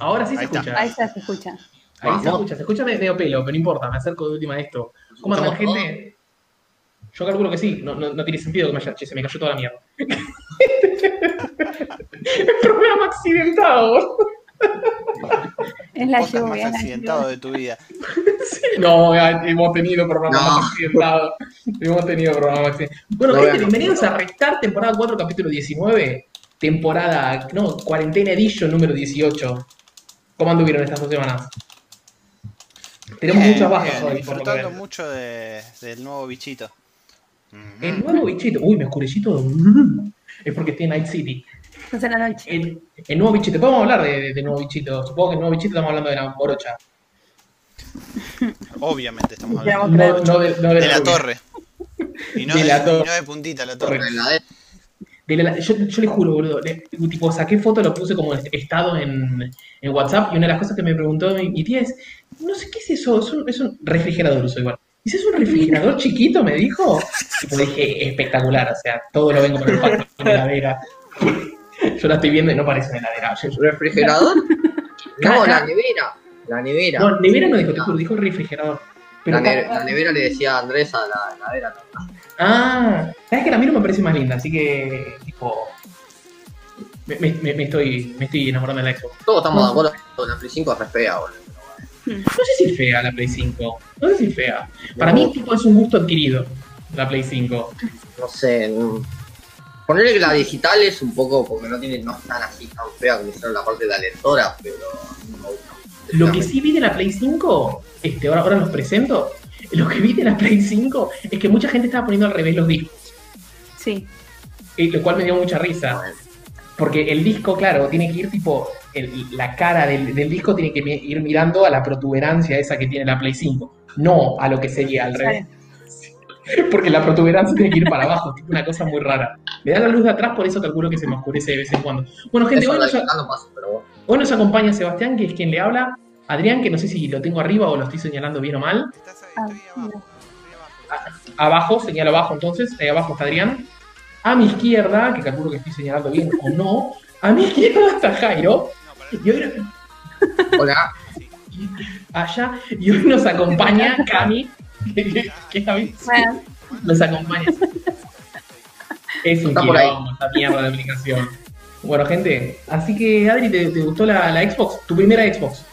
Ahora sí se Ahí está. escucha. Ahí ya se escucha. Ahí se Vamos. escucha, se escucha medio pelo, pero no importa, me acerco de última a esto. ¿Cómo andan, ¿Escuchamos gente? Yo calculo que sí, no, no, no tiene sentido que me haya, che, se me cayó toda la mierda. El programa accidentado. Es la Podcast lluvia. más es la accidentado lluvia. de tu vida. No, ya hemos tenido programas No. accidentados. Hemos tenido programas accidentados. Bueno, No gente, vean. bienvenidos a Restar, temporada 4, capítulo 19. Temporada, no, cuarentena edition número 18. ¿Cómo anduvieron estas dos semanas? Tenemos Bien, muchas bajas bien, hoy, Disfrutando mucho de- del nuevo bichito. El nuevo bichito. Uy, me oscurecí todo. Es porque estoy en Night City. Entonces en la noche. El, el nuevo bichito. Podemos hablar de, de- de nuevo bichito. Supongo que el nuevo bichito estamos hablando de la morocha. Obviamente estamos hablando vamos. No, no de, no de de la torre. Y no De de, la y torre. no de puntita la torre. La de- De la- yo, yo le juro, boludo. le- tipo, saqué foto, lo puse como estado en, en WhatsApp. Y una de las cosas que me preguntó mi, mi tía es: No sé qué es eso. Es un, es un refrigerador, uso igual. ¿Dice es un refrigerador chiquito? Me dijo. Tipo, dije: Espectacular. O sea, todo lo vengo por el pasto, una heladera. Yo la estoy viendo y no parece una heladera. Yo- yo- ¿Refrigerador? No, la nevera. La nevera. No, nevera no dijo, te juro, dijo refrigerador. Pero la, ne- acá- la nevera le decía a Andrés a la heladera. Ah, sabes que la miro me parece más linda, así que tipo me, me- me- me estoy me estoy enamorando de la Xbox. Todos estamos de acuerdo que la Play 5 es re fea, boludo. No sé si es fea la Play 5, no sé si es fea. Para mí tipo es un gusto adquirido la Play 5. No sé. Ponerle que la digital es un poco, porque no tiene, no es tan así tan fea como hicieron la parte de la lectora, pero no me gusta. Lo que sí vi de la Play 5, este, ahora, ahora los presento, lo que vi de la Play 5 es que mucha gente estaba poniendo al revés los discos, Sí. eh, lo cual me dio mucha risa. Porque el disco, claro, tiene que ir tipo, el- la cara del, del disco tiene que ir mirando a la protuberancia esa que tiene la Play 5, no a lo que sería al revés. Porque la protuberancia tiene que ir para abajo, tipo una cosa muy rara. Me da la luz de atrás, por eso calculo que se me oscurece de vez en cuando. Bueno, gente, hoy nos, hoy nos acompaña Sebastián, que es quien le habla. Adrián, que no sé si lo tengo arriba o lo estoy señalando bien o mal. Estás ahí, Ah, estoy abajo. Estoy abajo. Abajo, señalo abajo entonces, ahí abajo está Adrián. A mi izquierda, que calculo que estoy señalando bien o no, a mi izquierda está Jairo. Y hoy, Hola. allá, y hoy nos acompaña Cami, que, que esta vez Bueno, nos acompaña. Es un quilombo esta mierda de aplicación. Bueno, gente, así que Adri, ¿te, te gustó la, la Xbox? ¿Tu primera Xbox?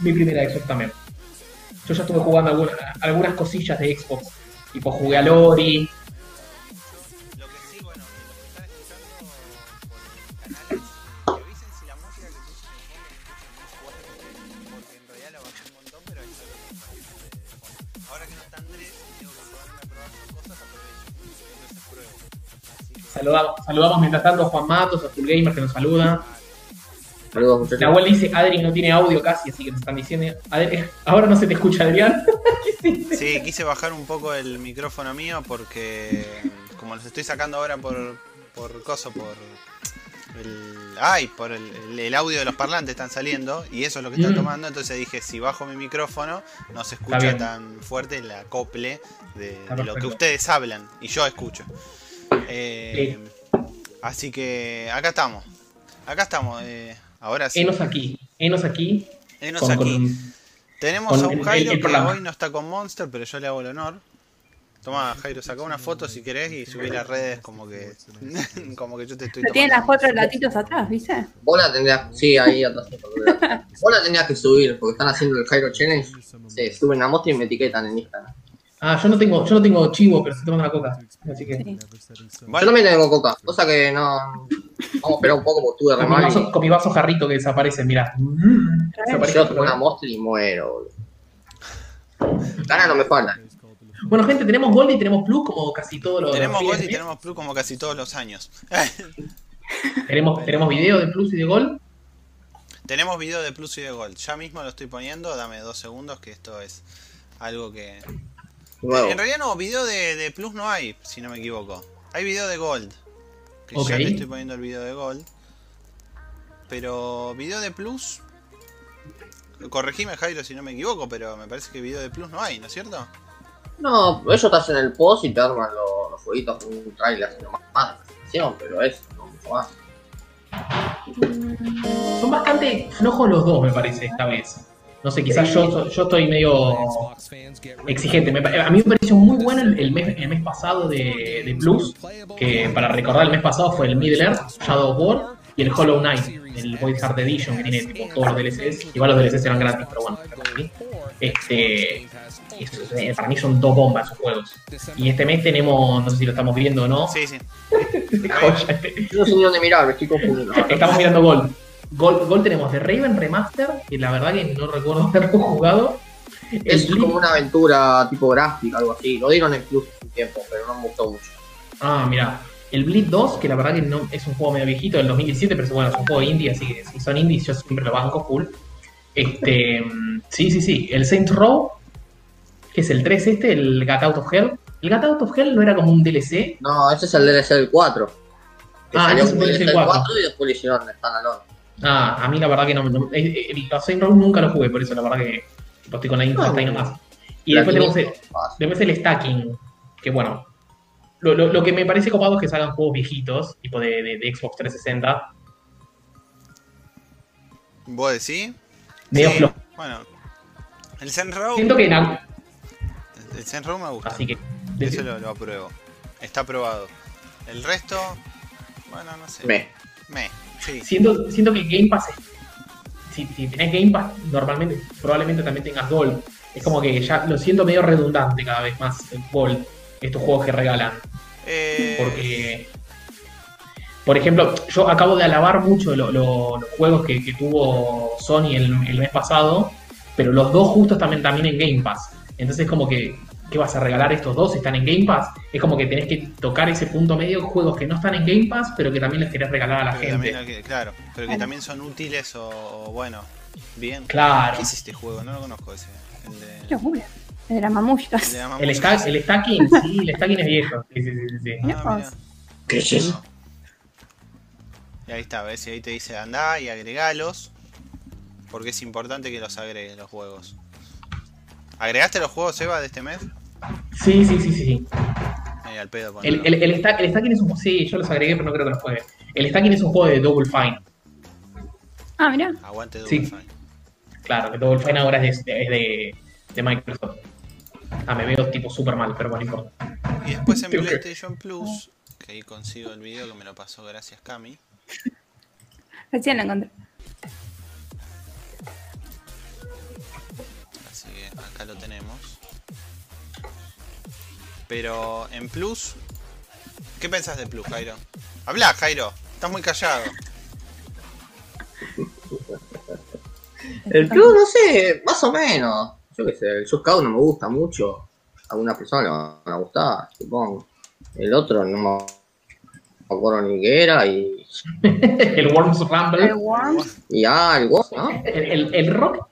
Mi primera Xbox también. Yo ya estuve jugando algunas, algunas cosillas de Xbox. Tipo, jugué a Lori. Saludamos, saludamos mientras tanto a Juan Matos, a Full Gamer que nos saluda. Saludos, muchachos. La abuela dice, Adri no tiene audio casi, así que nos están diciendo, Adri, ahora no se te escucha, Adrián. Sí, quise bajar un poco el micrófono mío porque como los estoy sacando ahora por por coso, por el ay, por el, el- el audio de los parlantes están saliendo y eso es lo que están Mm. tomando, entonces dije, si bajo mi micrófono no se escucha tan fuerte el acople de, lo que ustedes hablan y yo escucho. Eh, así que acá estamos. Acá estamos. eh, ahora sí. Enos aquí, enos aquí. Enos con- aquí. con- Tenemos con a un el- el- Jairo el que hoy no está con Monster, pero yo le hago el honor. Toma, Jairo, saca una foto si querés y subí las redes como que como que yo te estoy pero tienen tomando. las cuatro latitos atrás, ¿viste? Vos la tendrías, sí, ahí atrás. Vos la tendrías que subir, porque están haciendo el Jairo Challenge. Sí, suben la muestra y me etiquetan en Instagram. Ah, yo no tengo, yo no tengo chivo, pero estoy tomando la coca. Así que. Sí. Yo Bueno, también tengo coca, cosa que no. Vamos a esperar un poco porque estuve Con mi, vaso, con mi vaso jarrito que desaparece, mirá. Desaparece. Yo una Monster y muero, boludo. No me faltan. Bueno, gente, tenemos Gold y tenemos Plus como casi todos los. tenemos los Gold y ¿eh? tenemos Plus como casi todos los años. tenemos, tenemos video de Plus y de Gold. tenemos video de Plus y de Gold. Ya mismo lo estoy poniendo, dame dos segundos que esto es algo que... Nuevo. En realidad no, video de, de Plus no hay, si no me equivoco. Hay video de Gold. Que ya te estoy poniendo el video de Gold. Pero video de Plus... Corregime Jairo si no me equivoco, pero me parece que video de Plus no hay, ¿no es cierto? No, ellos te hacen el post y te arman los, los jueguitos con un trailer. Más presentación, pero eso, no mucho más. Son bastante flojos los dos, me parece, esta vez. No sé, quizás yo, yo estoy medio exigente. A mí me pareció muy bueno el, el mes, el mes pasado de, de Plus, que para recordar el mes pasado fue el Middle Earth, Shadow of War y el Hollow Knight, el Void Heart Edition, que tiene tipo, todos los DLCs. Igual los DLCs eran gratis, pero bueno. Este, eso, eh, para mí son dos bombas esos juegos. Y este mes tenemos, no sé si lo estamos viendo o no, Sí, sí. no sé ni dónde mirar, confundiendo. Estamos mirando Gol. Gol, Gol tenemos de Raven Remaster, que la verdad que no recuerdo haberlo jugado. Es como una aventura tipo gráfica, algo así. Lo dieron en Plus un tiempo, pero no me gustó mucho. Ah, mira. El Bleed 2, que la verdad que no es un juego medio viejito del 2017, pero bueno, es un juego indie, así que si son indies yo siempre lo banco full. Este, mm, sí, sí, sí. El Saints Row, que es el 3 este, el Gat Out of Hell. El Gat Out of Hell no era como un DLC. No, ese es el DLC del 4. Que Ah, ese es el DLC del 4. 4 y después le hicieron Standalone. Ah, a mí la verdad que no. no eh, el, el Saints Row nunca lo jugué, por eso la verdad que tipo, estoy con la info hasta ahí nomás. Y después tenemos el. Después el stacking, que bueno, lo, lo- lo que me parece copado es que salgan juegos viejitos, tipo de, de- de Xbox 360, ¿Vos decís? medio Sí. Bueno, el Zen Row. Siento que en algo- El Zen Row me gusta. Así que, Eso lo, lo apruebo. Está aprobado. El resto. Bueno, no sé. Me. Me. Sí. siento, siento que Game Pass, es- si, si tenés Game Pass, normalmente, probablemente también tengas Gold. Es como que ya lo siento medio redundante cada vez más el Gold, estos juegos que regalan. Eh, Porque, por ejemplo, yo acabo de alabar mucho lo- lo- los juegos que, que tuvo Sony el, el mes pasado, pero los dos justos también, también en Game Pass. Entonces, como que, ¿qué vas a regalar estos dos? ¿Están en Game Pass? Es como que tenés que tocar ese punto medio, juegos que no están en Game Pass, pero que también les querés regalar a la pero gente. también, claro, pero que también son útiles o, o bueno, bien. Claro. ¿Qué es este juego? No lo conozco ese. El qué de, locura. El de las mamushkas. el de la El, stack- el stacking, sí, el stacking es viejo. Sí, sí, sí, sí. Ah. ¿Qué es eso? Y ahí está, ves, y ahí te dice andá y agregalos. Porque es importante que los agregues los juegos. ¿Agregaste los juegos, Eva, de este mes? Sí, sí, sí, sí. Al pedo El, el, el, stack- el stacking es un Sí, yo los agregué, pero no creo que los juegue. El stacking es un juego de Double Fine. Ah, mira. Aguante Double Sí. Fine. Claro, que Double Fine ahora es de, es de, de Microsoft. Ah, me veo tipo súper mal, pero bueno, no importa. Y después en PlayStation Plus, que ahí consigo el video que me lo pasó gracias Cami. Recién la encontré. Acá lo tenemos. Pero en Plus, ¿qué pensás de Plus, Jairo? Habla, Jairo. Estás muy callado. El Plus, no sé, más o menos. Yo qué sé, el Scout no me gusta mucho. A algunas personas le van a gustar, supongo. El otro no me acuerdo ni qué era y, el Worms El Rumble. Worms. y ah, el Worms, ¿no? El, el, el Rock,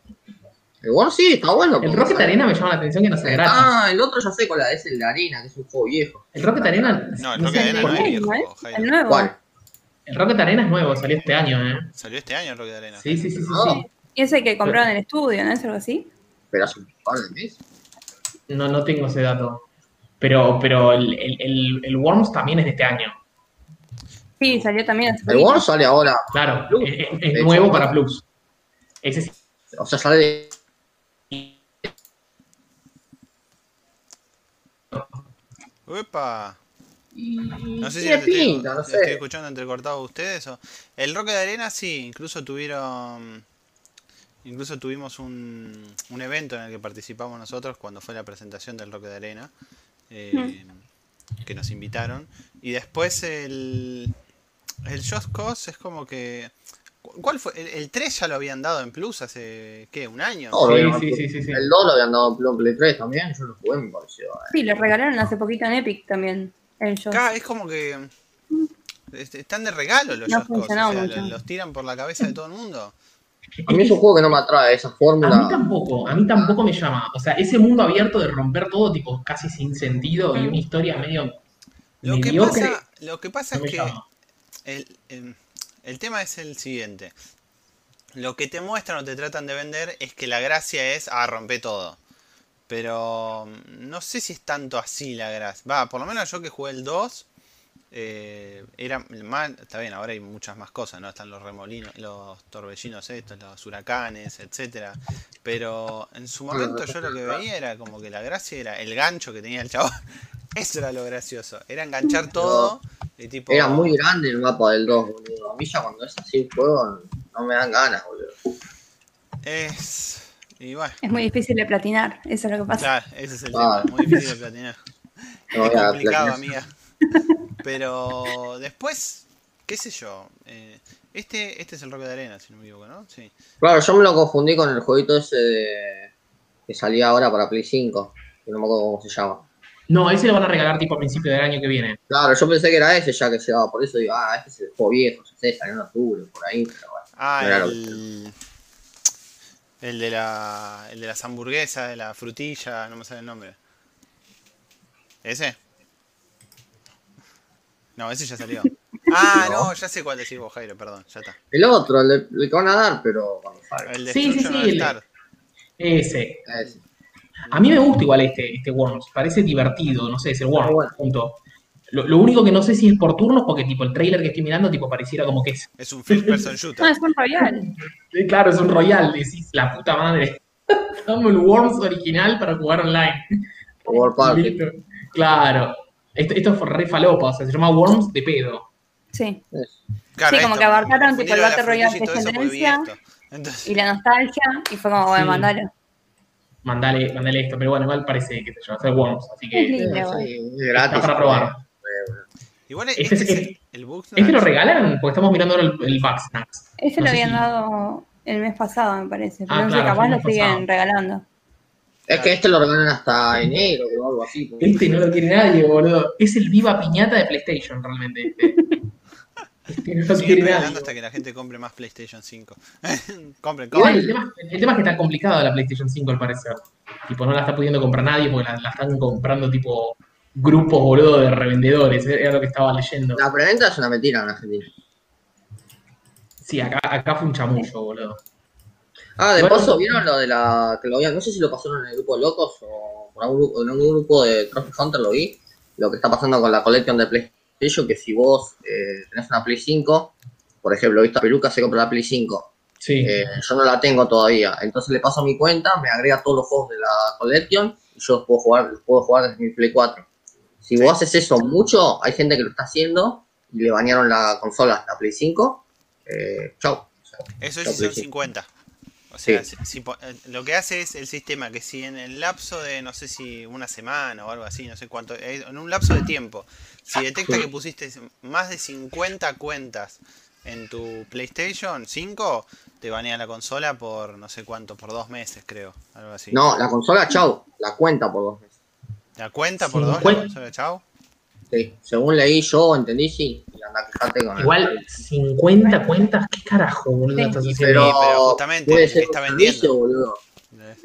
El Worms sí, está bueno. el Rocket Arena me llama la atención que no sea gratis. Ah, el otro ya sé cuál es, el de Arena, que es un juego viejo. El Rocket Arena. No, el no Rocket Arena no es viejo, ¿eh? El nuevo. ¿Cuál? El Rocket Arena es nuevo, salió este año, ¿eh? Salió este año el Rocket Arena. Sí, sí, sí, sí. Ah. sí. Y ese que compraron en el estudio, ¿no es algo así? Pero hace un par de meses. No, no tengo ese dato. Pero, pero el, el, el, el Worms también es de este año. Sí, salió también hace El poquito. Worms sale ahora, Claro, Plus. es, hecho, nuevo para Plus. Ese sí. o sea, sale de... Uepa. y No sé si estoy, pinta, no estoy sé. escuchando entrecortado ustedes o. El Rocket Arena sí, incluso tuvieron. Incluso tuvimos un, un evento en el que participamos nosotros cuando fue la presentación del Rocket Arena. eh, Que nos invitaron. Y después el. El Just Cause es como que. ¿Cu- ¿Cuál fue? El, el 3 ya lo habían dado en Plus hace. ¿Qué? ¿Un año? No, Sí, sí, sí, sí, sí. El 2 lo habían dado en Play- Play 3 también, yo lo jugué, me pareció. eh. Sí, lo regalaron hace poquito en Epic también. El. Acá es como que. este, Están de regalo los No Just Cause, funcionaba o sea, los tiran por la cabeza de todo el mundo. A mí es un juego que no me atrae, esa A mí fórmula. tampoco, a mí tampoco me llama. O sea, ese mundo abierto de romper todo, tipo, casi sin sentido y una historia medio Lo que pasa, lo que pasa no es que el, el- el tema es el siguiente. Lo que te muestran o te tratan de vender es que la gracia es, ah, rompe todo. Pero mm, no sé si es tanto así la gracia. Va, por lo menos yo que jugué el 2, eh, era más, está bien, ahora hay muchas más cosas, ¿no? Están los remolinos, los torbellinos estos, los huracanes, etcétera. Pero en su momento yo lo que veía era como que la gracia era el gancho que tenía el chabón. Eso era lo gracioso. Era enganchar todo y tipo. Era muy grande el mapa del 2, boludo. A mí ya cuando es así el juego no me dan ganas, boludo. Es. Y bueno. Es muy difícil de platinar, eso es lo que pasa. Claro, ese es el Ah. tema, muy difícil de platinar. No es voy a complicado, platinar. amiga. Pero después, qué sé yo. eh, este, este es el Roque de Arena, si no me equivoco, ¿no? Sí. Claro, yo me lo confundí con el jueguito ese de... que salía ahora para Play 5, que no me acuerdo cómo se llama. No, ese lo van a regalar tipo a principio del año que viene. Claro, yo pensé que era ese ya que llegaba, por eso digo, ah, este es el juego viejo, ya sé, salió en octubre, por ahí, pero bueno. Ah, No era el, el de la el de las hamburguesas, de la frutilla, no me sale el nombre. ¿Ese? No, ese ya salió. Ah, no, ya sé cuál decís vos, Jairo, perdón, ya está. El otro, el, de- el que van a dar, pero cuando salga. El de Sí, sí, sí, el-. Ese. Ese. A mí me gusta igual este, este Worms. Parece divertido, no sé, es el Worms, Ah, bueno. punto. Lo, lo único que no sé si es por turnos, porque tipo el trailer que estoy mirando, tipo pareciera como que es. Es un first person No, shooter. es un royal. Claro, es un Royal, decís, la puta madre. Dame el Worms original para jugar online. World Party. Listo. Claro. Esto, esto fue re falopa, o sea, se llama Worms de pedo. Sí. Claro, Sí, como esto, que abarcaron, tipo, el Battle Royale vi tendencia. Y la nostalgia, y fue como, bueno, Sí. mandalo. Mandale, mandale esto, pero bueno, igual parece que se llama hacer Worms, así Es que lindo. Sí, gratis. está para probar. igual Este este, es- el. ¿Este lo regalan? Porque estamos mirando ahora el, el Bugsnax. Ese No lo sé habían si- dado el mes pasado, me parece. Pero Ah, no sé, claro, capaz lo siguen pasado. regalando. Es que este lo regalan hasta enero o algo así. Este no lo quiere nadie, boludo. Es el viva piñata de PlayStation, realmente. Este, Nadie. hasta que la gente compre más PlayStation 5. compren, Igual, el compren. tema, el tema es que está complicado la PlayStation 5 al parecer. Tipo, no la está pudiendo comprar nadie porque la, la están comprando tipo grupos, boludo, de revendedores. Era lo que estaba leyendo. La preventa es una mentira en Argentina. Sí, acá, acá fue un chamullo, boludo. Ah, de Bueno. paso, ¿vieron lo de la. que lo no sé si lo pasaron en el grupo de locos o por algún grupo, en algún grupo de Trophy Hunter lo vi. Lo que está pasando con la collection de PlayStation, que si vos eh, tenés una Play 5, por ejemplo, viste a Peluca se compra la Play 5. Sí. Eh, yo no la tengo todavía. Entonces le paso mi cuenta, me agrega todos los juegos de la collection y yo los puedo jugar, los puedo jugar desde mi Play 4. Si vos haces eso mucho, hay gente que lo está haciendo y le bañaron la consola, la Play 5. Eh, chau. Eso chau, es si son Play 5. 50. O sea, Sí. si- si po- eh, lo que hace es el sistema que si en el lapso de, no sé si una semana o algo así, no sé cuánto, eh, en un lapso de tiempo, si detecta Sí. que pusiste más de 50 cuentas en tu PlayStation 5, te banea la consola por no sé cuánto, por dos meses creo, algo así. No, la consola, chau. La cuenta por dos meses. ¿La cuenta por dos la 50. consola, chao? Sí, según leí yo, entendí, sí. Y anda, quejate con el- Igual, 50 cuentas, ¿qué carajo, boludo? Sí. haciendo? pero, Sí, pero justamente, puede el ser que está vendiendo. boludo.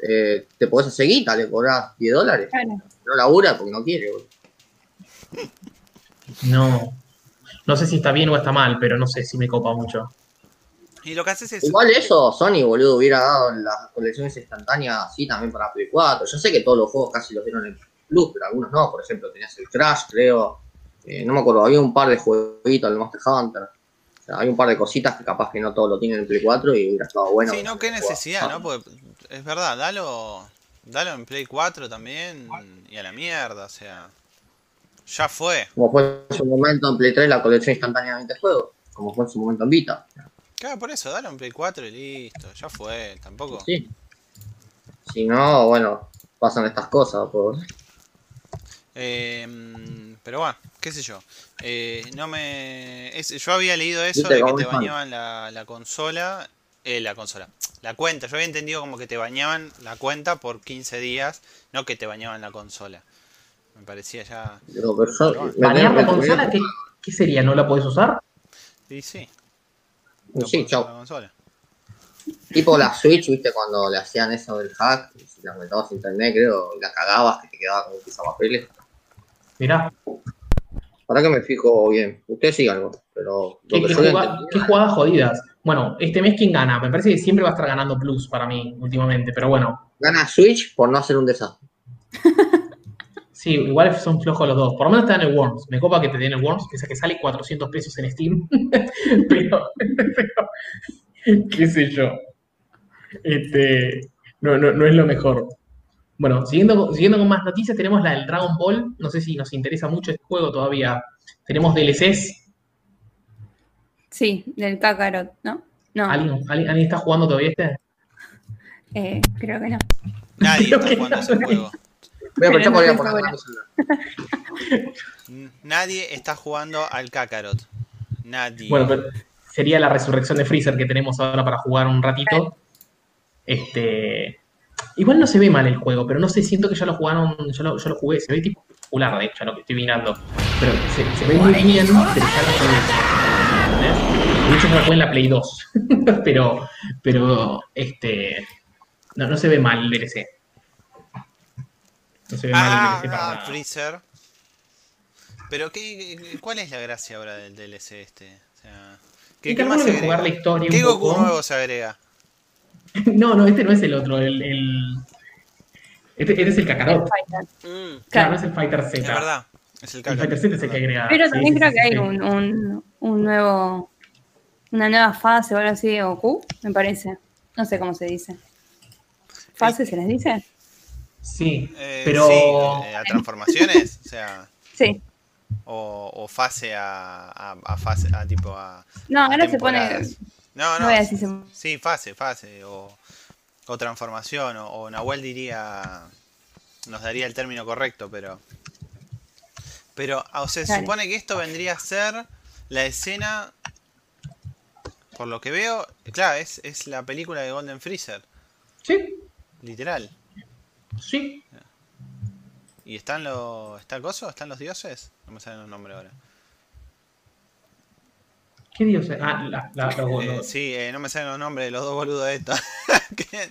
Eh, te podés hacer guita, le cobrás 10 dólares. Claro. No labura porque no quiere, boludo. No. No sé si está bien o está mal, pero no sé si me copa mucho. Y lo que haces es... Igual eso, Sony, boludo, hubiera dado las colecciones instantáneas así también para Play 4. Yo sé que todos los juegos casi los dieron en Plus, pero algunos no. Por ejemplo, tenías el Crash, creo. Eh, no me acuerdo, había un par de jueguitos del Monster Hunter. O sea, hay un par de cositas que capaz que no todos lo tienen en Play 4 y hubiera estado bueno. sí, no, qué necesidad, ¿no? Porque es verdad, dalo, dalo en Play 4 también y a la mierda, o sea, ya fue. Como fue en su momento en Play 3 la colección instantánea de 20 juegos. Como fue en su momento en Vita. Claro, por eso, dalo en Play 4 y listo, ya fue, tampoco. Sí. Si no, bueno, pasan estas cosas. Por... Eh, pero bueno, qué sé yo. Eh, no me. es- yo había leído eso de que te bañaban la, la consola. Eh, la consola. La cuenta. Yo había entendido como que te bañaban la cuenta por 15 días, no que te bañaban la consola. Me parecía ya. Pero, pero yo- Pero, me- ¿Banear me- la consola? ¿Qué, ¿Qué sería? ¿No la podés usar? Y sí. no Sí, chau. la consola. Tipo la Switch, viste, cuando le hacían eso del hack, si la conectabas a internet, creo, y la cagabas, que te quedaba como papeles. Mirá, Para que me fijo bien. Usted sí algo, pero ¿qué, qué jugadas jodidas. Bueno, este mes, ¿quién gana? Me parece que siempre va a estar ganando Plus para mí últimamente, pero bueno. Gana Switch por no hacer un desastre. Sí, igual son flojos los dos. Por lo menos está en el Worms. Me copa que te den el Worms, que es que sale 400 pesos en Steam. pero, pero, qué sé yo. Este, no, no, no es lo mejor. Bueno, siguiendo, siguiendo con más noticias, tenemos la del Dragon Ball. No sé si nos interesa mucho este juego todavía. Tenemos DLCs. Sí, del Kakarot, ¿no? No, ¿Alguien, alguien, alguien está jugando todavía este? eh, creo que no. Nadie Creo está ese no. juego. Voy a aprovechar para poner celular. N- Nadie está jugando al Kakarot. Nadie. Bueno, pero sería la resurrección de Freezer que tenemos ahora para jugar un ratito. Este. Igual no se ve mal el juego, pero no sé, siento que ya lo jugaron, yo lo, yo lo jugué, se ve tipo popular, de hecho, lo que estoy mirando. Pero se, se ve muy bien, pero ya no se ve. ¿entendés? De hecho, yo lo jugué en la Play 2. pero, pero, este. No, no se ve mal el DLC. No se ve mal el ah, DLC para ah. Freezer. Pero ¿qué, ¿cuál es la gracia ahora del DLC este? O sea, ¿qué, qué que más agrega? jugar la historia ¿Qué un Goku poco. nuevo se agrega? No, no, este no es el otro, el. el- Este, este es el Kakarot. Fighter. Mm, Claro, no es el Fighter Z. es verdad. Es el El. Fighter Z es el que agrega. Pero también sí, creo sí, que hay un, un nuevo, una nueva fase o algo así de Goku, me parece. No sé cómo se dice. ¿Fase se les dice? Sí, Eh, pero. Sí, eh, a transformaciones. o sea, Sí. o, o fase a, a, a fase, a tipo a. No, a ahora se pone. No, No se- Sí, fase, fase. O, o transformación. O, o Nahuel diría. Nos daría el término correcto, pero. Pero, ah, o sea, se supone que esto vendría a ser la escena. Por lo que veo, claro, es, es la película de Golden Freezer. Sí, Literal. Sí. ¿Y están los. ¿Está el coso? ¿Están los dioses? No me salen los nombres ahora. ¿Qué dios es? Ah, la, la, los- Eh, los- sí, eh, no me salen los nombres de los dos boludos de estos.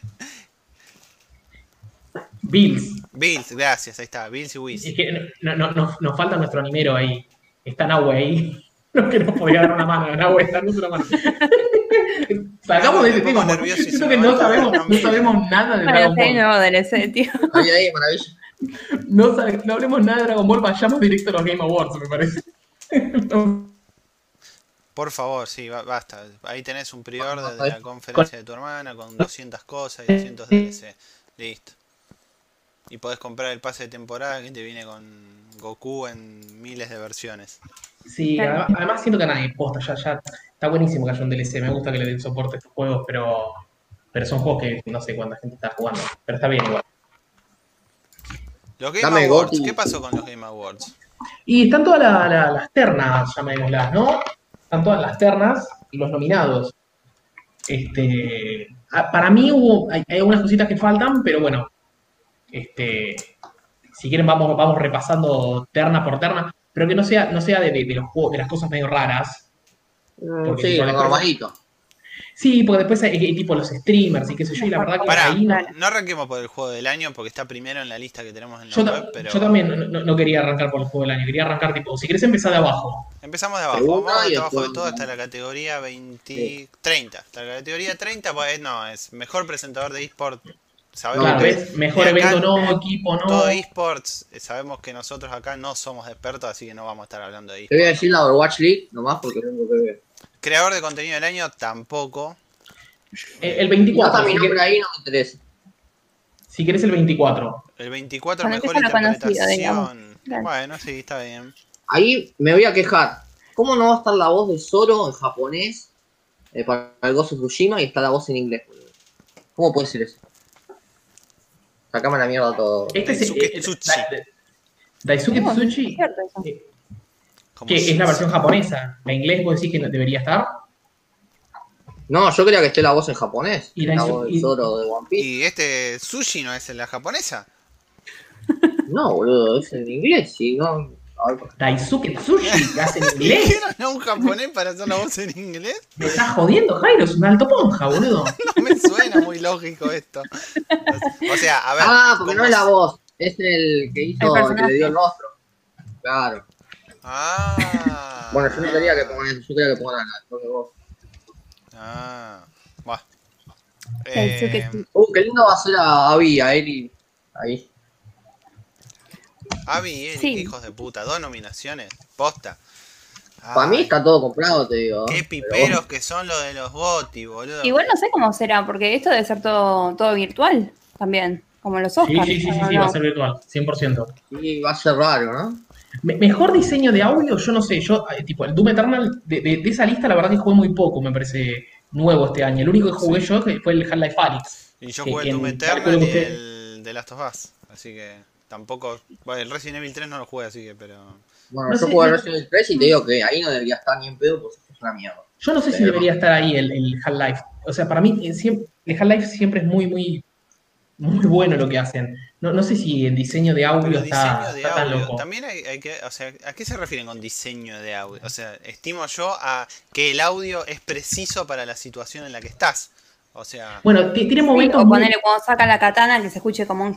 Bills. Bills, gracias, ahí está, Bills y Whis. Es que no, no, no- nos falta nuestro animero ahí. Está Nahue ahí. No que nos podría dar una mano. Nahue, danos una mano. Sacamos de ese tema. Siento que no sabemos, No, sabemos nada de Dragon Ball. DLC, tío. Ahí, ahí, maravilla. No, sabe- no hablemos nada de Dragon Ball, vayamos directo a los Game Awards, me parece. No. Por favor, sí, ba- basta. Ahí tenés un prior de la conferencia de tu hermana con 200 cosas y 200 DLC. Listo. Y podés comprar el pase de temporada que te viene con Goku en miles de versiones. Sí, además, además siento que a nadie posta, ya, ya está buenísimo que haya un DLC, me gusta que le den soporte a estos juegos, pero, pero son juegos que no sé cuánta gente está jugando, pero está bien igual. Los Game Dame Awards, Goku. ¿qué pasó con los Game Awards? Y están todas la- la- las ternas, llamémoslas, ¿no? Están todas las ternas y los nominados. Este, para mí hubo, hay, hay algunas cositas que faltan, pero bueno, este, si quieren vamos, vamos repasando terna por terna, pero que no sea, no sea de, de- de los juegos, de las cosas medio raras. Porque Sí, lo normalito. Sí, porque después hay, hay tipo los streamers y qué sé yo, y la verdad que Pará, ahí no, arranquemos por el juego del año porque está primero en la lista que tenemos en la yo, web, pero yo también no, quería arrancar por el juego del año, quería arrancar tipo, si querés empezar de abajo. empezamos de abajo. Segunda Vamos y de abajo de todo hasta la categoría 20, 30. Hasta la categoría 30, pues no, es mejor presentador de eSport. Sabemos Claro, ok. que ¿ves? Mejor evento no, equipo no. todo eSports, eh, sabemos que nosotros acá no somos expertos, así que no vamos a estar hablando de Te voy a eSports. decir la Overwatch League nomás porque tengo que ver. Creador de contenido del año tampoco. Eh, El Y 24, hasta mi si nombre querés, ahí no me interesa. si querés el 24. El 24 Cuando mejor interpretación. Claro. Bueno, sí, está bien. Ahí me voy a quejar. ¿Cómo no va a estar la voz de Zoro en japonés eh, para el Ghost of Tsushima y está la voz en inglés? boludo? ¿Cómo puede ser eso? Sacame la mierda todo. Este es Daisuke eh, Tsuchi. Da- Da- Daisuke Tsuchi, es que es la versión japonesa. La inglés vos decís que no debería estar. No, yo quería que esté la voz en japonés. Y la voz y- de Zoro de One Piece. Y este sushi no es en la japonesa. No, boludo, es en inglés. Sí, no. Daisuke Tsuchi, que hace en inglés. ¿Dijeron a un japonés para hacer la voz en inglés? Me estás jodiendo, Jairo, es un alto ponja, boludo. No me suena muy lógico esto. O sea, a ver. Ah, porque ¿cómo no es la voz. Es el que hizo, El el, que le dio el rostro. Claro. Ah. Bueno, yo no quería que pongan eso, yo quería que pongan la voz de voz. Ah. Buah. Eh. Uh, qué lindo va a ser a Abby, a Eri. Ahí. Abby y Eric, Sí. hijos de puta, dos nominaciones, posta. Para mí está todo comprado, te digo. Qué Pero piperos que son los de los GOTY, boludo. Igual no sé cómo será, porque esto debe ser todo, todo virtual también, como los Oscars. sí, sí, sí, ¿o sí, no? va a ser virtual, 100%. Sí, va a ser raro, ¿no? Me- mejor diseño de audio, yo no sé, yo, eh, tipo, el Doom Eternal, de, de- de esa lista, la verdad que jugué muy poco, me parece nuevo este año. El único que jugué yo fue el Half-Life Alyx. Y yo que- jugué el Doom Eternal y el The Last of Us. Así que tampoco. Bueno, el Resident Evil 3 no lo jugué, así que, pero. Bueno, No yo sé, jugué no- Resident Evil 3 y te digo que ahí no debería estar ni en pedo, pues es una mierda. Yo no sé si debería estar ahí el, el Half-Life. O sea, para mí, eh, siempre, el Half-Life siempre es muy, muy, muy bueno lo que hacen. No, no sé si el diseño de audio Pero está, diseño de está tan audio. loco. También hay, hay que. O sea, ¿a qué se refieren con diseño de audio? O sea, estimo yo a que el audio es preciso para la situación en la que estás. O sea. Bueno, ti- tiene Sí, momentos o muy- ponerle cuando saca la katana que se escuche como un...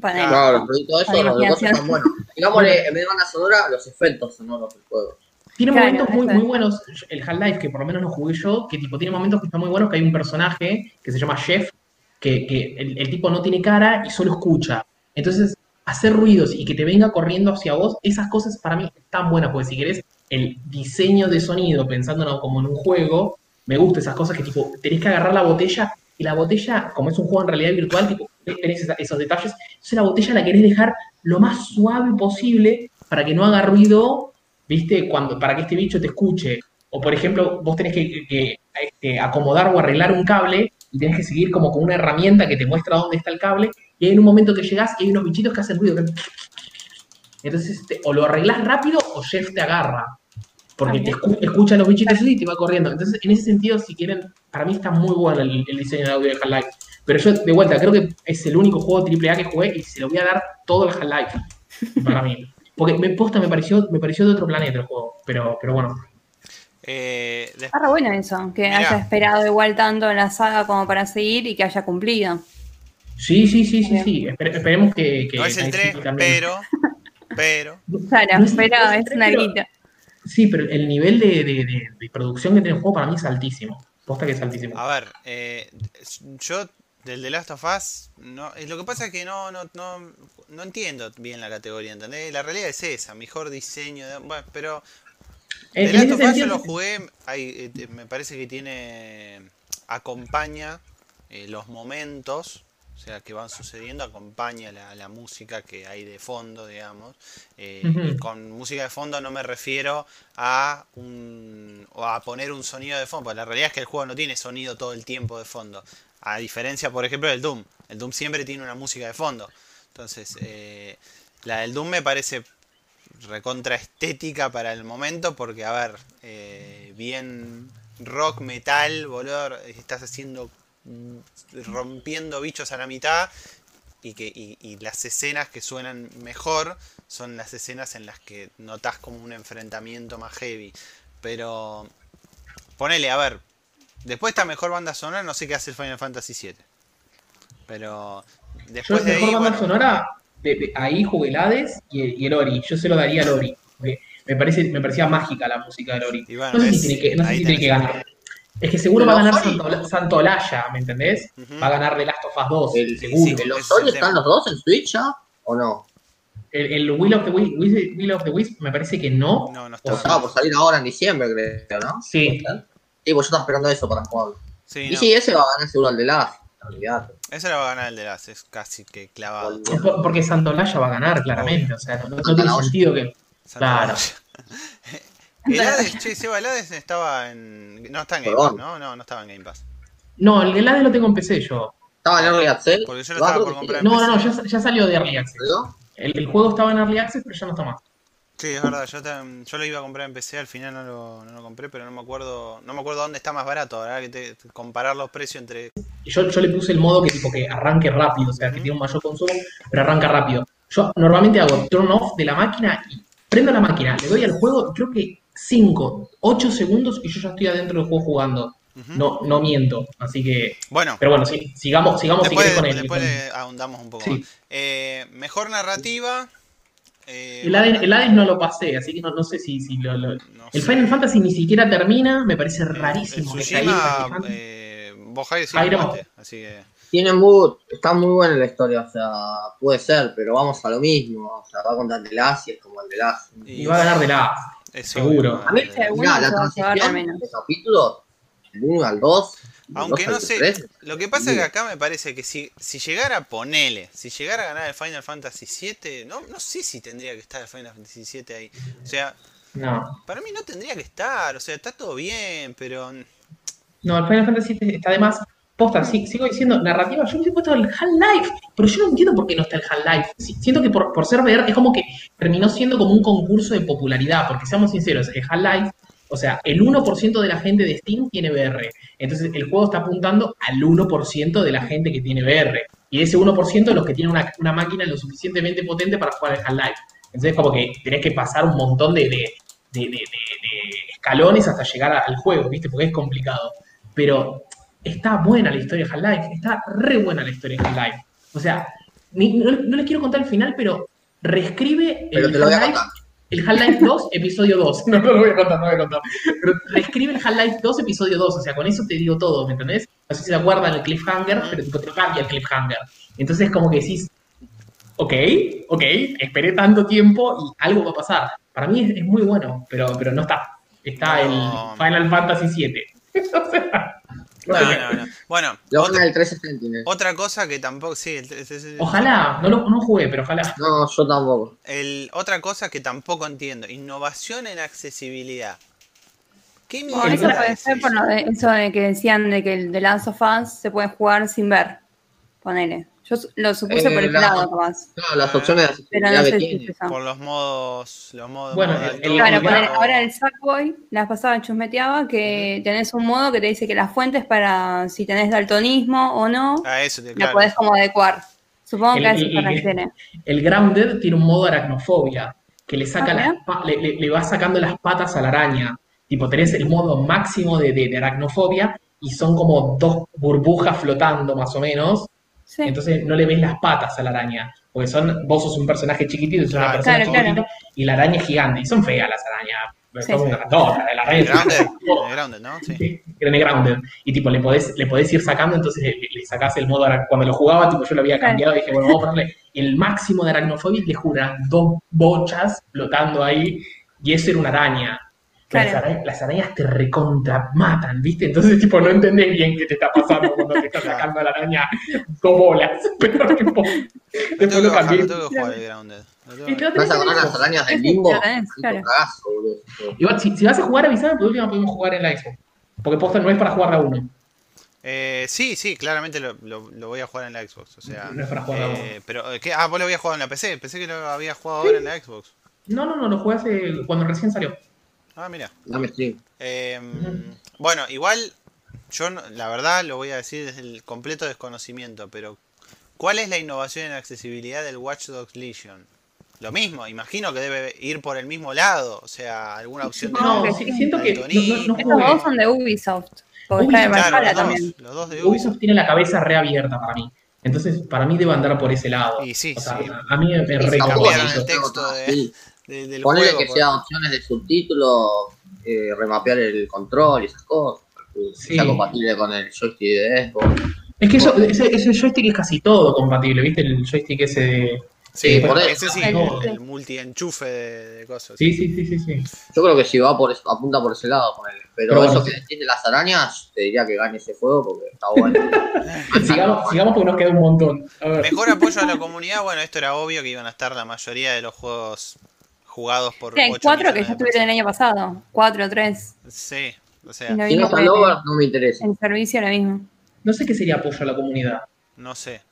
Ponele. Claro, pero todo eso, Con los cosas imaginación. están buenos. Digámosle, en vez de banda sonora, los efectos sonoros del juego. Tiene Claro, momentos muy, muy buenos. El Half-Life, que por lo menos lo jugué yo, que tipo tiene momentos que están muy buenos, que hay un personaje que se llama Jeff, que, que el, el tipo no tiene cara y solo escucha. Entonces, hacer ruidos y que te venga corriendo hacia vos, esas cosas para mí están buenas, porque si querés el diseño de sonido, pensándolo como en un juego, me gusta esas cosas que tipo, tenés que agarrar la botella y la botella, como es un juego en realidad virtual, tipo, tenés esos detalles, entonces la botella la querés dejar lo más suave posible para que no haga ruido ¿viste? Cuando, para que este bicho te escuche. O por ejemplo, vos tenés que, este, acomodar o arreglar un cable y tenés que seguir como con una herramienta que te muestra dónde está el cable. Y hay un momento que llegás y hay unos bichitos que hacen ruido. Entonces, o lo arreglás rápido o Jeff te agarra. Porque te escu- escucha los bichitos y te va corriendo. Entonces, en ese sentido, si quieren, para mí está muy bueno el, el diseño de audio de Half-Life. Pero yo, de vuelta, creo que es el único juego AAA que jugué y se lo voy a dar todo el Half-Life. Para mí. Porque me posta me pareció, me pareció de otro planeta el juego. Pero, pero bueno. Eh, Está re bueno eso, que Mirá. haya esperado igual tanto en la saga como para seguir y que haya cumplido. Sí, sí, sí, sí, sí. Espere- esperemos que, que no es el Night 3, City también- pero. Pero. Claro, No es- pero es una pero-. Sí, pero el nivel de, de- de- de producción que tiene el juego para mí es altísimo. Posta que es altísimo. A ver, eh, yo del The Last of Us, no, lo que pasa es que no, no, no, no entiendo bien la categoría, ¿entendés? La realidad es esa, mejor diseño, bueno, pero The en Last of Us yo lo jugué, hay, eh, te- me parece que tiene, acompaña eh, los momentos, sea, que van sucediendo, acompaña la, la música que hay de fondo, digamos. Eh, y con música de fondo no me refiero a un o a poner un sonido de fondo, porque la realidad es que el juego no tiene sonido todo el tiempo de fondo. A diferencia, por ejemplo, del Doom. El Doom siempre tiene una música de fondo. Entonces, eh, la del Doom me parece recontra estética para el momento, porque, a ver, eh, bien rock, metal, boludo, estás haciendo rompiendo bichos a la mitad y que y, y las escenas que suenan mejor son las escenas en las que notas como un enfrentamiento más heavy. Pero ponele, a ver, después esta mejor banda sonora, no sé qué hace el Final Fantasy VII. Pero Yo después la de mejor ahí, banda bueno, sonora, de- de- ahí jugué el Hades y el, y el Ori. Yo se lo daría al Ori. Me, parece, me parecía mágica la música del Ori. Bueno, no sé ves, si tiene que, no sé ahí si tiene que tenés. ganar. Es que seguro va a ganar Santolaya, ¿me entendés? Va a ganar The Last of Us 2, El, seguro. sí, ¿En los Sony el están los dos en Switch ya? ¿O no? El, el Will, of the Wisp, Will, of the Wisp me parece que no. no, no O está. O estaba por salir ahora en diciembre, creo, ¿no? Sí. Sí, pues yo estaba esperando eso para jugarlo. Sí, Y no. sí, ese va a ganar seguro al de Last. Olvídate. Ese lo va a ganar el de las, es casi que clavado. Por- porque Santolaya va a ganar, claramente. O sea, no, no tiene sentido que. Claro. El Hades, che, Seba, el Hades estaba en. No está en Game. Pass, ¿no? No, no estaba en Game Pass. No, el Hades lo tengo en PC yo. Estaba en Early Access. Porque yo lo estaba por comprar. sí. No, no, no, ya, ya salió de Early Access. El, el juego estaba en Early Access, pero ya no está más. Sí, es verdad, yo, yo lo iba a comprar en PC, al final no lo, no lo compré, pero no me acuerdo no me acuerdo dónde está más barato, ¿verdad? Que te, comparar los precios entre... Y Yo, yo le puse el modo que tipo que arranque rápido, o sea, que tiene un mayor consumo, pero arranca rápido. Yo normalmente hago turn off de la máquina y prendo la máquina, le doy al juego y creo que 5, 8 segundos y yo ya estoy adentro del juego jugando. No, no miento. Así que. Bueno, Pero bueno, sí, sigamos, sigamos si después, querés con el. después le ahondamos un poco Sí. Eh, mejor narrativa... eh, El Hades, el Hades no lo pasé, así que no, no sé si, si lo, lo- no El sé. Final Fantasy ni siquiera termina, me parece rarísimo el que Tsushima, Fantasy. eh, así que... tiene muy, está muy buena la historia, o sea, puede ser, pero vamos a lo mismo, o sea, va contra el de las y es como el de las. Y va a ganar de la es seguro. A mí, que la transición al menos. de capítulos, del 1 al 2, del Aunque 2 no sé, 3, lo que pasa es que acá me parece que si, si llegara a ponele, si llegara a ganar el Final Fantasy VII, no, no sé si tendría que estar el Final Fantasy VII ahí. O sea, No. para mí no tendría que estar, o sea, está todo bien, pero... No, el Final Fantasy VII está de más. Posta, sí, sigo diciendo narrativa. Yo me he puesto el Half-Life, pero yo no entiendo por qué no está el Half-Life. Siento que por, por ser VR es como que terminó siendo como un concurso de popularidad, porque seamos sinceros, el Half-Life, o sea, el 1% de la gente de Steam tiene VR. Entonces el juego está apuntando al 1% de la gente que tiene VR. Y ese 1% de los que tienen una, una máquina lo suficientemente potente para jugar al Half-Life. Entonces como que tenés que pasar un montón de, de, de- escalones hasta llegar al juego, ¿viste? Porque es complicado. Pero está buena la historia de Half-Life, está re buena la historia de Half-Life. O sea, ni- no, no les quiero contar el final, pero reescribe pero el Half-Life Half-Life 2, episodio 2. No, no lo voy a contar, no lo voy a contar. Pero reescribe el Half-Life 2, episodio 2. O sea, con eso te digo todo, ¿me entendés? No sé si te acuerdan el cliffhanger, pero tipo, te cambia el cliffhanger. Entonces, como que decís, ok, ok, esperé tanto tiempo y algo va a pasar. Para mí es, es muy bueno, pero, pero no está. Está No. el Final Fantasy 7. o sea, No, sé. no, no. Bueno, Lo otra, gana el 3 Sentinel. otra cosa que tampoco... Sí, el- el- el- Ojalá, no lo no jugué, pero ojalá. No, yo tampoco. el- otra cosa que tampoco entiendo, innovación en accesibilidad. ¿Qué Bueno, eso puede es ser por lo de, eso de que decían de que el de Last of Us se puede jugar sin ver. Ponele. Yo lo supuse Eh, por ese la- lado, capaz. Las opciones de no sé si es. Por los modos... Los modos Bueno, el- altura, Claro, el- ahora el Sackboy, la pasada chusmeteaba que tenés un modo que te dice que las fuentes para si tenés daltonismo o no, Ah, eso, te- la claro. podés como adecuar. Supongo El- que a eso el- se el- refiere. El Grounded tiene un modo aracnofobia, que le saca Ah, las le, le- le va sacando las patas a la araña. Tipo, tenés el modo máximo de, de- de aracnofobia y son como dos burbujas flotando más o menos. Sí. Entonces no le ves las patas a la araña. Porque son, vos sos un personaje chiquitito, sos una persona Claro, y la araña es gigante. Y son feas las arañas. Sí. Son la araña en Grounded. Y tipo, le podés, le podés ir sacando, entonces le, le sacás el modo ara- Cuando lo jugaba, tipo, yo lo había Claro. cambiado y dije, bueno, vamos a ponerle el máximo de aracnofobia y le juran dos bochas flotando ahí, y eso era una araña. Las, Claro. arañas, las arañas te recontramatan, ¿viste? Entonces, tipo, no entendés bien qué te está pasando cuando te está sacando a la araña dos bolas. Pero, tipo, Lo después tengo que lo cambié. que jugar el Grounded. Tenés Vas a Xbox. las arañas del limbo. claro. Igual, si, si vas a jugar, avisame, por último podemos jugar en la Xbox. Porque posta no es para jugar a uno. Eh, sí, sí, claramente lo, lo- lo voy a jugar en la Xbox. O sea, No es para jugar eh, pero eh, ¿qué? Ah, vos lo habías jugado en la PC. Pensé que lo habías jugado ahora en la Xbox. No, no, no, lo jugué hace, cuando recién salió. Ah, mira. Dame. Eh, bueno, igual yo no- la verdad lo voy a decir desde el completo desconocimiento, pero ¿cuál es la innovación en accesibilidad del Watch Dogs Legion? Lo mismo, imagino que debe ir por el mismo lado, o sea, alguna opción de No, que sí, siento que no, no, no Estos jugué. dos son de Ubisoft. Porque Ubisoft, está de Claro, Valhalla los dos, también. los dos de Ubisoft Ubisoft. tiene la cabeza reabierta para mí. Entonces, para mí debe andar por ese lado. Y sí, O sea, sí. a mí me Sí, re tampoco cambiaron así, el texto de-. De- del Ponele juego. que por- sea opciones de subtítulos, eh, remapear el control y esas cosas. Sí. sea compatible con el joystick de Xbox. Es que eso, ese, ese joystick es casi todo compatible, ¿viste? El joystick ese de. Sí, Eh, por ese eso. sí, El- el, el multi-enchufe de, de cosas. Sí, sí, sí, sí, sí. Yo creo que si va por eso, apunta por ese lado con él. Pero, Pero eso bueno, que decís de las arañas, te diría que gane ese juego porque está bueno. Sigamos, sigamos porque nos queda un montón. A ver. Mejor apoyo a la comunidad, bueno, esto era obvio que iban a estar la mayoría de los juegos jugados por Sí, hay 8 cuatro que ya estuvieron el año pasado. Cuatro o tres. Sí, o sea, si no no me interesa. en servicio ahora mismo. No sé qué sería apoyo a la comunidad. no sé.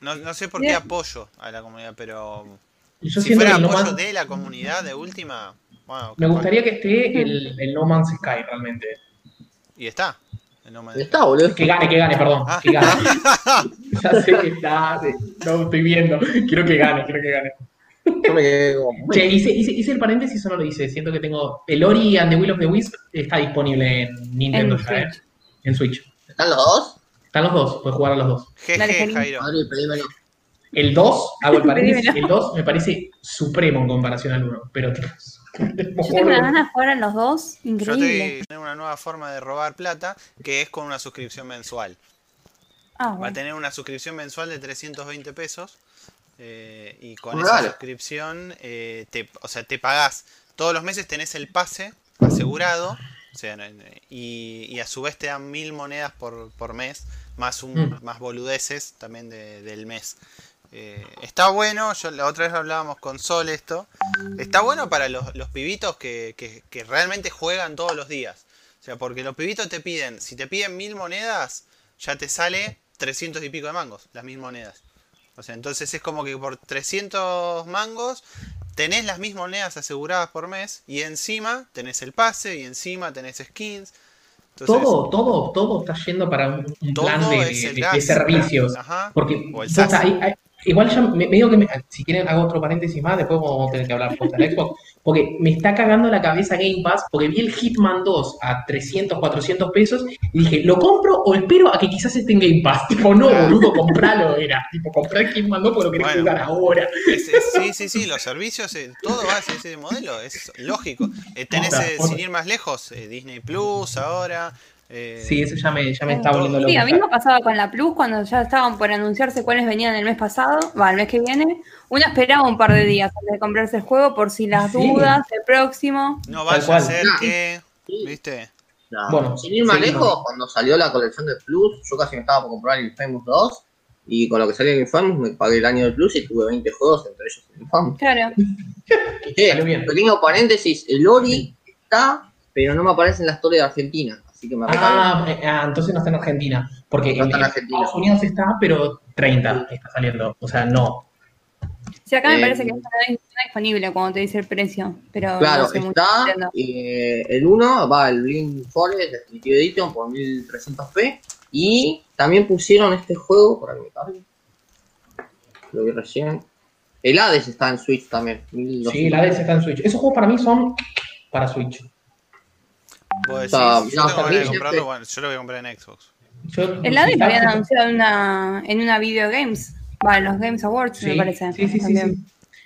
No, no sé por qué apoyo a la comunidad, pero Yo si fuera No apoyo de la comunidad de última, bueno, me gustaría que esté el, el No Man's Sky realmente. Y está. el No Man's Sky. Está, boludo. Que gane, que gane, perdón. Ah. Que gane. ya sé que está. No estoy viendo. Quiero que gane, quiero que gane. Yo me quedé como. Che, hice, hice, hice el paréntesis o no lo hice. Siento que tengo. El Ori and the Will of the Wisp está disponible en Nintendo En ya, ¿eh? Switch. En Switch. ¿Están los dos? Están los dos, puedes jugar a los dos. Jaime. Jairo. El 2, hago el paréntesis, el 2 me parece supremo en comparación al 1. Pero tipo, Yo tengo una ganas de jugar a los dos. Yo Increíble. estoy en una nueva forma de robar plata que es con una suscripción mensual. Ah, Va a tener una suscripción mensual de 320 pesos. Eh, y con esa suscripción, eh, te, o sea, te pagás. Todos los meses tenés el pase asegurado. O sea, y, y a su vez te dan mil monedas por, por mes. Más un, Mm. más boludeces también de- del mes. Eh, está bueno, yo la otra vez hablábamos con Sol esto. Está bueno para los, los pibitos que, que- que realmente juegan todos los días. O sea, porque los pibitos te piden, si te piden mil monedas, ya te sale 300 y pico de mangos, las mil monedas. O sea, entonces es como que por 300 mangos tenés las mismas monedas aseguradas por mes y encima tenés el pase y encima tenés skins. Entonces, todo, todo, todo está yendo para un, plan de, servicios. Ajá. Porque O el hay- igual ya me, me digo que me- si quieren hago otro paréntesis más, después vamos a tener que hablar posta de Xbox. Porque me está cagando la cabeza Game Pass porque vi el Hitman 2 a 300, 400 pesos y dije, ¿lo compro o espero a que quizás esté en Game Pass? Tipo, no, boludo, compralo era. Tipo, compré el Hitman 2 porque lo querés Bueno. jugar ahora. Es- es- sí, sí, sí, los servicios, eh, todo va hacia ese modelo, es lógico. Eh, tenés, eh, sin ir más lejos, eh, Disney Plus ahora. Eh, Sí, eso ya me, ya me está volviendo loco. Sí, a mí me pasaba con la Plus cuando ya estaban por anunciarse cuáles venían el mes pasado, va, el mes que viene. Uno esperaba un par de días antes de comprarse el juego por si las Sí. dudas, el próximo. no vaya a ser Nah. que. ¿viste? No, Bueno, sin ir más lejos, cuando salió la colección de Plus, yo casi me estaba por comprar el Infamous 2. Y con lo que salió el Infamous me pagué el año de Plus y tuve 20 juegos, entre ellos el Infamous. Claro. Eh, bien. pequeño paréntesis, el Ori está, pero no me aparece en la historia de Argentina. Así que me recagué. Ah, eh, ah, entonces no está en Argentina. Porque No en, está en en Argentina. Estados Unidos está, pero 30 está saliendo. O sea, no. Sí, acá me Eh, parece que está no está disponible cuando te dice el precio, pero Claro, no sé mucho está eh, el 1, va el Blink Forest Definitive Edition por 1300p. Y también pusieron este juego, por aquí me cargue. Lo vi recién. El Hades está en Switch también. 1200. Sí, la DS está en Switch. Esos juegos para mí son para Switch. Vos decís, yo no, tengo ganas de también comprarlo, siempre- bueno, yo lo voy a comprar en Xbox. Yo, El sí, lo habían anunciado en una, en una Video Games, va, en los Games Awards, Sí, me parece. sí, sí, sí, también. sí.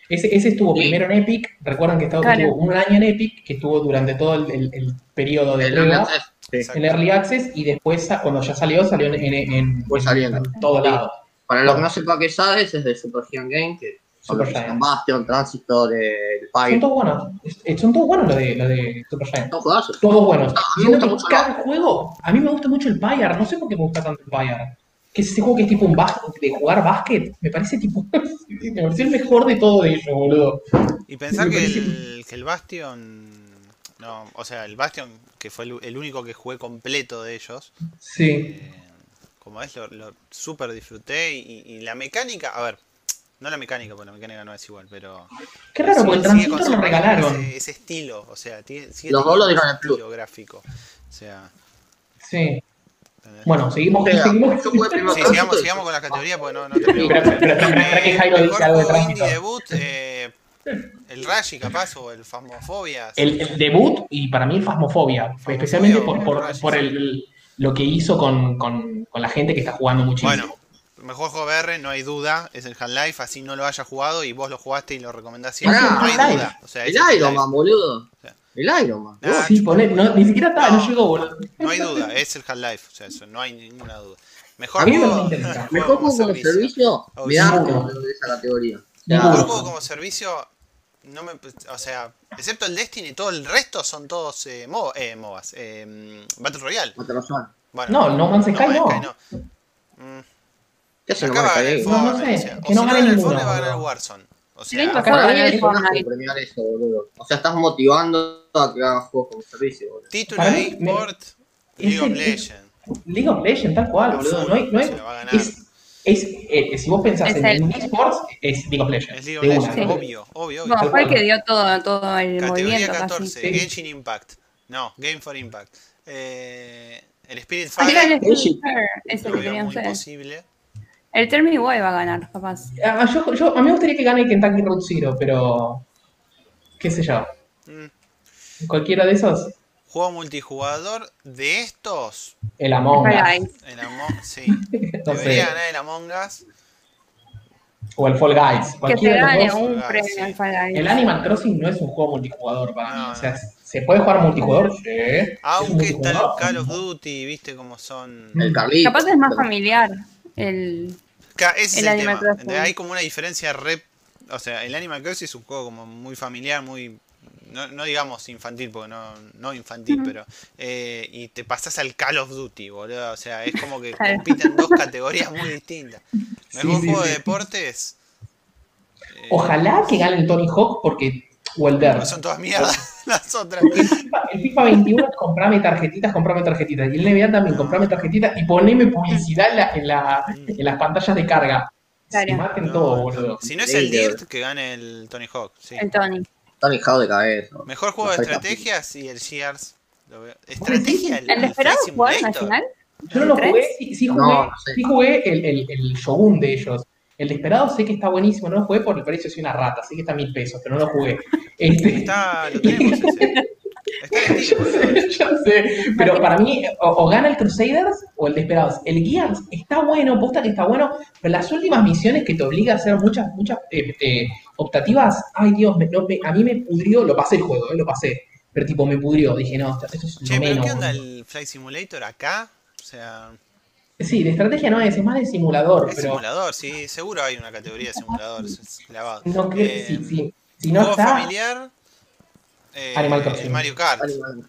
Ese, ese estuvo Sí. primero en Epic. Recuerdan que estaba, Claro. estuvo un año en Epic, que estuvo durante todo el, el- el periodo de El prueba, en Early Access, y después, cuando ya salió, salió en, en, en- Fue saliendo. en todo Sí. lado. Para los que no sepan qué es Hades, es de Super Game, que son Supergiant. son Bastion, Transistor, eh, el Son Fire. todos buenos. Es- Son todos buenos los de, los de Super Giant. Son juegazos. Todos buenos. Ah, a mí me Siento gusta que mucho cada juego, a mí me gusta mucho el Pyre, no sé por qué me gusta tanto el Pyre. Que es ese juego que es tipo un básquet, de jugar básquet, me parece tipo, me pareció el mejor de todo de ellos, boludo. Y pensar que parece- el, que el Bastion. No, o sea, el Bastion, que fue el, el único que jugué completo de ellos. Sí. eh, como es, lo, lo super disfruté. Y, y la mecánica, a ver, no la mecánica, porque la mecánica no es igual, pero. Qué raro, porque el Transistor lo regalaron. Ese, ese estilo, o sea, tiene, sigue Los dos lo dieron en Plus. gráfico. O sea. Sí. Bueno, seguimos. Seguimos. yo jugué primero Sí, sigamos, sigamos con la categoría porque no, no termino. Espera, espera, espera, espera, espera que Jairo dice algo de Transistor. debut, eh, el Rashi capaz o el Phasmophobia. El, el debut, y para mí el Fasmofobia, especialmente por, por, Fasmofobia, por el, lo que hizo con, con, con la gente que está jugando muchísimo. Bueno, mejor juego VR, no hay duda, es el Half-Life, así no lo haya jugado y vos lo jugaste y lo recomendás siempre, no hay Half-Life. duda. O sea, El Iron. Man, boludo. sea. El Iron Man. Sí, poné- no, ni siquiera estaba, no, No. llegó, boludo. No hay duda, es el Half-Life, o sea, eso, no hay ninguna duda. Mejor A mí me juego, interesa. juego Mejor como juego como servicio. servicio, Oh, me da de esa categoría. Mejor juego como servicio, no me, o sea, excepto el Destiny, todo el resto son todos eh, mo- eh, MOBAs, eh, Battle Royale. Battle Royale. Bueno, No, No Man's Sky no. Mm, ¿Qué hace acá no va a ganar el me No, no sé, o sea, que no si gane gana el ninguno, Fortnite va a ganar el. Warzone. O El año sea, pasado ganó el es un asco Fortnite. premiar eso, boludo. O sea, estás motivando a que hagas juegos como servicio, boludo. título Para de eSport, League of Legends. League of Legends, tal cual, boludo. No hay, no hay, ganar. es, es, eh, si vos pensás Es en, el- en esports, es League of Legends. Es League of Legends, obvio, obvio, obvio. Bueno, Tal fue el que dio todo, todo el Categoría movimiento 14, casi. Sí. Genshin Impact. No, Game for Impact. Eh, el Spirit Ah, el Fire ese lo que veo querían muy hacer. posible. El Me Why va a ganar, capaz. Ah, yo, yo- a mí me gustaría que gane Kentucky Road Zero, pero. qué sé yo. Mm, Cualquiera de esos, Juego multijugador de estos. el Among Us. El Among, sí. No Debería sé. ganar el Among Us. O el Fall Guys. Que de gane los dos. un premio sí. al Fall Guys. El Animal Crossing no es un juego multijugador para mí. O sea. ¿se puede jugar multijugador? Sí. ¿Es un Aunque está el? Call of Duty, viste cómo son. El Carlito. Capaz es más familiar. El, Ese El es el Animal tema. Crossing. Hay como una diferencia re. O sea, el Animal Crossing es un juego como muy familiar, muy. No, no digamos infantil, porque no, no infantil, pero. eh, y te pasas al Call of Duty, boludo. O sea, es como que Claro. compiten dos categorías muy distintas. Mejor sí, juego sí. de deportes. eh, Ojalá que gane el Tony Hawk porque Welder. no son todas mierdas las otras. El FIFA, el FIFA 21 es comprame tarjetitas, comprame tarjetitas. Y el NBA también, comprame tarjetitas y poneme publicidad en, la- en, la- en las pantallas de carga. Claro. Se maten No, todo, boludo. Si no es el Dirt, que gane el Tony Hawk. Sí. el Tony. Está lijado de cabeza. Mejor juego de estrategias y el Gears. Lo veo. ¿Estrategia? ¿El esperado jugaron al final? Yo no lo ¿El jugué, tres? sí, sí jugué, No, no sé. sí jugué el, el, el Shogun de ellos. El Desperado sé que está buenísimo, no lo jugué por el precio, soy una rata, sé que está a mil pesos, pero no lo jugué. Este, Está, lo tenemos ese. Está yo sé, yo sé, pero para mí, o, o gana el Crusaders o el Desperados. El Gears está bueno, posta que está bueno, pero las últimas misiones que te obliga a hacer muchas, muchas eh, eh, optativas, ay Dios, me- no, me- a mí me pudrió, lo pasé el juego, eh, lo pasé, pero tipo me pudrió, dije, no, esto, es Che, lo pero menos. ¿qué onda el Flight Simulator acá? O sea, Sí, de estrategia no es, es más de simulador, es pero simulador, sí, seguro hay una categoría de simuladores es clavado. no creo, Eh, si, si, si no juego está, familiar, eh, Animal Crossing. el Mario Kart. Animal. el-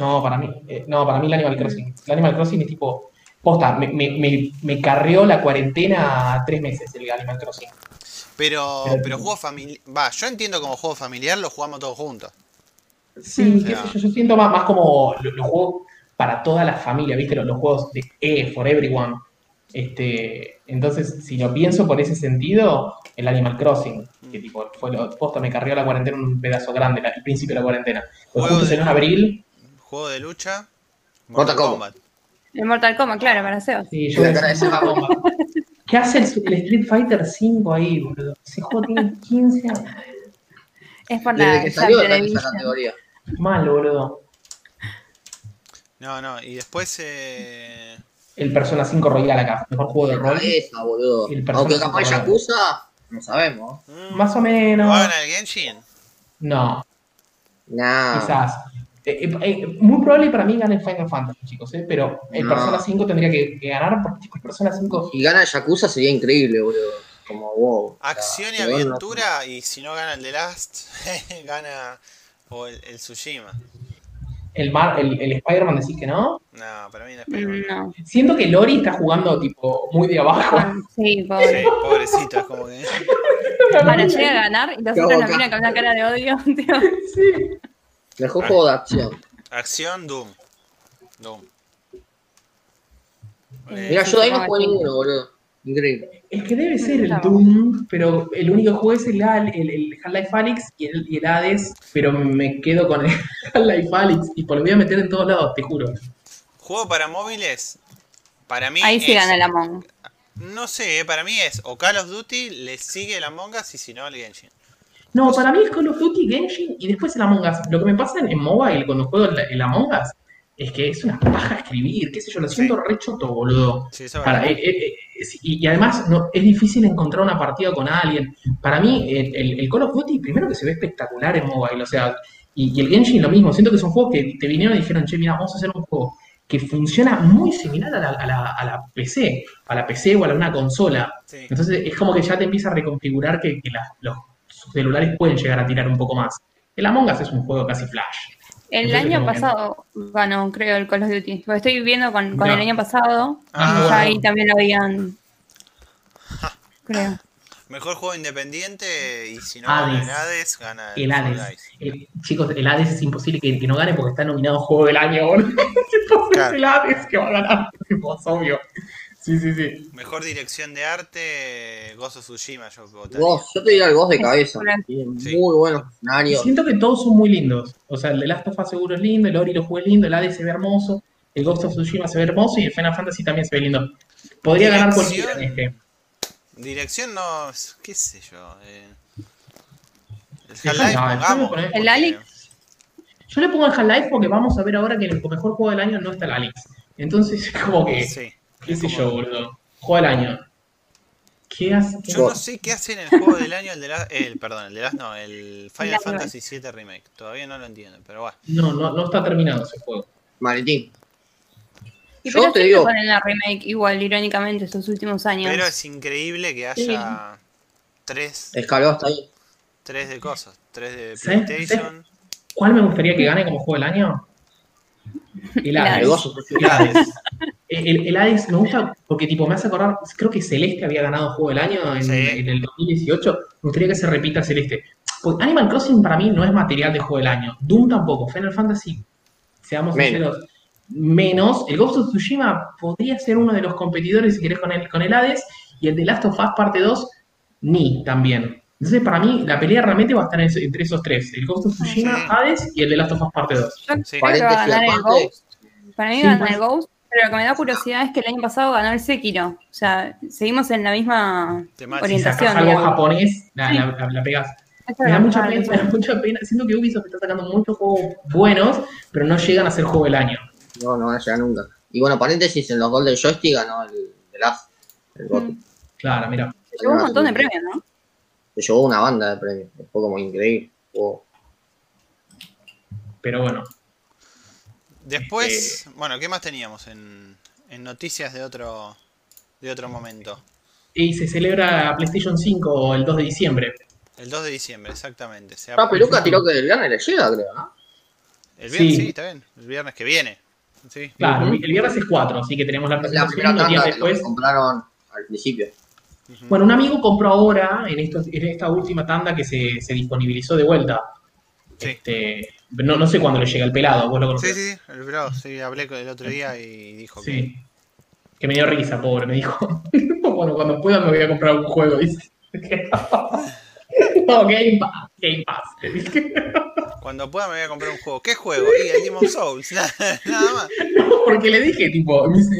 No, para mí, eh, no, para mí el Animal Crossing. El Animal Crossing es tipo, posta, me, me, me, me carrió la cuarentena tres meses el Animal Crossing. pero, pero- pero juego familiar, va, yo entiendo como juego familiar lo jugamos todos juntos. Sí, O qué sea- sé yo, yo siento más, más como lo- para toda la familia, ¿viste? Los, los juegos de E, for everyone. Este, entonces, si lo pienso por ese sentido, el Animal Crossing, que tipo, fue lo, posta, me carrió la cuarentena un pedazo grande, la- el principio de la cuarentena. Pues Juego justo en abril, Juego de lucha, Mortal Kombat. El Mortal Kombat, claro, para Sebas. Sí, yo bomba. ¿Qué hace el, el Street Fighter 5 ahí, boludo? Ese juego tiene 15 años. Es por Desde la que esa salió está en esa televisión. categoría. Mal, boludo. No, no, y después eh, El Persona 5 Royal acá. Mejor juego de rol. Cabeza, boludo. Y el Aunque capaz colorado. Yakuza, no sabemos. mm, Más o ¿lo menos. hagan al Genshin? No, Nah. quizás. Eh, eh, eh, muy probable para mí gane el Final Fantasy, chicos, ¿eh? pero el No. Persona 5 tendría que, que ganar porque tipo, el Persona 5 Si gana Yakuza sería increíble, boludo. Como wow. Acción y aventura, y si no gana el The Last, gana o el, el Tsushima. El, Mar- el, el Spider-Man decís que no. No, para mí el Spider-Man. Mm, No. Siento que Lori está jugando tipo muy de abajo. Ah, Sí, Sí, pobre. pobrecito, es como que. Ahora llega a ganar y los otros boca. miran con una cara de odio. tío. Sí. Mejor juego de acción. Acción, Doom. Doom. Eh, Mira, sí, yo de ahí sí, no sí. ninguno, boludo. Increíble. Es que debe ser el. Doom, pero el único jugué es el, el, el Half-Life Alyx y el, y el Hades, pero me quedo con el Half-Life Alyx y por lo voy a meter en todos lados, te juro. Juego para móviles. Para mí. Ahí sí es- gana el Among. No sé, eh, para mí es o Call of Duty, le sigue el Among Us y si no el Genshin. No, para mí es Call of Duty, Genshin y después el Among Us. Lo que me pasa en, en mobile cuando juego el, el Among Us es que es una paja escribir, qué sé yo, lo siento re choto, boludo. Sí, eso Para- verdad. eh, eh, eh, y, y además no, es difícil encontrar una partida con alguien. Para mí, el, Call of Duty, primero que se ve espectacular en mobile, o sea, y, y el Genshin lo mismo. Siento que son juegos que te vinieron y dijeron, che, mira, vamos a hacer un juego que funciona muy similar a la, a la- a la PC, a la PC o a la- una consola. Sí. Entonces es como que ya te empieza a reconfigurar que, que los celulares pueden llegar a tirar un poco más. El Among Us es un juego casi flash. El Entonces, año pasado ganó, creo, el Call of Duty. Lo estoy viendo con, con No. el año pasado. Ah, y ya bueno. ahí también lo habían. Creo. Mejor juego independiente y si no Hades. gana el Hades, gana El Fall Hades. El- chicos, el Hades es imposible que, que no gane porque está nominado Juego del Año, Claro. Es el Hades que va a ganar, tipo, es obvio. Sí, sí, sí. Mejor dirección de arte, Gozo Tsushima, yo votaría. Vos, yo te diría el Ghost de cabeza. Sí. muy buenos escenarios. siento que todos son muy lindos. O sea, el de Last of Us seguro es lindo, el Ori lo jugué lindo, el Hades se ve hermoso, el Ghost of Tsushima se ve hermoso y el Final Fantasy también se ve lindo. Podría ganar cualquiera en este. Dirección no, qué sé yo. Eh. El Half-Life, no, el pongamos. juego, El porque- Alex. Yo le pongo el Half-Life porque vamos a ver ahora que el mejor juego del año no está el Alex. Entonces, como que, Sí. Qué sé yo, boludo. Juego del año. ¿Qué hace? Yo no sé qué hace en el juego del año el de la, el, perdón, el de las no, el Final Fantasy VII Remake. Todavía no lo entiendo, pero bueno. No, no, no está terminado ese juego. Maletín. Y Yo pero te digo- ponen la remake igual, irónicamente, estos últimos años. Pero es increíble que haya tres, Escaló hasta ahí. tres de cosas. Tres de ¿Sabes- PlayStation. ¿Cuál me gustaría que gane como juego del año? El El El. El Hades. Me gusta porque tipo me hace acordar, creo que Celeste había ganado juego del año en, Sí. en el 2018. Me gustaría que se repita Celeste. Porque Animal Crossing para mí no es material de juego del año. Doom tampoco. Final Fantasy, seamos Menos. sinceros, menos. El Ghost of Tsushima podría ser uno de los competidores, si querés, con el, con el Hades. Y el de Last of Us parte 2, ni también. Entonces, para mí, la pelea realmente va a estar en- entre esos tres: el Ghost of Tsushima, Sí. Hades y el de Last of Us parte 2. Yo Sí. creo que va a Paréntesis ganar el aparte, Ghost. Para mí Sí, va a ganar el Ghost, pero lo que me da curiosidad es que el año pasado ganó el Sekiro. O sea, seguimos en la misma Temática. Si orientación. sacas algo digamos. japonés, la, la, la- la pegás. Me es da mucha pena, me da mucha pena. Siento que Ubisoft está sacando muchos juegos buenos, pero no llegan a ser juego del año. No, no van a llegar nunca. Y bueno, paréntesis, en los Golden Joystick ganó el, el. El. Mm. Claro, mira. Se llevó un montón de premios, ¿no? Se llevó una banda de premios. Fue como increíble. Pero bueno. Después, bueno, ¿qué más teníamos en, en noticias de otro de otro momento? Y se celebra PlayStation 5 el 2 de diciembre. El 2 de diciembre, exactamente. Se Ah, Peluca tiró que el viernes le llega, creo, ¿no? el viernes, Sí. sí. está bien. El viernes que viene. Sí. Claro, el viernes es 4, así que tenemos la Es la presentación primera tanda que después. compraron al principio. Bueno, un amigo compró ahora, en, esto, en esta última tanda que se, se disponibilizó de vuelta. Sí. Este, no, no sé cuándo le llega el pelado, vos lo conocés. sí, sí, el bravo, sí, hablé con el otro día y dijo que Sí. Que me dio risa, pobre, me dijo. bueno, cuando pueda me voy a comprar un juego, dice. no, Game Pass, Game Pass. cuando pueda me voy a comprar un juego. ¿Qué juego? Y el Demon Souls, nada, nada más. No, porque le dije, tipo, me dice,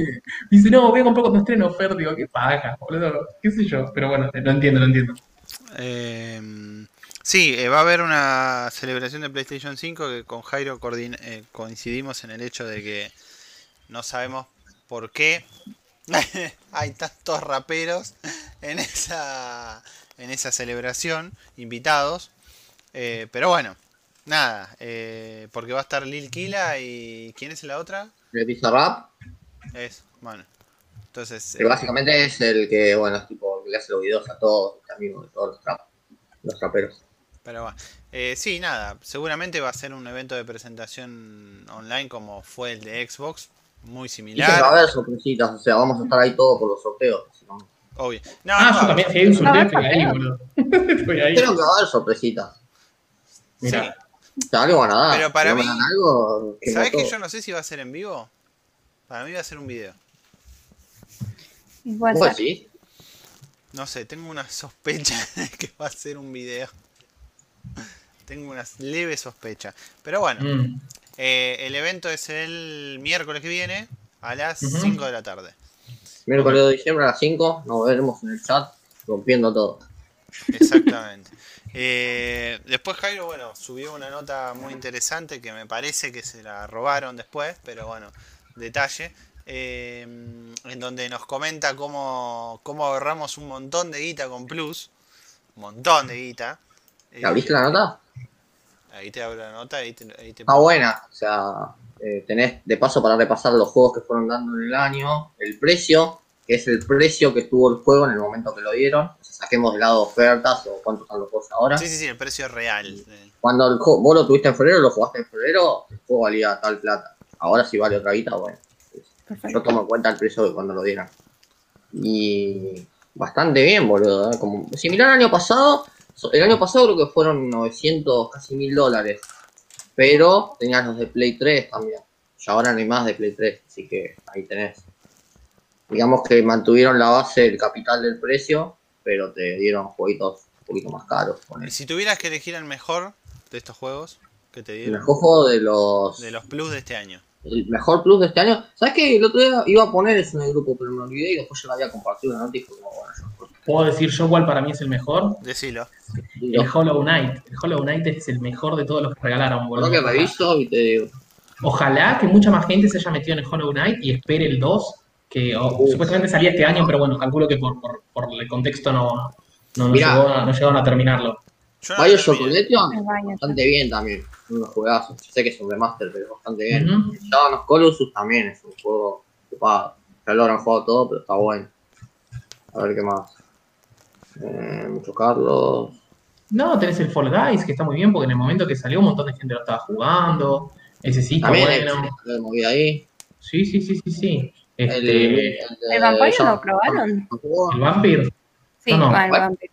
me dice, no, voy a comprar cuando esté en oferta. Digo, qué paja, boludo, qué sé yo. Pero bueno, lo entiendo, lo entiendo. Eh, sí, eh, va a haber una celebración de PlayStation 5 que con Jairo eh, coincidimos en el hecho de que no sabemos por qué hay tantos raperos en esa, en esa celebración, invitados. Eh, pero bueno, nada, eh, porque va a estar Lil Kila y ¿quién es la otra? El Bizarrap, Es, bueno. Entonces, que básicamente es el que, bueno, es tipo, le hace los videos a todos, amigo de todos los, trap, los traperos. Pero bueno, eh, sí, nada, seguramente va a ser un evento de presentación online como fue el de Xbox, muy que va a similar, haber sorpresitas, o sea, vamos a estar ahí todos por los sorteos. ¿no? obvio. No, Ah, no, yo también, si hay un sorteo, ahí, boludo. Creo que va a haber sorpresitas. Mira. sí. O sea, algo van a dar. Pero para mí- dan algo, quemo ¿Sabes que yo no sé si va a ser en vivo? Para mí va a ser un video. Y puede ¿Vos ser. decís? No sé, tengo una sospecha de que va a ser un video. Tengo una leve sospecha. Pero bueno, Mm. eh, el evento es el miércoles que viene a las. 5 de la tarde. Miércoles de diciembre a las 5, nos veremos en el chat rompiendo todo. Exactamente. Eh, después Jairo, bueno, subió una nota muy interesante que me parece que se la robaron después, pero bueno, detalle. eh, en donde nos comenta cómo, cómo ahorramos un montón de guita con Plus. Un montón de guita. Eh, ¿La abriste la nota? Ahí te abro la nota, ahí te, ahí te- Está buena, o sea, eh, tenés de paso para repasar los juegos que fueron dando en el año, el precio, que es el precio que tuvo el juego en el momento que lo dieron. O sea, saquemos de lado ofertas o cuántos están los juegos ahora. Sí, sí, sí, el precio real. Eh, Cuando el juego, vos lo tuviste en febrero, lo jugaste en febrero, el juego valía tal plata. Ahora si vale otra guita, bueno. Yo Perfecto. tomo en cuenta el precio de cuando lo dieron. Y bastante bien, boludo. ¿eh? Como, similar al año pasado. El año pasado creo que fueron 900, casi 1000 dólares. Pero tenías los de Play 3 también. Y ahora no hay más de Play 3, así que ahí tenés. Digamos que mantuvieron la base del capital del precio, pero te dieron jueguitos un poquito más caros. Y si tuvieras que elegir el mejor de estos juegos que te El dieron, mejor juego de los, de los Plus de este año. el mejor plus de este año. ¿Sabes qué? El otro día iba a poner eso en el grupo, pero me olvidé y después yo lo había compartido y fue como, bueno, yo ¿Puedo decir yo cuál para mí es el mejor? Decilo. El Hollow Knight. El Hollow Knight es el mejor de todos los que regalaron, boludo. lo que reviso y te digo, Ojalá que mucha más gente se haya metido en el Hollow Knight y espere el 2, que supuestamente salía este año, pero bueno, calculo que por, por, por el contexto no, no, no, Mirá. llegó a- no llegaron a terminarlo. Yo Bioshock. Collection, El bastante bien también. Unos juegazos. Yo sé que es un remaster, pero bastante bien. Shadow of Colossus también es un juego que copado. Ya lo habrán jugado todo, pero está bueno. A ver qué más. Eh, mucho Carlos. No, tenés el Fall Guys, que está muy bien, porque en el momento que salió un montón de gente lo estaba jugando. Ese sí está También bueno. el movida ahí. Sí, sí, sí, sí, sí. El, Este, de- ¿El Vampire lo probaron? El Vampire. Sí, No, no. bueno, ¿Cuál? Vampire.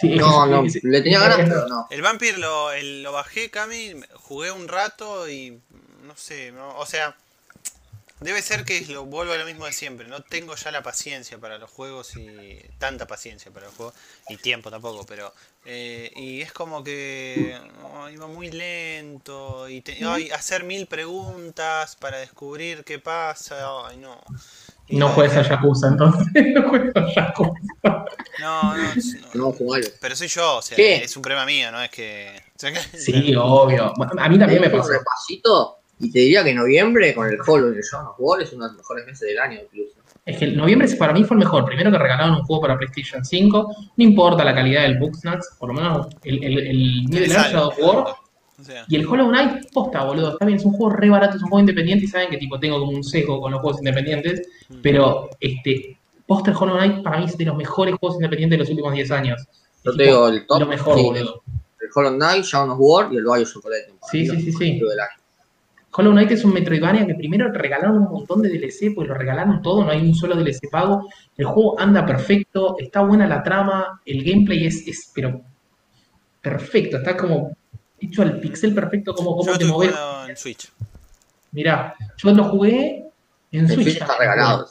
Sí, No, no, le tenía ganas, pero no. El Vampire lo, el- lo bajé, Cami, jugué un rato y no sé, no- o sea, debe ser que lo vuelvo a lo mismo de siempre. No tengo ya la paciencia para los juegos y tanta paciencia para los juegos y tiempo tampoco, pero eh, y es como que oh, iba muy lento y te- hacer mil preguntas para descubrir qué pasa, ay no. No juegues a Yakuza, entonces. no juegues a Yakuza. No, no, no, No jugar. pero soy yo, o sea, ¿Qué? es un problema mío, no es que. que- Sí, obvio. A mí también me pasó. un repasito y te diría que noviembre con el Hollow y el Shadow of War es uno de los mejores meses del año incluso. Es que el noviembre para mí fue el mejor. Primero que regalaron un juego para PlayStation 5. No importa la calidad del Bugsnax, por lo menos el, el, el Middle Tenés Earth algo, Shadow of War. O sea, Y el Hollow Knight, posta, boludo. Está bien, es un juego re barato, es un juego independiente y saben que tipo tengo como un sesgo con los juegos independientes. Mm. Pero este, posta el Hollow Knight para mí es de los mejores juegos independientes de los últimos 10 años. Yo te digo el top. Lo mejor, sí, boludo. El Hollow Knight, Shadow of War y el Collection. para Sí, sí, sí, sí. Hollow Knight es un Metroidvania que primero regalaron un montón de DLC, pues lo regalaron todo, no hay un solo DLC pago. El juego anda perfecto, está buena la trama, el gameplay es, es pero perfecto, está como hecho al pixel perfecto, como yo cómo te jugando en Switch. Mirá, yo lo jugué en El Switch. Switch está regalado.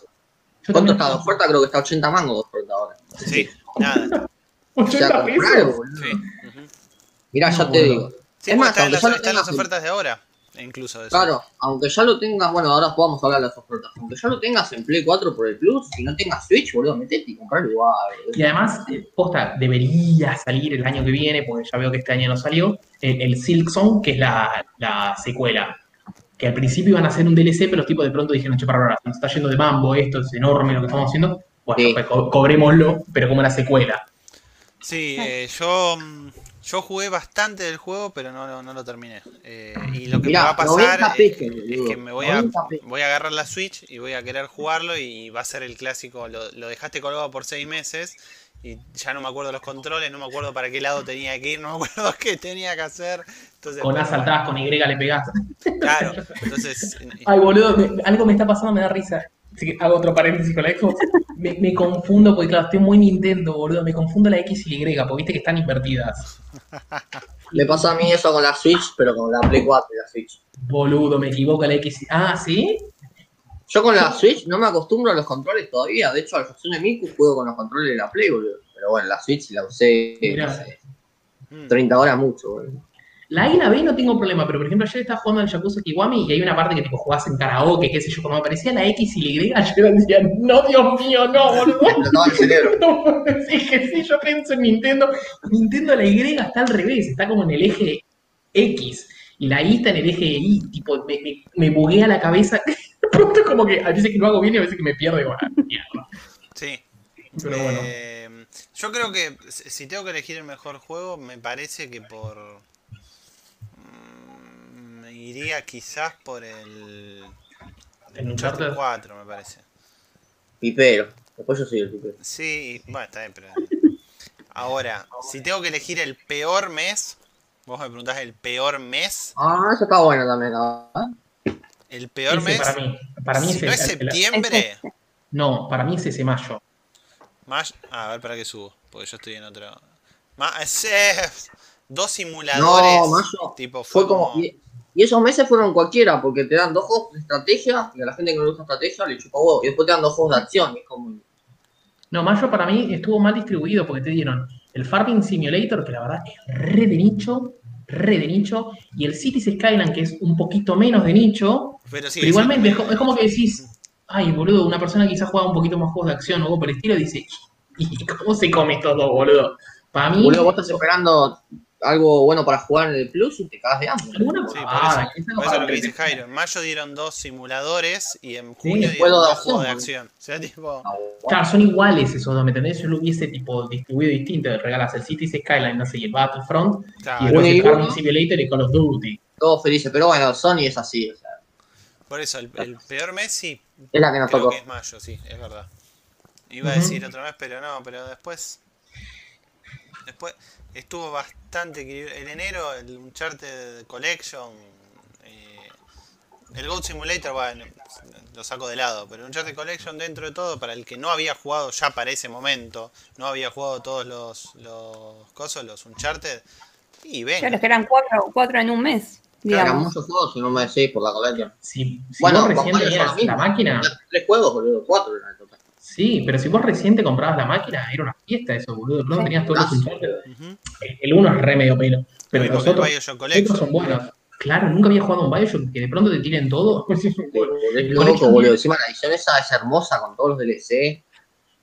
Yo ¿Cuánto está de oferta? Creo que está 80 mangos de oferta ahora. Sí, nada. O sea, 80 comprar, pesos. boludo. Sí. ujú. Mirá, ya No, te boludo. digo. Sí, Es más, están, las, ya están las ofertas de ahora. Incluso eso. Claro, aunque ya lo tengas, bueno, ahora podamos hablar de las ofertas. Aunque ya lo tengas en Play 4 por el Plus, si no tengas Switch, boludo, metete y comprarlo igual. Y además, eh, posta, debería salir el año que viene, porque ya veo que este año no salió, el, el Silk Song, que es la, la secuela. Que al principio iban a hacer un DLC, pero los tipos de pronto dijeron, che, para, para, nos está yendo de mambo esto, es enorme lo que estamos haciendo. Bueno, Sí. pues co- cobrémoslo, pero como la secuela. Sí, eh, yo, mm, yo jugué bastante del juego, pero no, no, no lo terminé. Eh, y lo que Mirá, me va a pasar 90 pesos, es que me voy a, 90 pesos. voy a agarrar la Switch y voy a querer jugarlo y va a ser el clásico, lo, lo dejaste colgado por seis meses y ya no me acuerdo los controles, no me acuerdo para qué lado tenía que ir, no me acuerdo qué tenía que hacer. Entonces, Con A saltás, con Y le pegás. Claro, entonces... Ay, boludo, me- algo me está pasando, me da risa. Así que hago otro paréntesis con la Xbox. Me, me confundo, porque claro, estoy muy Nintendo, boludo. Me confundo la X y la Y, porque viste que están invertidas. Le pasa a mí eso con la Switch, pero con la Play 4 y la Switch. Boludo, me equivoco la X. y- Ah, ¿sí? Yo con la Switch no me acostumbro a los controles todavía. De hecho, al Hatsune Miku juego con los controles de la Play, boludo. Pero bueno, la Switch la usé, no sé, mm, 30 horas mucho, boludo. La A y la B no tengo problema, pero por ejemplo ayer estaba jugando al Yakuza Kiwami y hay una parte que tipo jugás en karaoke, qué sé yo, como me parecía la X y la Y, yo decía, no, Dios mío, no, boludo. El cerebro. No decir que sí, yo pienso en Nintendo. Nintendo la Y está al revés, está como en el eje X. Y la I está en el eje Y, tipo, me, me, me buguea la cabeza. De pronto como que a veces que lo hago bien y a veces que me pierdo y bueno, mierda. Sí. Pero bueno. Eh, yo creo que si tengo que elegir el mejor juego, me parece que por. Iría quizás por el. ¿El Uncharted Uncharted? 4, me parece. Pipero. Después yo soy el pipero. Sí, bueno, está bien, pero. Ahora, si tengo que elegir el peor mes. Vos me preguntás el peor mes. Ah, eso está bueno también, ¿ah? El peor Ese mes. para mí. Para mí si es no es el- septiembre. No, para mí es ese mayo. Más, a ver, para que subo, porque yo estoy en otro. Más, eh, dos simuladores. No, mayo. tipo, fue, Fue como. Y esos meses fueron cualquiera, porque te dan dos juegos de estrategia y a la gente que no le gusta estrategia le chupa huevo. Y después te dan dos juegos de acción. Y es como. No, Mayo para mí estuvo mal distribuido porque te dieron el Farming Simulator, que la verdad es re de nicho, re de nicho, y el Cities Skyline, que es un poquito menos de nicho, Pero sí, pero igualmente sí, es co- es como que decís, ay, boludo, una persona que quizás juega un poquito más juegos de acción o algo por el estilo, dice, ¿y cómo se come todo, boludo? Para mí, Boludo, vos estás esperando algo bueno para jugar en el Plus y te cagas de hambre. Sí, por pavada, eso, es por eso para lo que dice. Jairo. En mayo dieron dos simuladores y en Sí, junio después dieron dos juegos de acción. O sea, tipo. Ah, bueno. Claro, son iguales esos dos, ¿me entendés? Yo lo hubiese tipo distribuido distinto, regalas el Cities Skyline, no sé, y el Battlefront, y claro, después y el Farming. Simulator y Call of Duty. Todos felices. Pero bueno, Sony es así. O sea, Por eso, el, el peor mes sí, Es la que nos creo tocó. que es mayo, sí, es verdad. Iba a Ujú. decir otra vez, pero no, pero después. Después estuvo bastante. El enero, el Uncharted Collection. eh, el Goat Simulator, bueno, lo saco de lado, pero el Uncharted Collection dentro de todo, para el que no había jugado ya para ese momento, no había jugado todos los, los cosas, los Uncharted, y Claro, venga. es que eran cuatro, cuatro en un mes, Eran digamos. muchos juegos y no me decís por la colección. Si, si Bueno, vos con recién tenías la máquina, Tres juegos, boludo, cuatro eran. Sí, pero si vos recién te comprabas la máquina, era una fiesta eso, boludo. De pronto tenías todos los Ah. Ujú. El- El uno es re medio pelo, pero los otros, otros son Collection. buenos. Claro, nunca había jugado un Bioshock que de pronto te tiren todo. Es El loco, boludo. Encima la edición esa es hermosa con todos los DLC.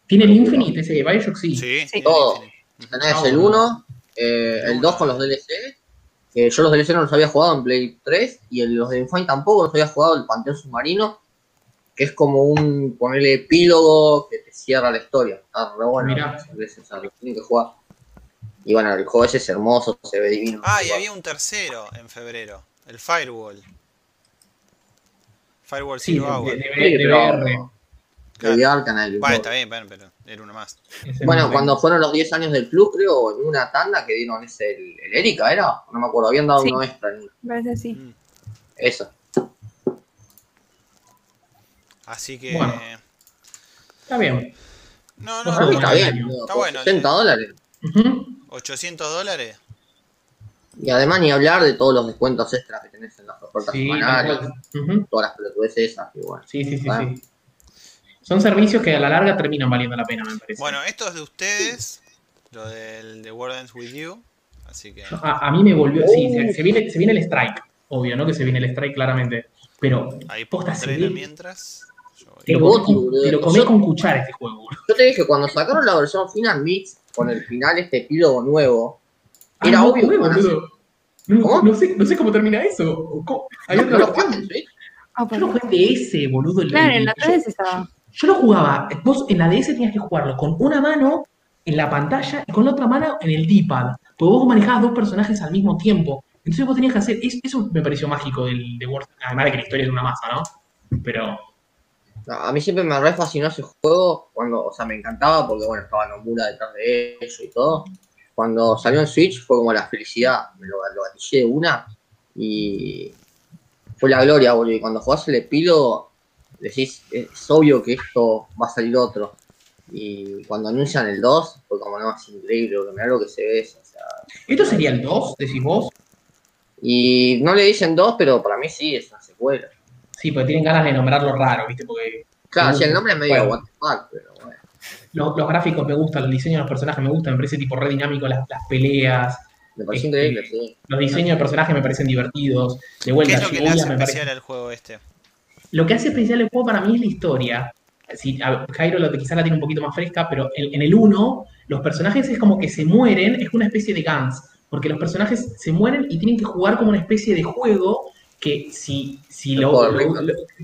Tiene el Infinite, ese Bioshock sí. Sí, Sí. Todo. Tenés Ah, el bueno. 1, el 2 con los DLC. que yo los DLC no los había jugado en Play 3. Y el- los de Infine tampoco los había jugado el Panteón Submarino. Que es como un ponerle epílogo que te cierra la historia. Está re bueno. DLC, o sea, que jugar. Y bueno, el juego ese es hermoso, se ve divino. Ah, y había un tercero en febrero, el Firewall. Firewall Sí, Zero de, Hour. de, de, Sí, de pero- VR. de VR Canal. Bueno, está bien, bueno, pero era uno más. Ese Bueno, cuando fueron los 10 años del club, creo, en una tanda que dieron ese, el, el Erika, ¿era? No me acuerdo, habían dado Sí. uno extra en parece así. Mm. Eso. Así que. Bueno. Está bien. No, No no, está bien, Está bueno, 60 dólares. Ujú. 800 dólares. Y además ni hablar de todos los descuentos extras que tenés en las ofertas Sí, semanales, todas las pelotudeces esas, que bueno. sí, sí, sí, sí. Son servicios que a la larga terminan valiendo la pena, me parece. Bueno, esto es de ustedes. Lo del The World Ends With You. Así que. A, a mí me volvió. Sí, se, se viene, se viene el strike. Obvio, ¿no? Que se viene el strike claramente. Pero Ahí posta se ve- mientras. Te lo Goti, con, boludo. te lo comés con cuchara este juego, boludo. Yo te dije, cuando sacaron la versión Final Mix con el final este epílogo nuevo, Ah, Era no, obvio que boludo. No, ¿Cómo? no sé, no sé cómo termina eso. ¿Cómo? Hay ¿no, otra lo? Ah, Yo lo jugué en DS, boludo. claro, el- en la yo- 3 estaba. Yo lo jugaba, vos en la DS tenías que jugarlo con una mano en la pantalla y con la otra mano en el D-pad. Porque vos manejabas dos personajes al mismo tiempo. Entonces vos tenías que hacer. es- Eso me pareció mágico del de World. Además de que la historia es una masa, ¿no? Pero. A mí siempre me re fascinó ese juego, cuando, o sea, me encantaba porque, bueno, estaba Nomura detrás de ello y todo. Cuando salió en Switch fue como la felicidad, me lo, lo gatillé de una y fue la gloria, boludo. Y cuando jugás el epílogo, decís, es obvio que esto va a salir otro. Y cuando anuncian el 2, fue como, no, es increíble, boludo, mirá lo que se ve eso, o sea. ¿Esto sería el 2, decís vos? Y no le dicen 2, pero para mí sí, es una secuela. Sí, porque tienen ganas de nombrarlo raro, ¿viste? Porque Claro, sí, el nombre es medio Bueno. what the fuck, pero bueno. los, los gráficos me gustan, el diseño de los personajes me gustan, me parece tipo re dinámico las, las peleas, Me pareció Este, increíble, sí. los diseños de personajes me parecen divertidos. De ¿Qué vuelta, es lo que le hace parece- al juego este? Lo que hace especial el juego para mí es la historia. Si, a- Jairo lo, quizá la tiene un poquito más fresca, pero en, en el 1, los personajes es como que se mueren, es una especie de Guns, porque los personajes se mueren y tienen que jugar como una especie de juego que si, si lo,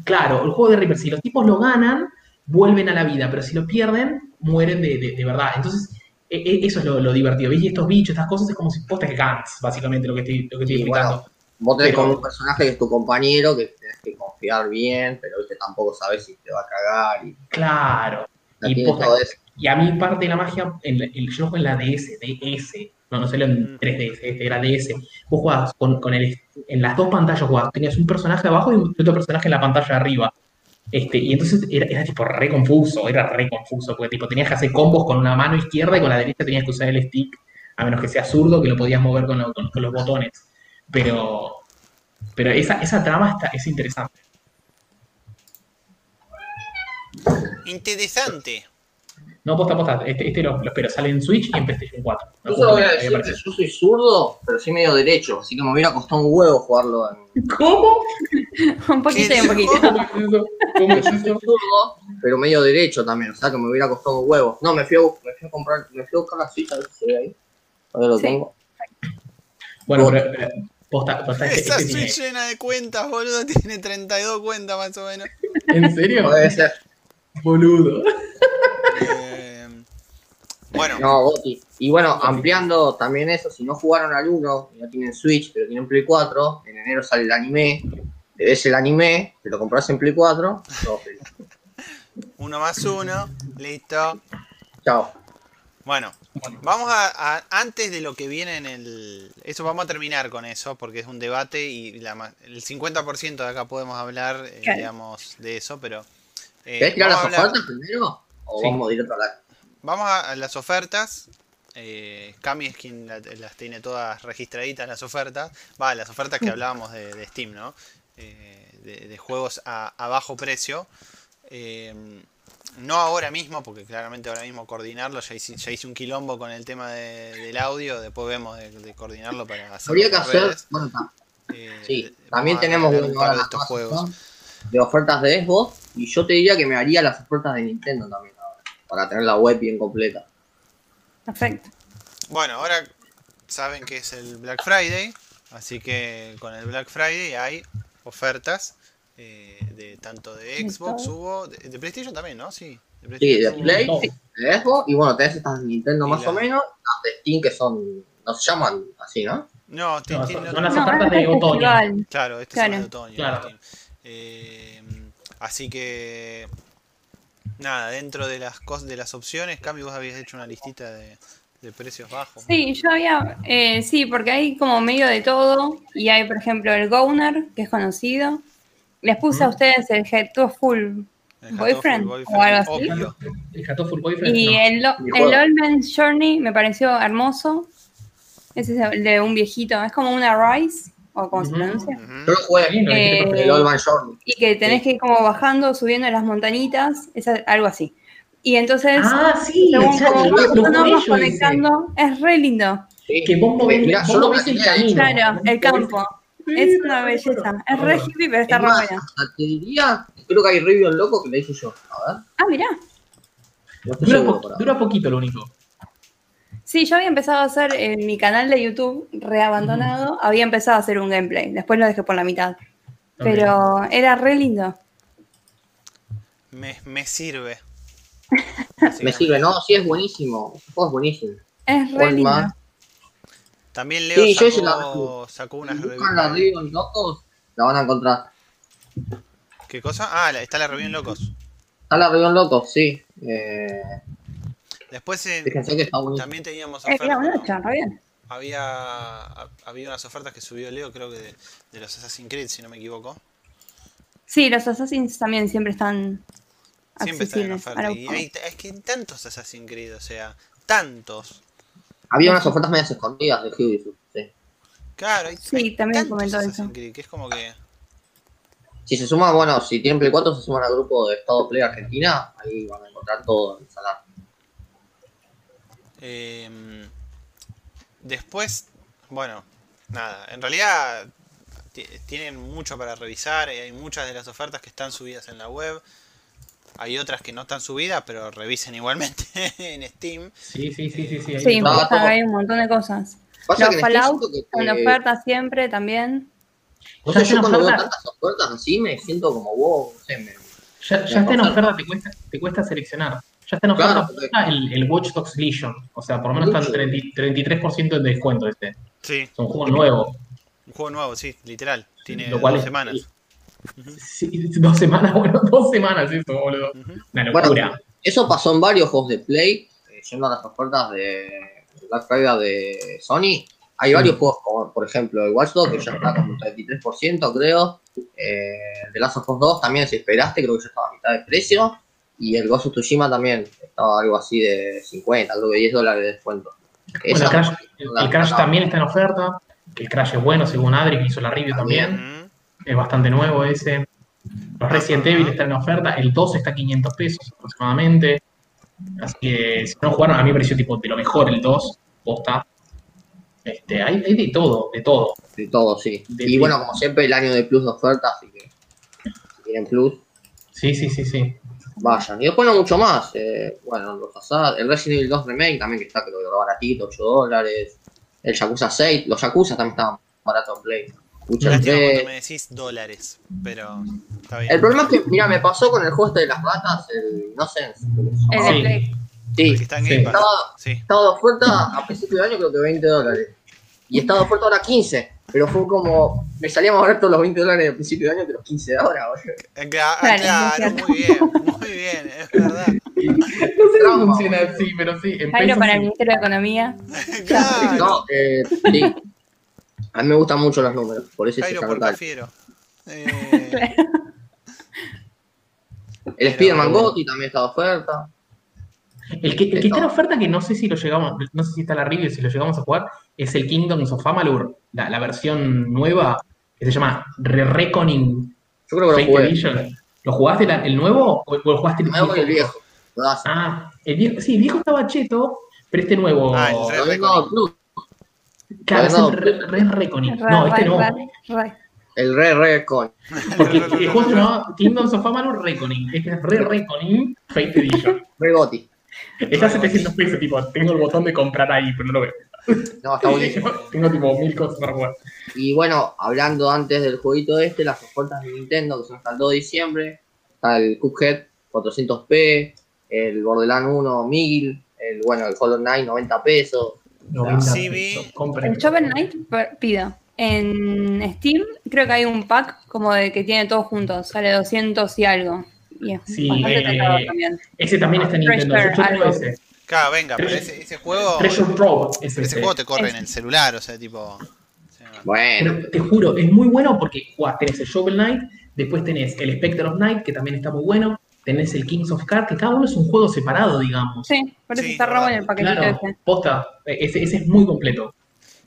Claro, el juego de Reaper, si los tipos lo ganan, vuelven a la vida, pero si lo pierden, mueren de, de- de verdad. Entonces, e- e- eso es lo, lo divertido. ¿Ves? Y estos bichos, estas cosas, es como si posta es Guns, básicamente, lo que estoy, lo que estoy explicando. bueno, vos tenés Pero- como un personaje que es tu compañero, que tenés que confiar bien, pero viste, tampoco sabes si te va a cagar y Claro. Y tiene posta- todo eso. Y a mí parte de la magia, en el, yo juego en la DS, DS, no, no solo en Mm. 3DS, este era DS. Vos jugabas con, con el, en las dos pantallas jugabas, tenías un personaje abajo y otro personaje en la pantalla arriba. Este, y entonces era, era tipo re confuso, era re confuso, porque tipo tenías que hacer combos con una mano izquierda y con la derecha tenías que usar el stick, a menos que sea zurdo, que lo podías mover con, lo- con- con los botones. Pero, pero esa, esa trama está, es interesante. Interesante. No, posta, posta, este, este lo, lo espero, sale en Switch y en PlayStation 4. Yo solo voy a Ahí decir que aparece. yo soy zurdo, pero sí medio derecho, así que me hubiera costado un huevo jugarlo en... ¿Cómo? un poquito y un poquito. ¿Cómo es soy zurdo, pero medio derecho también, o sea que me hubiera costado un huevo. No, me fui a, me fui a comprar, me fui a buscar la Switch, a ver si se ve ahí. Ahora lo Sí. tengo. Bueno, pero, pero, posta, posta, este, Esa este tiene- Switch llena de cuentas, boludo. Tiene 32 cuentas más o menos. ¿En serio? Puede ser. Boludo. Bueno, No, Goti. Y bueno, ampliando también eso, si no jugaron al 1 y no tienen Switch, pero tienen Play 4, en enero sale el anime ves el anime, te lo compras en Play 4, todo feliz. Uno más uno, listo. Chao. Bueno, vamos a, a- antes de lo que viene en el... Eso vamos a terminar con eso, porque es un debate y la el 50% de acá podemos hablar, eh, digamos, de eso, pero... eh, ¿Querés tirar las hablar- ofertas primero? ¿O Sí. vamos directo a la.? Vamos a las ofertas. Eh, Cami es quien la- las tiene todas registraditas las ofertas. Va, las ofertas que hablábamos de, de Steam, ¿no? Eh, de, de juegos a, a bajo precio. Eh, no ahora mismo, porque claramente ahora mismo coordinarlo, ya hice, ya hice un quilombo con el tema de- del audio, después vemos de, coordinarlo para hacerlo Habría que hacer. Bueno, Eh, sí, también tenemos un par de estos juegos. ofertas de Xbox. Y yo te diría que me haría las ofertas de Nintendo también para tener la web bien completa. Perfecto. Bueno, ahora saben que es el Black Friday, así que con el Black Friday hay ofertas eh, de tanto de Xbox hubo, de, de PlayStation también, ¿no? Sí. De Sí, de Play, de Xbox. Y bueno, tenés estas de Nintendo Y más la- o menos. Las de Steam que son. No se llaman así, ¿no? No, No, son- no- son las ofertas de otoño. Claro, este Claro. es de otoño. Claro. Steam. Eh, así que nada, dentro de las cosas de las opciones, Cami, vos habías hecho una listita de, de precios bajos. Sí, yo había, eh, sí, porque hay como medio de todo y hay, por ejemplo, el Gowner, que es conocido. Les puse a ustedes el Head to Full El Boyfriend, o algo así. obvio. El Boyfriend. y no. el, el juego. Old Man's Journey me pareció hermoso. Ese es el de un viejito, es como una Rise, o como se Ujú. pronuncia. Ujú. Yo lo jugué. Lindo, Eh, dijiste, El Old Man Journey. Y que tenés Sí. que ir como bajando, subiendo las montañitas, es algo así. Y entonces, Ah, sí, según ya, como vas yo ese. conectando, es re lindo. Sí. Que vos movés, Mirá, vos lo movés el camino. Claro, el campo. Es una belleza. Es re hippie, pero está Es re buena. te diría, creo que hay review loco que le hice yo. A ver, Ah, mirá. no Dura, po- dura poquito lo único. Sí, yo había empezado a hacer en mi canal de YouTube, reabandonado, había empezado a hacer un gameplay. Después lo dejé por la mitad. Pero era re lindo. Me, me sirve. Me sirve, no, sí es buenísimo. El juego es buenísimo. Es re lindo. También Leo Sí, yo sacó, sacó Si unas buscan la review en locos, la van a encontrar. ¿Qué cosa? Ah, está la review en locos. Está la review en locos, sí. Eh, Después también teníamos Eh, era ofertas. Había, ha- había unas ofertas que subió Leo, creo que de, de los Assassin's Creed, si no me equivoco. Sí, los Assassins también siempre están Siempre están en oferta. Y hay, es que hay tantos Assassin's Creed, o sea, tantos. Había unas ofertas medias escondidas de Ubisoft, sí. Claro, hay, Sí, hay también tantos comentó Assassin's eso. Creed que es como que. Si se suma, bueno, si tienen Play 4, se suman al grupo de Estado Play Argentina, ahí van a encontrar todo en salar. Eh, después, bueno, nada, en realidad ti- tienen mucho para revisar. y Hay muchas de las ofertas que están subidas en la web. Hay otras que no están subidas, pero revisen igualmente en Steam. Sí, sí, sí, sí. sí, hay Sí. No, un montón de cosas. Pasa Los Fallout que, con que- oferta siempre también. Ya sé, yo cuando veo tantas ofertas así me siento como vos, no sé, me, Ya, ya está en oferta, te cuesta, te cuesta seleccionar. Ya está en Claro, oferta porque- el, el Watch Dogs Legion. O sea, por lo menos está Mucho. en 30 33% de descuento este. Sí, Es un juego nuevo. un juego nuevo, sí, literal. Tiene Lo cual dos es- semanas. Sí, dos semanas, bueno, dos semanas eso, boludo. Una Bueno. Eso pasó en varios juegos de Play, eh, yendo a las ofertas de Black Friday de Sony. Hay varios juegos, como por ejemplo el Watch Dogs, que ya está como un 33%, creo. Eh, The Last of Us 2 también, si esperaste, creo que ya estaba a mitad de precio. Y el Ghost of Tsushima también estaba algo así de 50, creo que 10 dólares de descuento. Bueno, el Crash, el, la- el Crash la- también está en oferta. Que el Crash es bueno, según Adri, que hizo la review también. Es bastante nuevo ese. Los Resident Evil están en oferta. El 2 está a 500 pesos aproximadamente. Así que si no jugaron, a mí me pareció tipo de lo mejor el 2. Posta. Este, hay, hay de todo, de todo. De todo, sí. De- y bueno, como siempre, el año de Plus de ofertas, así que si quieren Plus, Sí, sí, sí, sí. Vayan. Y después no mucho más. eh, bueno, los Assad, el Resident Evil 2 Remake también, que está creo que baratito, 8 dólares. El Yakuza 6, los Yakuza también estaban baratos en Play. Witcher Lástima 3. cuando me decís dólares, pero está bien. El problema es que, mira, me pasó con el juego este de las ratas, el que se El de Sí. Play. Sí, Sí. Estaba, Sí. estaba de oferta a principio de año, creo que 20 dólares. Y estaba de oferta ahora 15. Pero fue como. Me salía más barato los 20 dólares al principio de año que los 15 de ahora, boludo. Eh, cla- Claro, claro, muy bien, muy bien, es verdad. No sé si Trauma. funciona así, pero sí. En Jairo para el. Ministerio de Economía. Claro. No, eh, sí. A mí me gustan mucho los números, por eso Jairo por Cafiero. Eh, El Spider-Man Gotti también está de oferta. El que, el que está en oferta, que no sé si lo llegamos, no sé si está en la review, si lo llegamos a jugar, es el Kingdoms of Amalur, la, la versión nueva que se llama Re Reckoning Yo creo que lo Fate jugué. Edition. ¿Lo jugaste la- el nuevo o, o jugaste el Me voy el viejo. Ah, el viejo, sí, el viejo estaba cheto, pero este nuevo. Ah, el Re Reckoning. Plus. claro, es no, el Re, Re Reckoning. No, este no. El Re Re con. Porque el juego se llamaba Kingdoms of Amalur Reckoning. Este es Re Reckoning Fate Edition. Re Gotti. Está a 700 pesos, tipo, tengo el botón de comprar ahí, pero no lo veo. No, está buenísimo. tengo tipo mil cosas para jugar. Y bueno, hablando antes del jueguito este, las ofertas de Nintendo que son hasta el 2 de diciembre. Está el Cuphead 400p, el Borderlands 1 1000, el bueno, el Hollow Knight 90 pesos. 90 Sí, pesos. El Shovel Knight pido. En Steam creo que hay un pack como de que tiene todo juntos. Sale 200 y algo. Y es Sí, bastante eh, también. Ese también está en Nintendo. Treasure. Claro, venga, pero ese, ese juego. Treasure Trove es Ese ese. juego te corre en el celular, o sea, tipo. Bueno, Pero te juro, es muy bueno porque jugás, tenés el Shovel Knight, después tenés el Spectre of Night, que también está muy bueno, tenés el Kings of Cards, que cada uno es un juego separado, digamos. Sí, por eso Sí, está raro en el paquetito Claro, ese. posta, ese, ese es muy completo.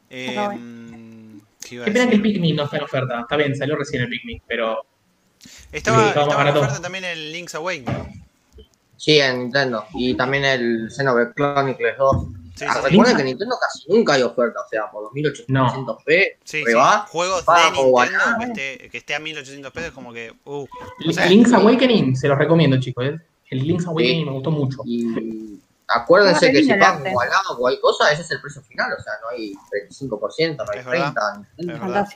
eh, voy. ¿qué pena que el? Pikmin no está en oferta. Está bien, salió recién el Pikmin, pero Estaba, Sí, estaba en oferta también el Link's Awakening. sí, en Nintendo. Y también el Xenoblade Chronicles 2. Sí, Ah, sí, sí. recuerden que en Nintendo casi nunca hay oferta, o sea, por 2800p, Sí, sí. reba, Juegos de Nintendo que esté, que esté a 1800 pesos, como que. Uh, Li- sea, Link's Awakening se los recomiendo, chicos. ¿eh? El Link's Awakening Sí. me gustó mucho. Y acuérdense que si pagan igualado o cualquier cosa, ese es el precio final, o sea, no hay 35%, no hay Es verdad. 30%. Es verdad.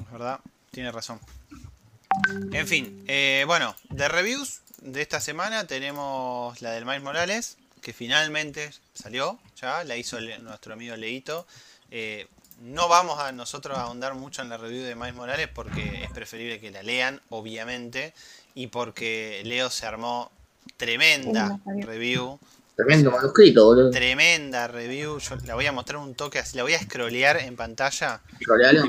Es verdad, tiene razón. En fin, eh, bueno, de reviews de esta semana tenemos la del Miles Morales, que finalmente salió, ya la hizo el- nuestro amigo Leito. Eh, no vamos a nosotros a ahondar mucho en la review de Miles Morales porque es preferible que la lean, obviamente, y porque Leo se armó tremenda review. tremendo manuscrito, boludo. Tremenda review. Yo la voy a mostrar un toque así, la voy a scrollear en pantalla. Troleale,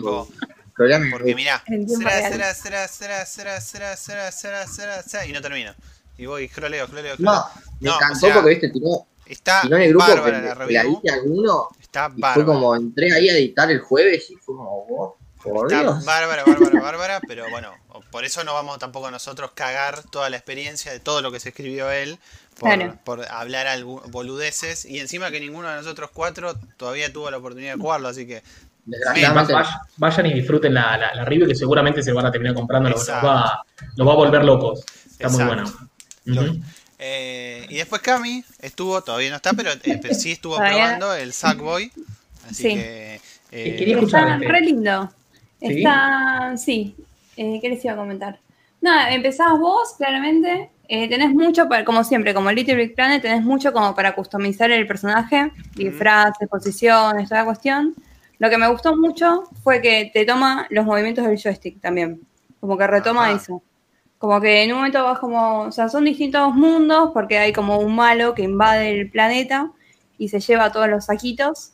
Porque mirá, será, será, será, será, será, será, será, será, será, será, y no termina. Y voy, scrolleo, scrolleo, scrolleo. No, me No, encantó o sea, porque, viste, tiró, Está tiró en el grupo bárbara la la review. dije a alguno Está y fue bárbara. como, entré ahí a editar el jueves y fue como, vos, por Está Dios. bárbara, bárbara, bárbara, pero bueno, por eso no vamos tampoco nosotros cagar toda la experiencia de todo lo que se escribió él por, Claro. por hablar boludeces y encima que ninguno de nosotros cuatro todavía tuvo la oportunidad de jugarlo, así que Desgraciadamente, Vayan y disfruten la, la, la review que seguramente se van a terminar comprando. Los, va, los va a volver locos. Está muy bueno. Eh, y después Cami estuvo, todavía no está, pero, eh, sí estuvo probando el Sackboy. Así Sí. que. eh, Quería Está re lindo. ¿Sí? Está, sí. Eh, ¿Qué les iba a comentar? Nada, empezás vos, claramente. Eh, tenés mucho, para, como siempre, como Little Big Planet, tenés mucho como para customizar el personaje, disfraces, posiciones, toda la cuestión. Lo que me gustó mucho fue que te toma los movimientos del joystick también. Como que retoma Ajá. eso. Como que en un momento vas como, o sea, son distintos mundos porque hay como un malo que invade el planeta y se lleva todos los saquitos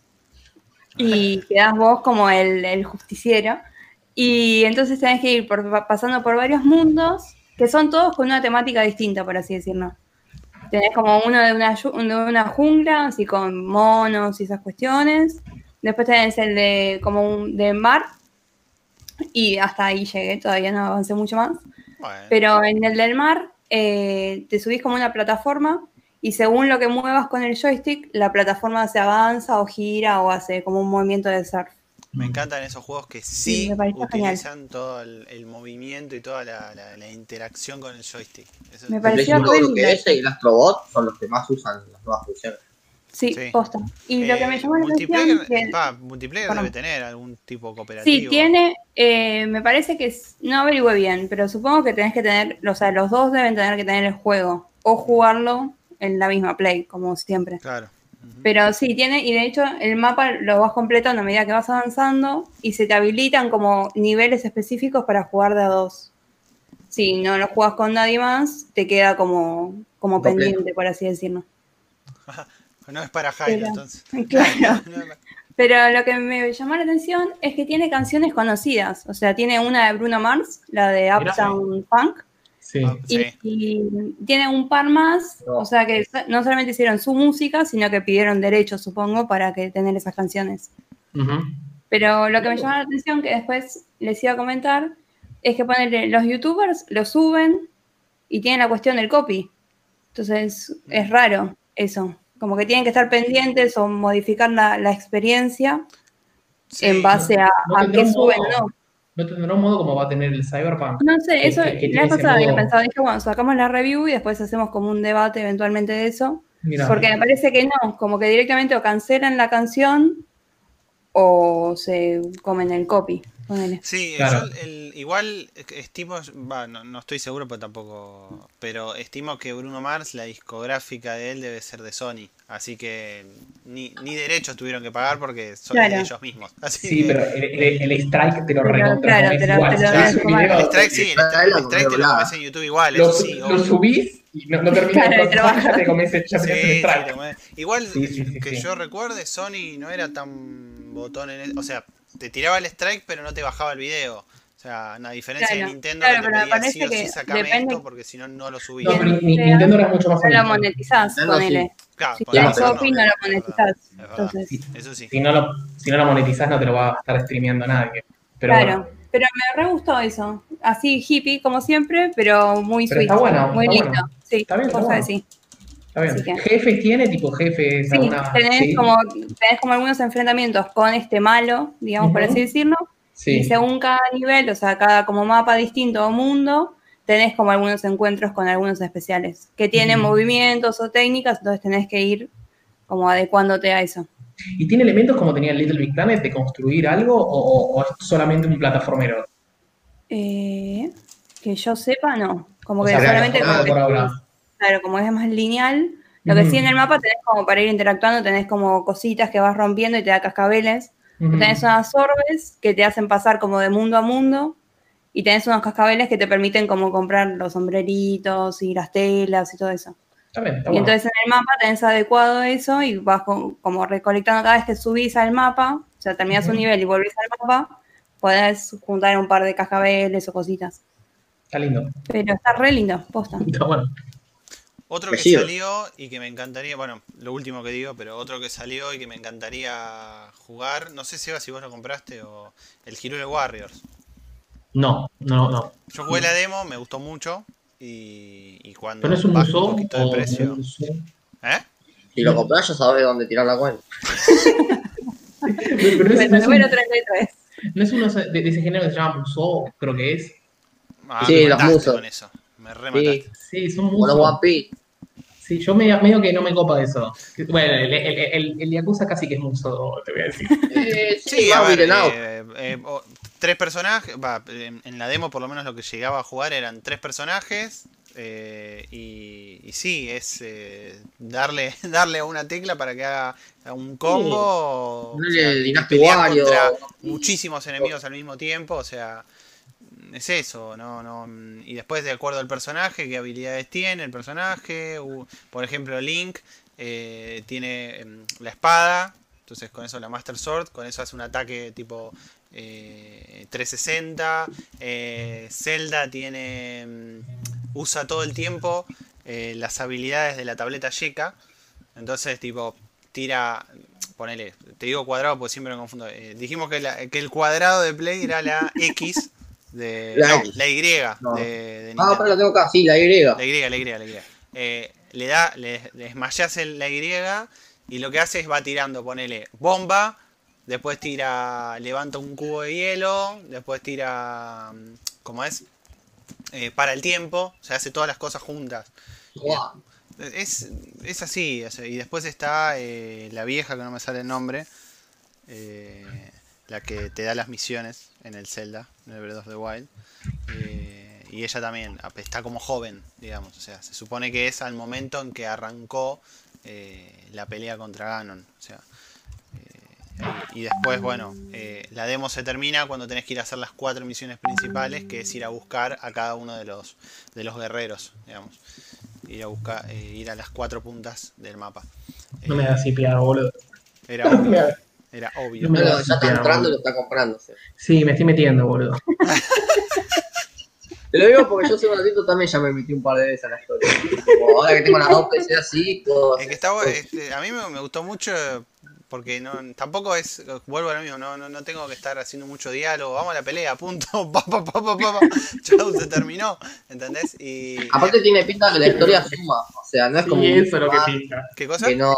y quedás vos como el, el justiciero. Y entonces tenés que ir por- pasando por varios mundos que son todos con una temática distinta, por así decirlo. Tenés como uno de una, de una jungla, así con monos y esas cuestiones. Después tenés el de como un de mar. Y hasta ahí llegué, todavía no avancé mucho más. bueno, Pero en el del mar eh, te subís como una plataforma y según lo que muevas con el joystick, la plataforma se avanza o gira o hace como un movimiento de surf. me encantan esos juegos que sí, Sí, utilizan todo el, el movimiento y toda la, la- la interacción con el joystick. Eso- Me el pareció re creo que ese y el Astrobot son los que más usan las nuevas funciones. Sí, Sí. posta. Y lo que me Eh, llamó la atención que pa, multiplayer debe tener algún tipo cooperativo. sí tiene, eh, me parece que es- no averigüe bien, pero supongo que tenés que tener, o sea, los dos deben tener que tener el juego o jugarlo en la misma play, como siempre. Claro. Pero sí, tiene, y de hecho el mapa lo vas completando a medida que vas avanzando y se te habilitan como niveles específicos para jugar de a dos. Si no lo juegas con nadie más, te queda como, como pendiente, por así decirlo. No es para Jairo, Pero- entonces. Claro. Pero lo que me llamó la atención es que tiene canciones conocidas. O sea, tiene una de Bruno Mars, la de. Uptown Funk, Sí. Ah, y, Sí. y tiene un par más. No. O sea, que no solamente hicieron su música, sino que pidieron derechos, supongo, para que tener esas canciones. Pero lo que me llamó la atención, que después les iba a comentar, es que ponerle, los youtubers lo suben y tienen la cuestión del copy. Entonces es raro eso. Como que tienen que estar pendientes o modificar la, la experiencia Sí. en base a, No a un suben modo. o no. ¿No tendrá un modo como va a tener el Cyberpunk? No sé, Que- eso que- que la vez pasada había pensado, dije, bueno, sacamos la review y después hacemos como un debate eventualmente de eso. Porque me parece que no, como que directamente o cancelan la canción o se comen el copy. Ponele. Sí, Claro. yo el- igual estimo, va, no, no estoy seguro, pero tampoco, pero estimo que Bruno Mars, la discográfica de él debe ser de Sony, así que ni, ni derechos tuvieron que pagar porque son Claro. de ellos mismos. Así Sí, que, pero el, el- el strike te lo recontra claro, te lo- igual. te lo el strike sí, el te lo doblada. comes en YouTube igual, lo, eso sí, lo obvio. subís y no, no terminas Claro, lo ya te comes el, Sí, sí. Igual Sí, sí, sí, que sí. yo recuerde, Sony no era tan botón en el- o sea, te tiraba el strike pero no te bajaba el video. O sea, a diferencia Claro, de Nintendo claro, que te me pedía sí o sí sacame depende- esto porque si no no lo subía. No, pero Nintendo era mucho más No lo monetizás, ponele. Claro, Si copy, no lo monetizás. es. Entonces, Eso sí. Si no, lo, si no lo monetizás no te lo va a estar streameando nadie. Pero claro. bueno, Pero me re gustó eso. Así hippie, como siempre, pero muy Pero sweet. está bueno, muy está lindo. bueno. Sí, Está bien, está cosa bueno. que sí. Está bien. Que- ¿Jefes tiene? Tipo jefes Sí, alguna- tenés, sí, Como, tenés como algunos enfrentamientos con este malo, digamos por así decirlo. sí. Y según cada nivel, o sea, cada como mapa distinto o mundo, tenés como algunos encuentros con algunos especiales que tienen movimientos o técnicas, entonces tenés que ir como adecuándote a eso. ¿Y tiene elementos como tenía el Little Big Planet de construir algo o, es solamente un plataformero? Eh, que yo sepa, no. Como O que sea, solamente por ahora. Claro, como es más lineal. Lo que sí en el mapa tenés como para ir interactuando, tenés como cositas que vas rompiendo y te da cascabeles. Tenés unas orbes que te hacen pasar como de mundo a mundo. Y tenés unos cascabeles que te permiten como comprar los sombreritos y las telas y todo eso. Está bien, está Y entonces en el mapa tenés adecuado eso y vas con- como recolectando cada vez que subís al mapa, o sea, terminás un nivel y volvés al mapa, podés juntar un par de cascabeles o cositas. Está lindo. Pero está re lindo, posta. Está bueno. Otro que salió y que me encantaría, bueno, lo último que digo, pero otro que salió y que me encantaría jugar, no sé Seba si vos lo compraste o el Hyrule Warriors. No, no, no. Yo jugué la demo, me gustó mucho y, y cuando ¿Pero es un musou un poquito de precio. ¿Eh? Si lo compras, ya sabes dónde tirar la cuenta. Pero no es, no Bueno, es un- número 33. no es uno de, de ese género que se llama musou, creo que es. Ah, Sí, me los musos. con eso. Me remataste. Sí, son O los musou. One Piece. Sí, yo medio, medio que no me copa de eso. Bueno, el, el, el, el Yakuza casi que es musou, te voy a decir. Eh, sí, Sí, a más ver, eh, eh, o- tres personajes, va, en, en la demo por lo menos lo que llegaba a jugar eran tres personajes eh, y, y sí, es eh, darle, darle a una tecla para que haga un combo o, Darle sea, pelear contra muchísimos enemigos al mismo tiempo, o sea, es eso, no, no, y después de acuerdo al personaje, qué habilidades tiene el personaje, por ejemplo Link eh, tiene em, la espada, entonces con eso la Master Sword, con eso hace un ataque tipo eh, 360. eh, Zelda tiene. mm, usa todo el tiempo eh, las habilidades de la tableta Yeka. Entonces, tipo, tira. Ponele, te digo cuadrado porque siempre me confundo. eh, dijimos que, que el cuadrado de Play era la X de. La no, la Y No. de, de Ah, pero la tengo acá, sí, la Y. La Y, la Y, la Y. Eh, le da, le, el- la Y y lo que hace es va tirando, ponele bomba, después tira, levanta un cubo de hielo, después tira, mm, ¿cómo es? Eh, para el tiempo, o sea, hace todas las cosas juntas. Guau. Es, es así, y después está eh, la vieja, que no me sale el nombre, eh, la que te da las misiones en el Zelda, en el Breath of the Wild. Eh, y ella también está como joven, digamos, o sea, se supone que es al momento en que arrancó eh, la pelea contra Ganon. O sea, eh, y después, bueno, eh, la demo se termina cuando tenés que ir a hacer las cuatro misiones principales, que es ir a buscar a cada uno de los, de los guerreros, digamos. Ir a buscar, eh, ir a las cuatro puntas del mapa. No me Eh, da así piado, boludo. Era. Era obvio. No ya está entrando y lo está comprando. Sí, me estoy metiendo, boludo. Te lo digo porque yo hace un ratito también ya me metí un par de veces a la historia. Como ahora que tengo las dos PC así, puedo Es que hacer está este, a mí me, me gustó mucho porque no tampoco es vuelvo a lo mismo, no, no, no tengo que estar haciendo mucho diálogo, vamos a la pelea, punto, pa, pa, pa, pa, chau, se terminó, ¿entendés? Y Aparte tiene pinta que la historia suma, o sea, no es como Sí, un eso lo que más pinta. ¿qué cosa? que no,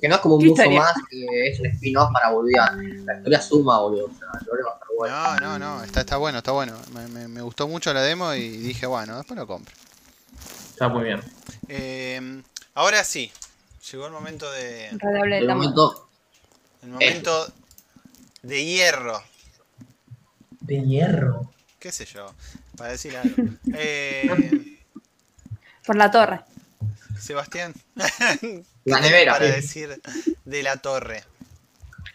que no es como un ¿Qué muso historia? más que es un spin-off para Bolivian. La historia suma, boludo. O sea, la historia va a estar buena. No, no, no, está, está bueno, está bueno. Me, me- me gustó mucho la demo y dije, bueno, después lo compro. Está muy bien. Eh, ahora sí, llegó el momento de. Tambor. momento, El momento de hierro. De hierro. ¿Qué sé yo? Para decir algo. Eh, Por la torre. Sebastián. la nevera. Para decir de la torre.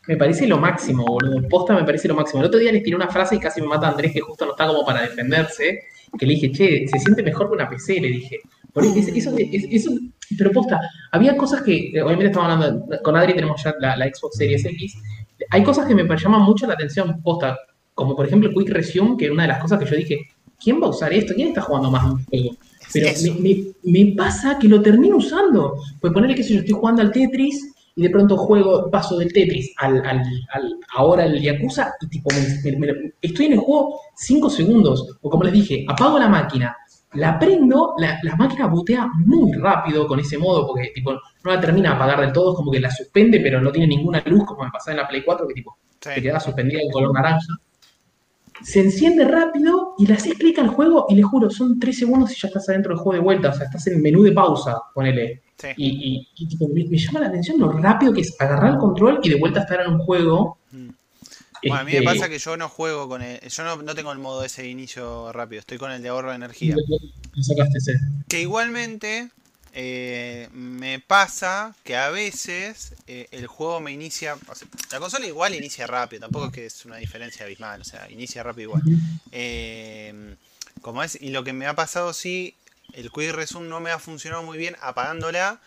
Me parece lo máximo, boludo. Posta me parece lo máximo. El otro día les tiré una frase y casi me mata Andrés, que justo no está como para defenderse. Que le dije, che, se siente mejor que una PC, le dije. Por eso, eso- eso- eso- pero posta, había cosas que, eh, obviamente estamos hablando, con Adri tenemos ya la, la Xbox Series X. Hay cosas que me llaman mucho la atención, posta. Como por ejemplo Quick Resume, que era una de las cosas que yo dije, ¿quién va a usar esto? ¿Quién está jugando más un juego? Pero me, me- me pasa que lo termino usando. Pues ponerle que si yo estoy jugando al Tetris y de pronto juego, paso del Tetris al, al, al- ahora al Yakuza y tipo, me- me- me- estoy en el juego 5 segundos. O como les dije, apago la máquina, la prendo, la, la máquina botea muy rápido con ese modo, porque tipo, no la termina de apagar del todo, es como que la suspende, pero no tiene ninguna luz, como me pasaba en la Play 4, que tipo, Sí. te quedaba suspendida en color naranja. Se enciende rápido y le haces clic al juego y le juro, son 3 segundos y ya estás adentro del juego de vuelta. O sea, estás en el menú de pausa, ponele. Sí. Y, y- y, tipo, me, me llama la atención lo rápido que es agarrar el control y de vuelta estar en un juego. Mm. Bueno, a mí me Este, pasa que yo no juego con el. Yo no, no tengo el modo ese de inicio rápido, estoy con el de ahorro de energía. sacaste ese. Que igualmente eh, me pasa que a veces eh, el juego me inicia. o sea, la consola igual inicia rápido, tampoco es que es una diferencia abismal, o sea, inicia rápido igual. Eh, como es, y lo que me ha pasado, sí, el Quick Resume no me ha funcionado muy bien apagándola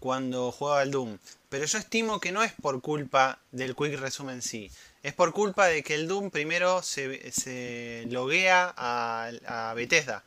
cuando jugaba al Doom. Pero yo estimo que no es por culpa del Quick Resume en sí. Es por culpa de que el Doom primero se, se loguea a, a Bethesda.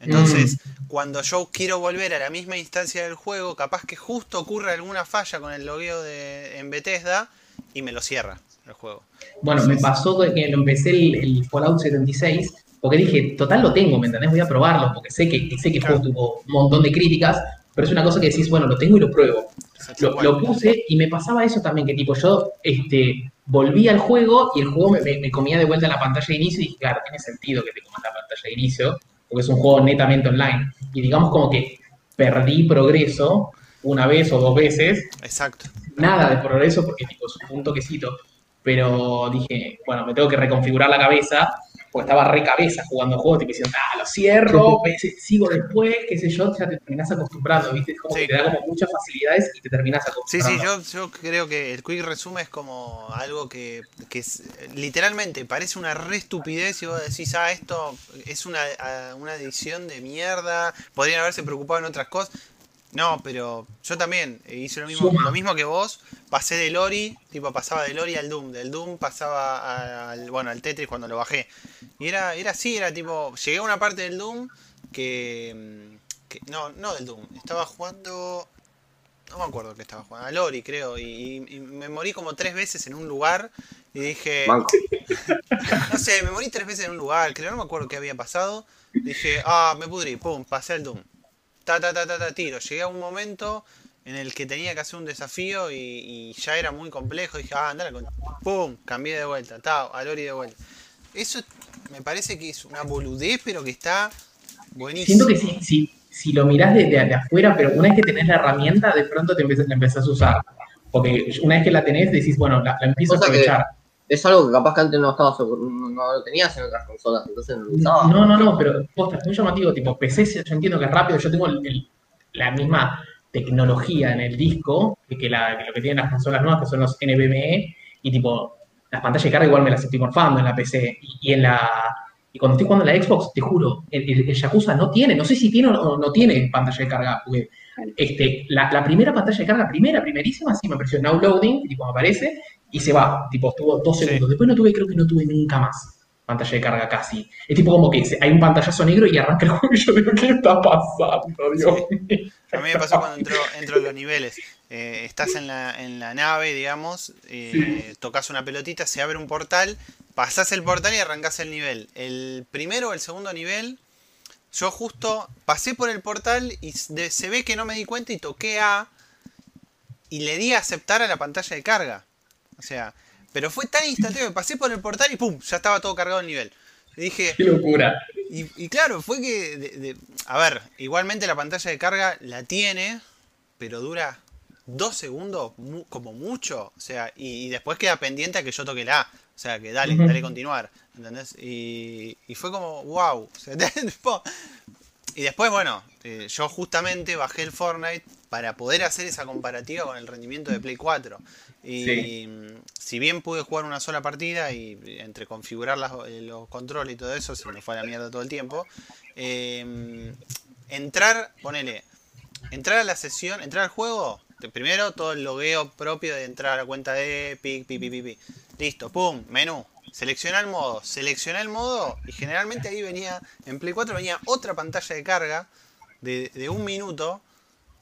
Entonces, cuando yo quiero volver a la misma instancia del juego, capaz que justo ocurre alguna falla con el logueo de, en Bethesda y me lo cierra el juego. Bueno, me pasó que lo empecé el, el Fallout 76, porque dije, total lo tengo, ¿me entendés? Voy a probarlo, porque sé que, sé que tuvo un montón de críticas, pero es una cosa que decís, bueno, lo tengo y lo pruebo. Lo, lo puse y me pasaba eso también, que tipo yo este, volví al juego y el juego me, comía de vuelta la pantalla de inicio y dije, claro, tiene sentido que te comas la pantalla de inicio, porque es un juego netamente online. Y digamos como que perdí progreso una vez o dos veces, Exacto. nada de progreso porque tipo es un toquecito, pero dije, bueno, me tengo que reconfigurar la cabeza, porque estaba re cabeza jugando el juego, tipo diciendo, ah, lo cierro, sigo después, qué sé yo, ya te terminás acostumbrando, ¿viste? Es como Sí. que te da como muchas facilidades y te terminás Sí, acostumbrando. sí, yo, yo creo que el Quick Resume es como algo que, que es- literalmente parece una re estupidez y vos decís, ah, esto es una, una edición de mierda, podrían haberse preocupado en otras cosas. No, pero yo también eh, hice lo mismo, Suma. lo mismo que vos, pasé del Ori, tipo pasaba del Ori al Doom, del Doom pasaba al, bueno, al Tetris cuando lo bajé. Y era, era así, era tipo, llegué a una parte del Doom que, mm, que- no, no del Doom, estaba jugando, no me acuerdo que estaba jugando, al Ori creo, y, y me morí como tres veces en un lugar y dije, no sé, me morí tres veces en un lugar, creo, no me acuerdo qué había pasado. Dije, ah, me pudrí, pum, pasé al Doom. Ta, ta, ta, ta, ta, tiro. Llegué a un momento en el que tenía que hacer un desafío y, y ya era muy complejo. Dije, ah, andale con. Pum, cambié de vuelta, ta, al Ori de vuelta. Eso me parece que es una boludez, pero que está buenísimo. Siento que si, si, si lo mirás desde de, afuera, pero una vez que tenés la herramienta, de pronto te empezás, la empezás a usar. Porque una vez que la tenés, decís, bueno, la, la empiezo a que- aprovechar. Es algo que capaz que antes no estabas, no, no lo tenías en otras consolas, entonces no lo usabas. No, no, no, pero posta, es muy llamativo, tipo, PC yo entiendo que es rápido, yo tengo el- el- la misma tecnología en el disco que, que la- que lo que tienen las consolas nuevas, que son los NVMe, y tipo, las pantallas de carga igual me las estoy morfando en la PC. Y, y en la. Y cuando estoy jugando en la Xbox, te juro, el, el- el Yakuza no tiene, no sé si tiene o no, no tiene pantalla de carga, porque este, la, la primera pantalla de carga, primera, primerísima, sí me apareció now loading, tipo me aparece, y se va, tipo, estuvo dos Sí. segundos. Después no tuve, creo que no tuve nunca más pantalla de carga casi. Es tipo como que hay un pantallazo negro y arranca el juego y yo digo, ¿qué está pasando, Dios mío? A mí me pasó cuando entró, entro en los niveles. Eh, estás en la, en la nave, digamos, eh, tocas una pelotita, se abre un portal, pasás el portal y arrancás el nivel. El primero o el segundo nivel, yo justo pasé por el portal y de- se ve que no me di cuenta y toqué A y le di a aceptar a la pantalla de carga. O sea, pero fue tan instantáneo que pasé por el portal y ¡pum! Ya estaba todo cargado el nivel. Y dije, Qué locura. y, y claro, fue que. de- de- a ver, igualmente la pantalla de carga la tiene, pero dura dos segundos mu- como mucho. O sea, y, y después queda pendiente a que yo toque la A. O sea, que dale, Ujú. dale continuar. ¿Entendés? Y, y fue como, wow. O sea, y después, bueno, eh, yo justamente bajé el Fortnite para poder hacer esa comparativa con el rendimiento de Play 4. Y Sí. si bien pude jugar una sola partida y entre configurar las- eh, los controles y todo eso, se me fue a la mierda todo el tiempo. eh, entrar, ponele, entrar a la sesión, entrar al juego, primero todo el logueo propio de entrar a la cuenta de Epic, pi, pi, pi, pi. Listo, pum, menú. Seleccionar el modo, seleccionar el modo y generalmente ahí venía, en Play 4 venía otra pantalla de carga de, un minuto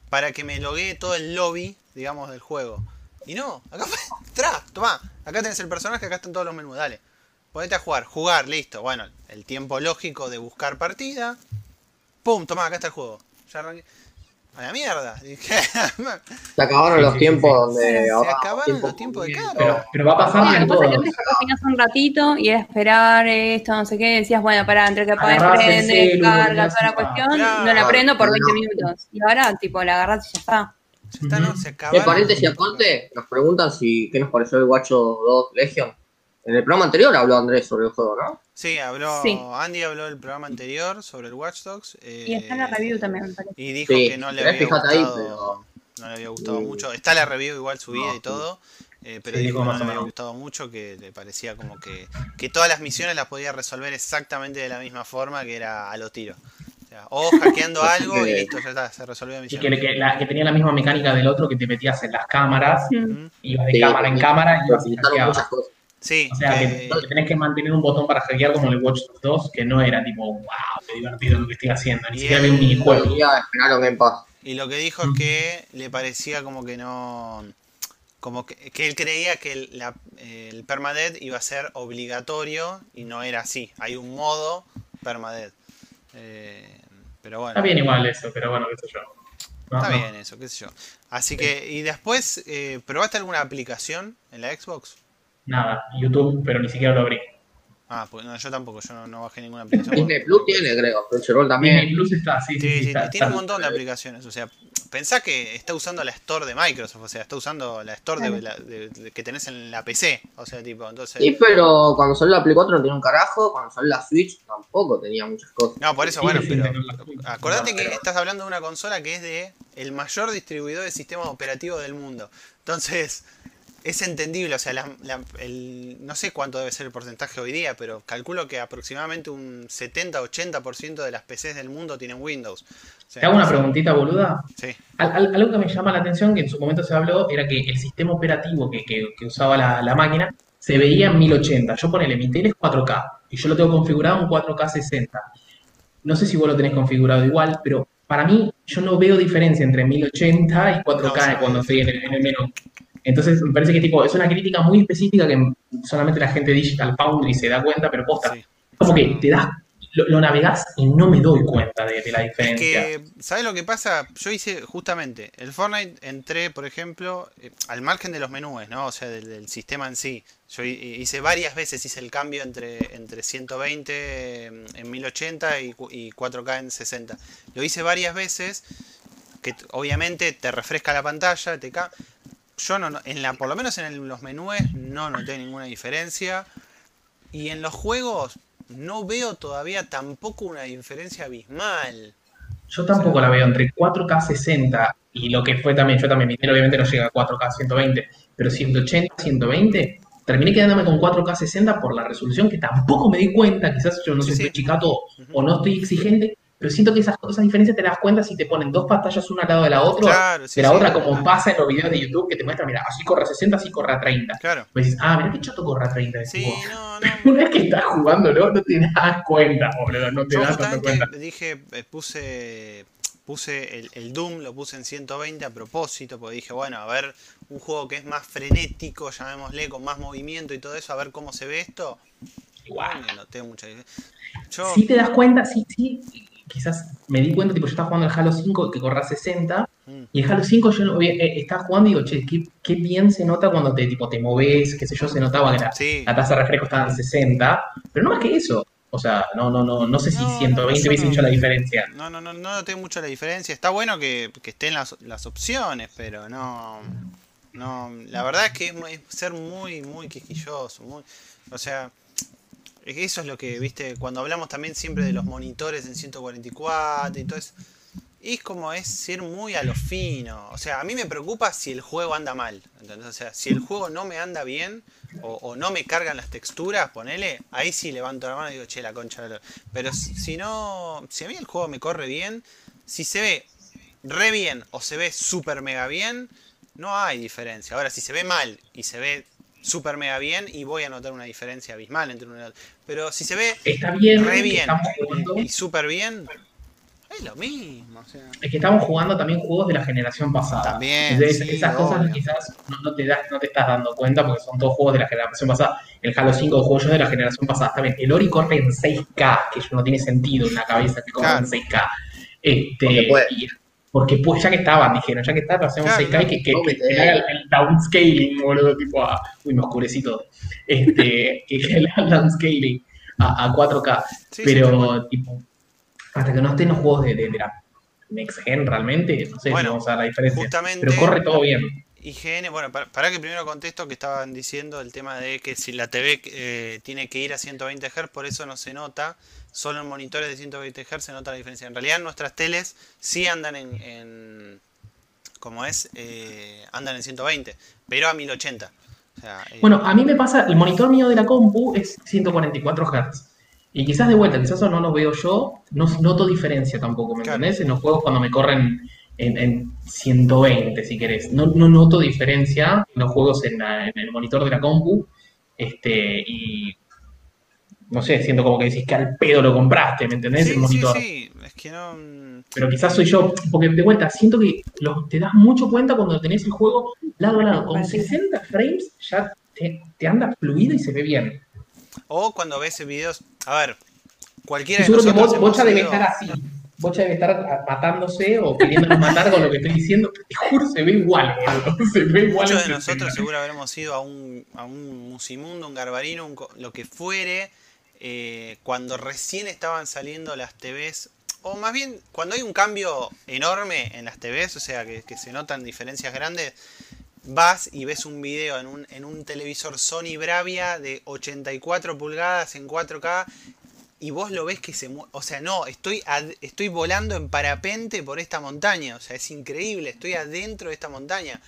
para que me loguee todo el lobby, digamos, del juego. Y no, acá fue, tra, tomá, acá tenés el personaje, acá están todos los menús, dale. Ponete a jugar, jugar, listo. Bueno, el tiempo lógico de buscar partida. Pum, tomá, acá está el juego. Ya arranqué. A la mierda. Dije, Se acabaron los tiempos donde se acabaron tiempo los tiempos de carga. Pero, pero va a pasar Ah, en todos. antes un ratito y era esperar esto, no sé qué, decías, bueno, para entre que apagues, prende, carga, toda la cuestión, Claro. no la prendo por No, 20 no. minutos. Y ahora, tipo, la agarras y ya está. ya está, ¿no? Se De acabaron. paréntesis tiempos de aparte, nos preguntan si qué nos pareció el Dogs 2 Legion. En el programa anterior habló Andrés sobre el juego, ¿no? Sí, habló, Sí. Andy habló el programa anterior sobre el Watch Dogs. eh, Y está en la review también, me parece. Y dijo Sí, que no le había fijate ahí, gustado. pero- No le había gustado mucho. Está la review igual subida No, y todo. eh, pero Sí, dijo que no le había gustado mucho, que le parecía como que, que todas las misiones las podía resolver exactamente de la misma forma que era a los tiros. O sea, o hackeando algo y listo, ya está, se resolvió la Y misión. que, que la- que tenía la misma mecánica del otro que te metías en las cámaras, Mm. Ibas de Sí, cámara en sí. cámara y ibas y muchas cosas. Sí, O sea, que, que tenés que mantener un botón para hackear como en el Watch Dogs 2, que no era tipo, wow, qué divertido lo que estoy haciendo. Ni siquiera había un minijuego. Y lo que dijo es que le parecía como que no. Como que, que él creía que el, la- el permadeath iba a ser obligatorio y no era así. Hay un modo permadeath. Eh, pero bueno. Está bien igual eso, pero bueno, qué sé yo. No, Está no. bien eso, qué sé yo. Así que, y después, eh, ¿probaste alguna aplicación en la Xbox? Nada, YouTube, pero ni siquiera lo abrí. Ah, pues no, yo tampoco, yo no, no bajé ninguna aplicación. Disney Plus tiene, creo. Crunchyroll también. Disney Plus está, sí, sí, Sí, sí, sí, está, tiene un montón de aplicaciones. O sea, pensá que está usando la Store de Microsoft, o sea, está usando la Store de, la- de- de- que tenés en la PC. O sea, tipo, entonces. Sí, pero cuando salió la Play 4 no tenía un carajo. Cuando salió la Switch tampoco tenía muchas cosas. No, por eso, bueno, pero acordate No, que estás hablando de una consola que es de el mayor distribuidor de sistemas operativos del mundo. Entonces, es entendible, o sea, la- la- el, no sé cuánto debe ser el porcentaje hoy día, pero calculo que aproximadamente un 70-80% de las PCs del mundo tienen Windows. O sea, Te hago una preguntita, boluda. Sí. Al- al- algo que me llama la atención, que en su momento se habló, era que el sistema operativo que, que- que usaba la, la máquina se veía en 1080. Yo ponele, mi tele es 4K y yo lo tengo configurado en 4K 60. No sé si vos lo tenés configurado igual, pero para mí yo no veo diferencia entre 1080 y 4K No, sí, cuando no. estoy en el, en el menú. Entonces me parece que tipo, es una crítica muy específica que solamente la gente Digital Foundry se da cuenta, pero posta. Sí. Como que te das, lo, lo navegás y no me doy cuenta de, de la Es diferencia. que, ¿sabes lo que pasa? Yo hice justamente el Fortnite, entré, por ejemplo, eh, al margen de los menús, ¿no? O sea, del, del sistema en sí. Yo hi- hice varias veces, hice el cambio entre, entre 120 eh, en 1080 y, y 4K en 60. Lo hice varias veces, que obviamente te refresca la pantalla, te ca- Yo no, en la, por lo menos en el- los menús no noté ninguna diferencia. Y en los juegos no veo todavía tampoco una diferencia abismal. Yo tampoco la veo entre 4K 60 y lo que fue también, yo también, mi obviamente no llega a 4K 120, pero 180, 120, terminé quedándome con 4K 60 por la resolución que tampoco me di cuenta, quizás yo no Sí, sé, sí. estoy chicato o no estoy exigente, pero siento que esas, esas diferencias te das cuenta si te ponen dos pantallas una al lado de la otra, Claro, sí, de la sí. otra como pasa en los videos de YouTube que te muestran, mira, así corre a 60, así corre a 30. Claro. Pues dices, ah, mira qué choto corre a 30. Sí, no, no. Una vez que estás jugándolo, no te das cuenta, boludo, no te Yo das tanto cuenta. dije, eh, puse puse el, el Doom, lo puse en 120 a propósito, porque dije, bueno, a ver, un juego que es más frenético, llamémosle, con más movimiento y todo eso, a ver cómo se ve esto. Igual. Bueno, noté mucha diferencia. Yo, Si te das cuenta, sí, sí, quizás me di cuenta, tipo, yo estaba jugando el Halo 5 que corre a 60, Mm. y el Halo 5 yo no- eh, estaba jugando y digo, che, qué, qué bien se nota cuando te, tipo, te moves, qué sé yo, se notaba que la, sí, la tasa de refresco estaba en 60, pero no más que eso. O sea, no, no, no, no sé si No, no, 120 yo hubiese no- hecho la diferencia. no, no, no, no noté mucho la diferencia. Está bueno que, que estén las, las opciones, pero no, no, la verdad es que es, ser muy, muy quisquilloso, muy, o sea, eso es lo que, viste, cuando hablamos también siempre de los monitores en 144 y todo eso, es como es ser muy a lo fino, o sea, a mí me preocupa si el juego anda mal. O sea, si el juego no me anda bien, o, no me cargan las texturas, ponele, ahí sí levanto la mano y digo, che, la concha. la-". Pero si no, si a mí el juego me corre bien, si se ve re bien o se ve super mega bien, no hay diferencia. Ahora, si se ve mal y se ve super mega bien, y voy a notar una diferencia abismal entre uno y otro. Pero si se ve Está bien, re bien jugando, y super bien, es lo mismo. O sea, es que estamos jugando también juegos de la generación pasada. También, Entonces, sí, esas cosas quizás no, no te das, no te estás dando cuenta porque son dos juegos de la generación pasada. El Halo 5 juego yo de la generación pasada. Está bien, el Ori corre en 6K, que no tiene sentido en la cabeza que corre Claro. en 6K. Este, Porque puede. y- porque pues ya que estaban, dijeron, ya que está, hacemos Claro, 6K y que, que, no, haga el, downscaling, boludo, tipo a. Uy, me oscurecí todo. Este, que, haga el downscaling a, a 4K. sí, sí, pero, tipo, hasta que no estén los juegos de, de, de la Next Gen realmente, no sé Bueno, si vamos a ver la diferencia. justamente Pero corre todo bien. IGN, bueno, para, para que primero contesto que estaban diciendo el tema de que si la TV eh, tiene que ir a 120 Hz, por eso no se nota, solo en monitores de 120 Hz se nota la diferencia. En realidad nuestras teles sí andan en, en como es, eh, andan en 120, pero a 1080. O sea, eh, Bueno, a mí me pasa, el monitor mío de la compu es 144 Hz. Y quizás de vuelta, quizás eso no lo veo yo, no noto diferencia tampoco, ¿me Claro. entendés? En los juegos cuando me corren en, en 120, si querés. No, no noto diferencia en los juegos en, la- en el monitor de la compu. Este, y no sé, siento como que decís que al pedo lo compraste, ¿me entendés? sí, el sí, monitor. sí, es que no... mm, Pero quizás soy yo, porque de vuelta, siento que lo- te das mucho cuenta cuando tenés el juego lado a lado. Con Parece. 60 frames ya te, te anda fluido y se ve bien. O cuando ves videos, a ver, cualquiera de Seguro que nosotros Bo- Bocha debe estar así. Bocha debe estar matándose o queriéndonos matar con lo que estoy diciendo. Te juro, se ve igual, boludo. Se ve igual. Muchos de nosotros 60. seguro habremos ido a un, a un musimundo, un garbarino, un co- lo que fuere, eh, cuando recién estaban saliendo las TVs, o más bien cuando hay un cambio enorme en las TVs, o sea, que, se notan diferencias grandes, vas y ves un video en un, televisor Sony Bravia de 84 pulgadas en 4K y vos lo ves que se mueve. O sea, no, estoy volando en parapente por esta montaña. O sea, es increíble, estoy adentro de esta montaña.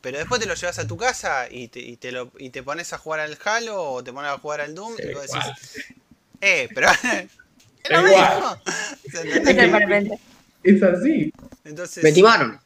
Pero después te lo llevas a tu casa y te, y te, lo, y te pones a jugar al Halo o te pones a jugar al Doom y vos igual. decís, eh, pero es lo igual. mismo. O sea, Es así. Entonces, Me timaron.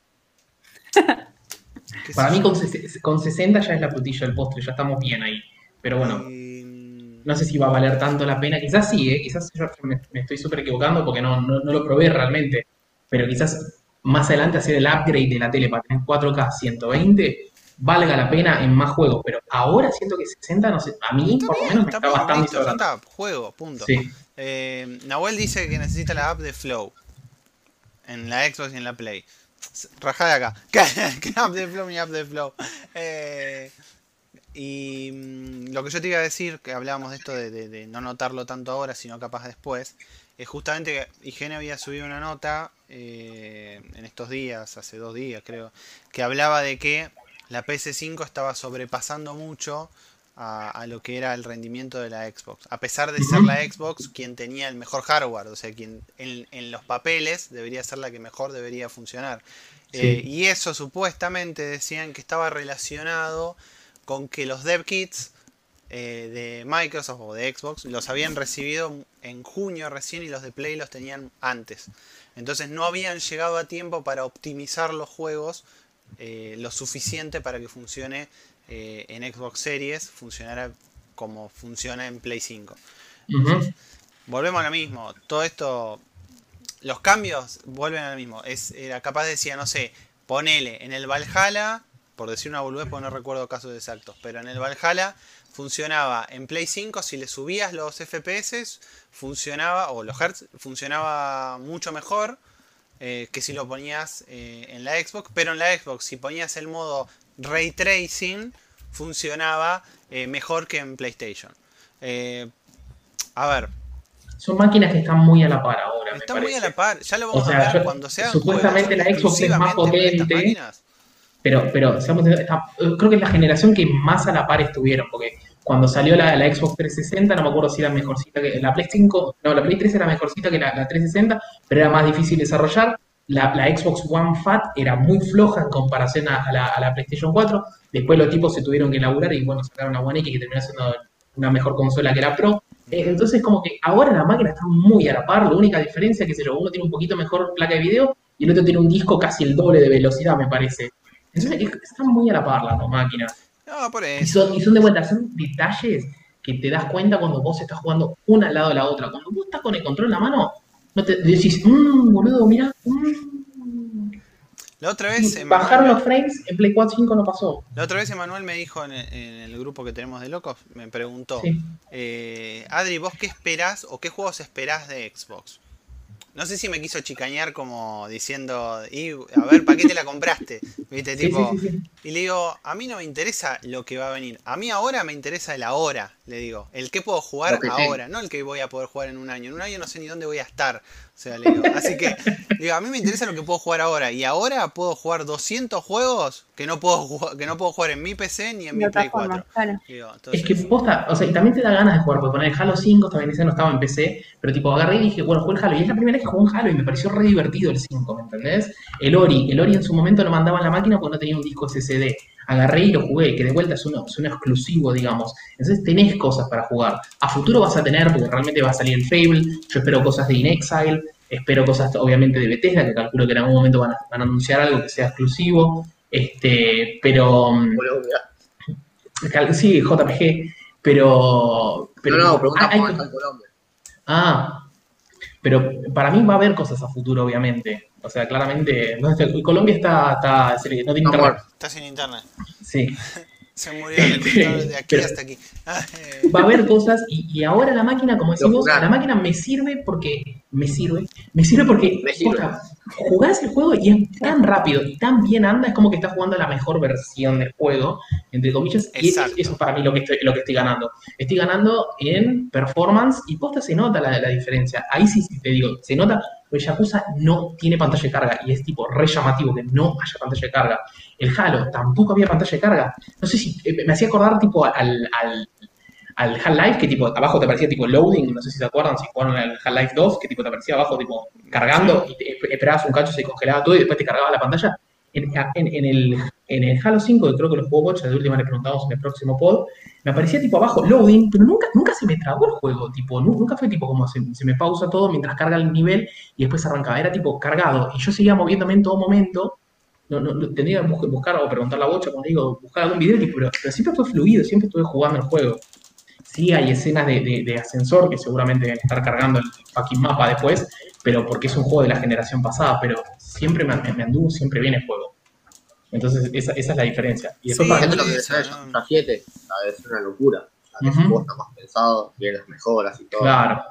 Para mí con, con 60 ya es la frutilla del postre, ya estamos bien ahí. Pero bueno, Y, no sé si va a valer tanto la pena. Quizás sí, ¿eh? quizás yo me, me estoy súper equivocando porque no, no, no lo probé realmente. Pero quizás más adelante hacer el upgrade de la tele para tener 4K 120 valga la pena en más juegos. Pero ahora siento que 60, no sé, a mí Está por lo menos me está está bien, bastante listo, ya está, juego, punto. Sí. Eh, Nahuel dice que necesita la app de Flow. En la Xbox y en la Play. Rajá de acá. ¿Qué app de Flow ni app de Flow? Eh, y mm, lo que yo te iba a decir, que hablábamos de esto de, de- de no notarlo tanto ahora, sino capaz después, es justamente que IGN había subido una nota eh, en estos días, hace dos días creo, que hablaba de que la PS5 estaba sobrepasando mucho a, a lo que era el rendimiento de la Xbox. A pesar de ser la Xbox quien tenía el mejor hardware, o sea, quien en, en los papeles debería ser la que mejor debería funcionar. Sí. Eh, y eso supuestamente decían que estaba relacionado con que los dev kits eh, de Microsoft o de Xbox los habían recibido en junio recién y los de Play los tenían antes. Entonces no habían llegado a tiempo para optimizar los juegos eh, lo suficiente para que funcione eh, en Xbox Series, funcionara como funciona en Play 5. Ujú. Volvemos a lo mismo. Todo esto. Los cambios vuelven a lo mismo. Es, era capaz decía, no sé, ponele en el Valhalla, por decir una boludez, porque no recuerdo casos exactos, pero en el Valhalla funcionaba en Play 5, si le subías los FPS, funcionaba, o los Hertz, funcionaba mucho mejor eh, que si lo ponías eh, en la Xbox, pero en la Xbox, si ponías el modo Ray Tracing, funcionaba eh, mejor que en PlayStation. A ver, Son máquinas que están muy a la par ahora. me Está muy a la par, ya lo vamos O sea, a ver yo- cuando sea. supuestamente la Xbox es más potente. Pero, pero seamos está- creo que es la generación que más a la par estuvieron, porque cuando salió la, la Xbox 360, no me acuerdo si era mejorcita que la Play 5, no, la Play 3 era mejorcita que la, la 360, pero era más difícil desarrollar. La, la Xbox One Fat era muy floja en comparación a, la, PlayStation 4. Después los tipos se tuvieron que elaborar y bueno, sacaron la One X que terminó siendo una mejor consola que la Pro. Eh, entonces, como que ahora la máquina está muy a la par. La única diferencia, que sé yo, uno tiene un poquito mejor placa de video y el otro tiene un disco casi el doble de velocidad, me parece. Están muy a la par las dos máquinas. No, por Y eso. son, y son de vuelta, son detalles que te das cuenta cuando vos estás jugando una al lado de la otra. Cuando vos estás con el control en la mano, no te decís, mmm, boludo, mira, La otra vez, bajar Emanuel, los frames en Play 4 5 no pasó. la otra vez Emanuel me dijo en el, en el grupo que tenemos de locos, me preguntó, Sí. eh, Adri, ¿vos qué esperás o qué juegos esperás de Xbox? No sé si me quiso chicañar como diciendo, y a ver, ¿para qué te la compraste? ¿Viste? Tipo, sí, sí, sí. Y le digo, a mí no me interesa lo que va a venir. A mí ahora me interesa el ahora, le digo. El que puedo jugar que ahora, no el que voy a poder jugar en un año. En un año no sé ni dónde voy a estar. O sea, le digo. Así que, digo, a mí me interesa lo que puedo jugar ahora. Y ahora puedo jugar 200 juegos que no puedo jugar, que no puedo jugar en mi PC ni en mi Play otra forma, 4. claro. Digo, Es que posta, o sea, y también te da ganas de jugar, porque poner el Halo 5 también ese no estaba en PC, pero tipo agarré y dije, bueno, jugué el Halo, y es la primera vez que jugué un Halo y me pareció re divertido el 5, ¿me entendés? El Ori, el Ori en su momento lo mandaba en la máquina porque no tenía un disco SSD. Agarré y lo jugué, que de vuelta es uno, es uno exclusivo, digamos. Entonces tenés cosas para jugar. A futuro vas a tener, porque realmente va a salir el Fable, yo espero cosas de In Exile, espero cosas obviamente de Bethesda, que calculo que en algún momento van a, van a anunciar algo que sea exclusivo. Este, pero mm. Cal- Sí, JPG, pero. pero no, no, pregunta hay- hay- está en Colombia. ah, pero para mí va a haber cosas a futuro, obviamente. O sea, claramente. No, está- Colombia está, está, no tiene internet. está sin internet. Sí. Se murió de aquí Pero- hasta aquí. Ah, eh, Va a haber cosas y, y ahora la máquina, como decimos, la máquina me sirve porque. Me sirve. Me sirve porque. Me sirve. posta, jugás el juego y es tan rápido y tan bien anda, es como que estás jugando la mejor versión del juego, entre comillas, y eso, es para mí lo que, estoy, lo que estoy ganando. Estoy ganando en performance y posta se nota la, la diferencia. Ahí sí, sí te digo, se nota, porque Yakuza no tiene pantalla de carga y es tipo re llamativo que no haya pantalla de carga. El Halo tampoco había pantalla de carga. No sé si eh, me hacía acordar tipo al, al, al Half-Life, que tipo abajo te aparecía tipo loading, no sé si se acuerdan, si jugaron al Half-Life 2, que tipo te aparecía abajo tipo cargando y esperabas un cacho, se congelaba todo y después te cargaba la pantalla. En, en- en el, en el Halo 5, que creo que lo jugó Bocha, de última le preguntamos en el próximo pod, me aparecía tipo abajo loading, pero nunca, nunca se me trabó el juego, tipo, nu- nunca fue tipo como se, me pausa todo mientras carga el nivel y después arrancaba, era tipo cargado y yo seguía moviéndome en todo momento. No, no, tendría que bus- buscar o preguntar la bocha, como digo, buscar algún video, pero, siempre fue fluido, siempre estuve jugando el juego. Sí, hay escenas de, ascensor que seguramente deben estar cargando el fucking mapa después, pero porque es un juego de la generación pasada, pero siempre me, anduvo siempre bien el juego. Entonces, esa, esa es la diferencia. Y después Sí, para Gente lo que decía ¿no? Yakuza 7, a ver, es una locura. O sea, ese juego está más pensado, las mejoras y todo. Claro.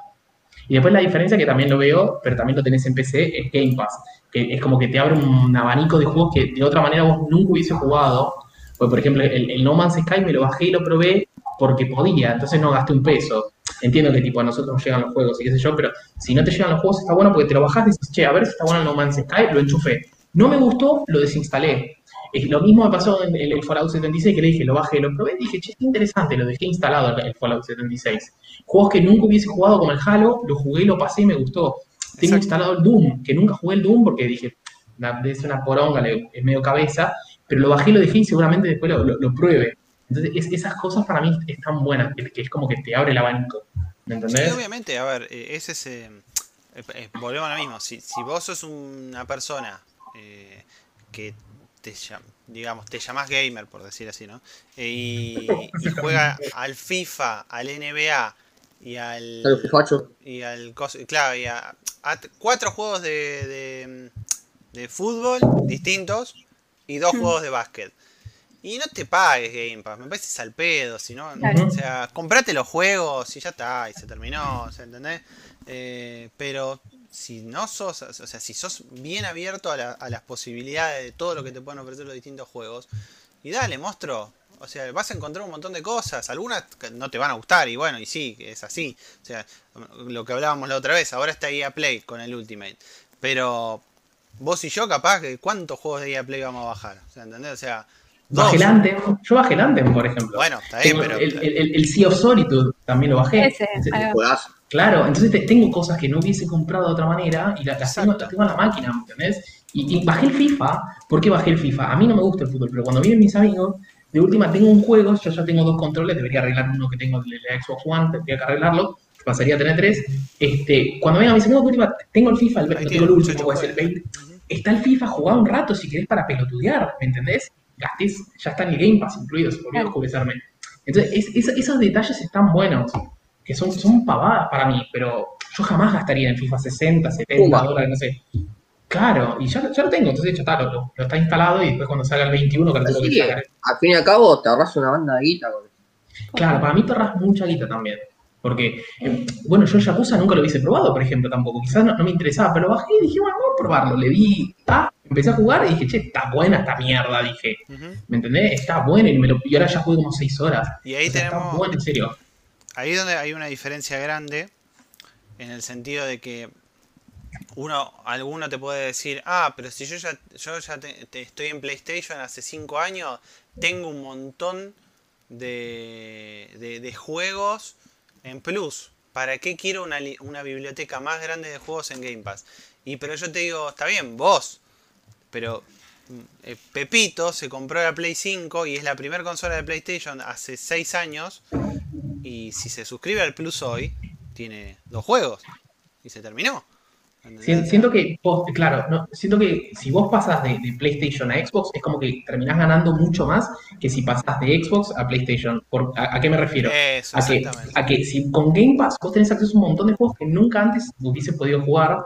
Y después la diferencia que también lo veo, pero también lo tenés en PC, es Game Pass. Que es como que te abre un abanico de juegos que de otra manera vos nunca hubiese jugado. Pues, por ejemplo, el, el No Man's Sky me lo bajé y lo probé porque podía, entonces no gasté un peso. Entiendo que tipo a nosotros nos llegan los juegos y qué sé yo, pero si no te llegan los juegos está bueno porque te lo bajás y dices, che, a ver si está bueno el No Man's Sky, lo enchufé. No me gustó, lo desinstalé. Lo mismo me pasó en el, el Fallout 76, que le dije, lo bajé, lo probé, y dije, che, está interesante, lo dejé instalado el, el Fallout 76. Juegos que nunca hubiese jugado como el Halo, lo jugué, lo pasé y me gustó. Tengo instalado el Doom, que nunca jugué el Doom porque dije, "Nah, es una poronga, es medio cabeza, pero lo bajé lo dejé y seguramente después lo, lo- lo pruebe. Entonces, es- esas cosas para mí están buenas, que, que es como que te abre el abanico. ¿Me Sí, entendés? obviamente, a ver, eh, ese es. eh, eh, eh, volvemos a lo mismo. Si, si vos sos una persona eh, que te llam- digamos, te llamás gamer, por decir así, ¿no? Eh, y, y juega al FIFA, al NBA y al. Y al claro, y a, cuatro juegos de, de, de fútbol distintos y dos Mm. juegos de básquet. Y no te pagues Game Pass, me parece al pedo, si no, Claro. o sea, comprate los juegos y ya está, y se terminó, o sea, ¿entendés? Eh, pero si no sos, o sea, si sos bien abierto a, la- a las posibilidades de todo lo que te pueden ofrecer los distintos juegos, y dale, monstruo, o sea, vas a encontrar un montón de cosas, algunas no te van a gustar, y bueno, y sí, es así, o sea, lo que hablábamos la otra vez, ahora está EA Play con el Ultimate, pero vos y yo capaz que cuántos juegos de EA Play vamos a bajar, o sea, ¿entendés? O sea, dos. Bajé el Anthem, yo bajé el Anthem, por ejemplo. Bueno, está bien, pero el, el, el- el Sea of Solitude también lo bajé. Ese, Claro, entonces te- tengo cosas que no hubiese comprado de otra manera y las, las tengo, las tengo en la máquina, ¿me entendés? Y, y bajé el FIFA. ¿Por qué bajé el FIFA? A mí no me gusta el fútbol, pero cuando vienen mis amigos, de última tengo un juego, yo ya tengo dos controles, debería arreglar uno que tengo de la Xbox One, tendría que arreglarlo, pasaría a tener tres. Este, cuando vengan mis amigos, de última, tengo el FIFA, el, no tengo el último, puede ser el juega. 20. Está el FIFA, jugá un rato si querés para pelotudear, ¿me entendés? Gastés, ya está en el Game Pass incluido, se volvió a. Entonces, es- es- esos detalles están buenos, que son, son pavadas para mí, pero yo jamás gastaría en FIFA 60, 70 Pumba. dólares, no sé. Claro, y ya, ya lo tengo, entonces ya está, lo, lo- está instalado y después cuando salga el 21, calculo que sacaré. al fin y al cabo, te ahorras una banda de guita. Claro, para mí te ahorras mucha guita también. Porque, eh, bueno, yo el Yakuza nunca lo hubiese probado, por ejemplo, tampoco. Quizás no, no me interesaba, pero lo bajé y dije, bueno, vamos a probarlo. Le di, ta, empecé a jugar y dije, che, está buena esta mierda, dije. ¿Me entendés? Está buena y, me lo, y ahora ya jugué como 6 horas. Y ahí O sea, tenemos- Está buena, en serio. Ahí es donde hay una diferencia grande en el sentido de que uno, alguno te puede decir, ah, pero si yo ya, yo ya te- estoy en PlayStation hace 5 años, tengo un montón de, de, juegos en Plus. ¿Para qué quiero una, una biblioteca más grande de juegos en Game Pass? Y pero yo te digo, está bien, vos, pero mm, eh, Pepito se compró la Play 5 y es la primera consola de PlayStation hace 6 años. Y si se suscribe al Plus hoy, tiene dos juegos. Y se terminó. Siento que, vos- claro, no, siento que si vos pasas de, de PlayStation a Xbox, es como que terminás ganando mucho más que si pasas de Xbox a PlayStation. Por, a, a qué me refiero? Eso, A que, a que si con Game Pass vos tenés acceso a un montón de juegos que nunca antes hubiese podido jugar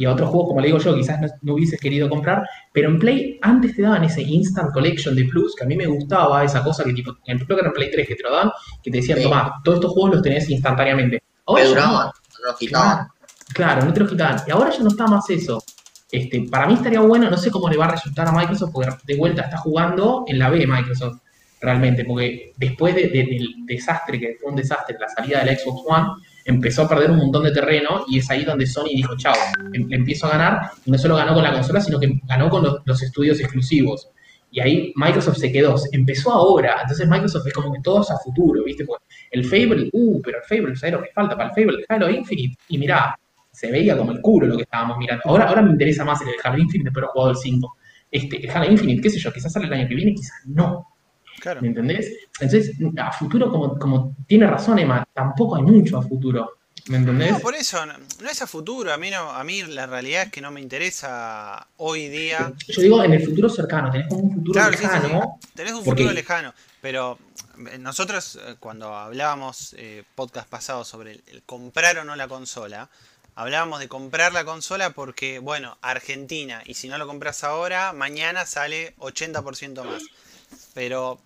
y a otros juegos, como le digo yo, quizás no, no hubieses querido comprar, pero en Play antes te daban ese Instant Collection de Plus, que a mí me gustaba, esa cosa que tipo, en creo que era en Play 3 que te lo daban, que te decían, Sí. toma, todos estos juegos los tenés instantáneamente. Ahora ya no. duraban, no los quitaban. Claro, no te lo quitaban. Y ahora ya no está más eso. Este, para mí estaría bueno, no sé cómo le va a resultar a Microsoft, porque de vuelta está jugando en la B Microsoft, realmente, porque después de- de- del desastre, que fue un desastre, la salida del Xbox One, empezó a perder un montón de terreno y es ahí donde Sony dijo, chao, em- empiezo a ganar, y no solo ganó con la consola, sino que ganó con los, estudios exclusivos. Y ahí Microsoft se quedó, empezó ahora, entonces Microsoft es como que todo es a futuro, ¿viste? Porque el Fable, uh, pero el Fable, ¿sabes lo que falta para el Fable? El Halo Infinite, y mirá, se veía como el culo lo que estábamos mirando. Ahora, ahora me interesa más el Halo Infinite, pero he jugado el 5. Este, el Halo Infinite, qué sé yo, quizás sale el año que viene, quizás no. Claro. ¿Me entendés? Entonces, a futuro, como, como tiene razón Emma, tampoco hay mucho a futuro. ¿Me entendés? No, por eso, no, es a futuro. A mí, no, a mí la realidad es que no me interesa hoy día. Yo digo en el futuro cercano, tenés como un futuro Claro, sí, sí, lejano. sí. Tenés un porque- futuro lejano, pero eh, nosotros eh, cuando hablábamos eh, podcast pasado sobre el, el comprar o no la consola, hablábamos de comprar la consola porque, bueno, Argentina, y si no lo compras ahora, mañana sale 80% más. Pero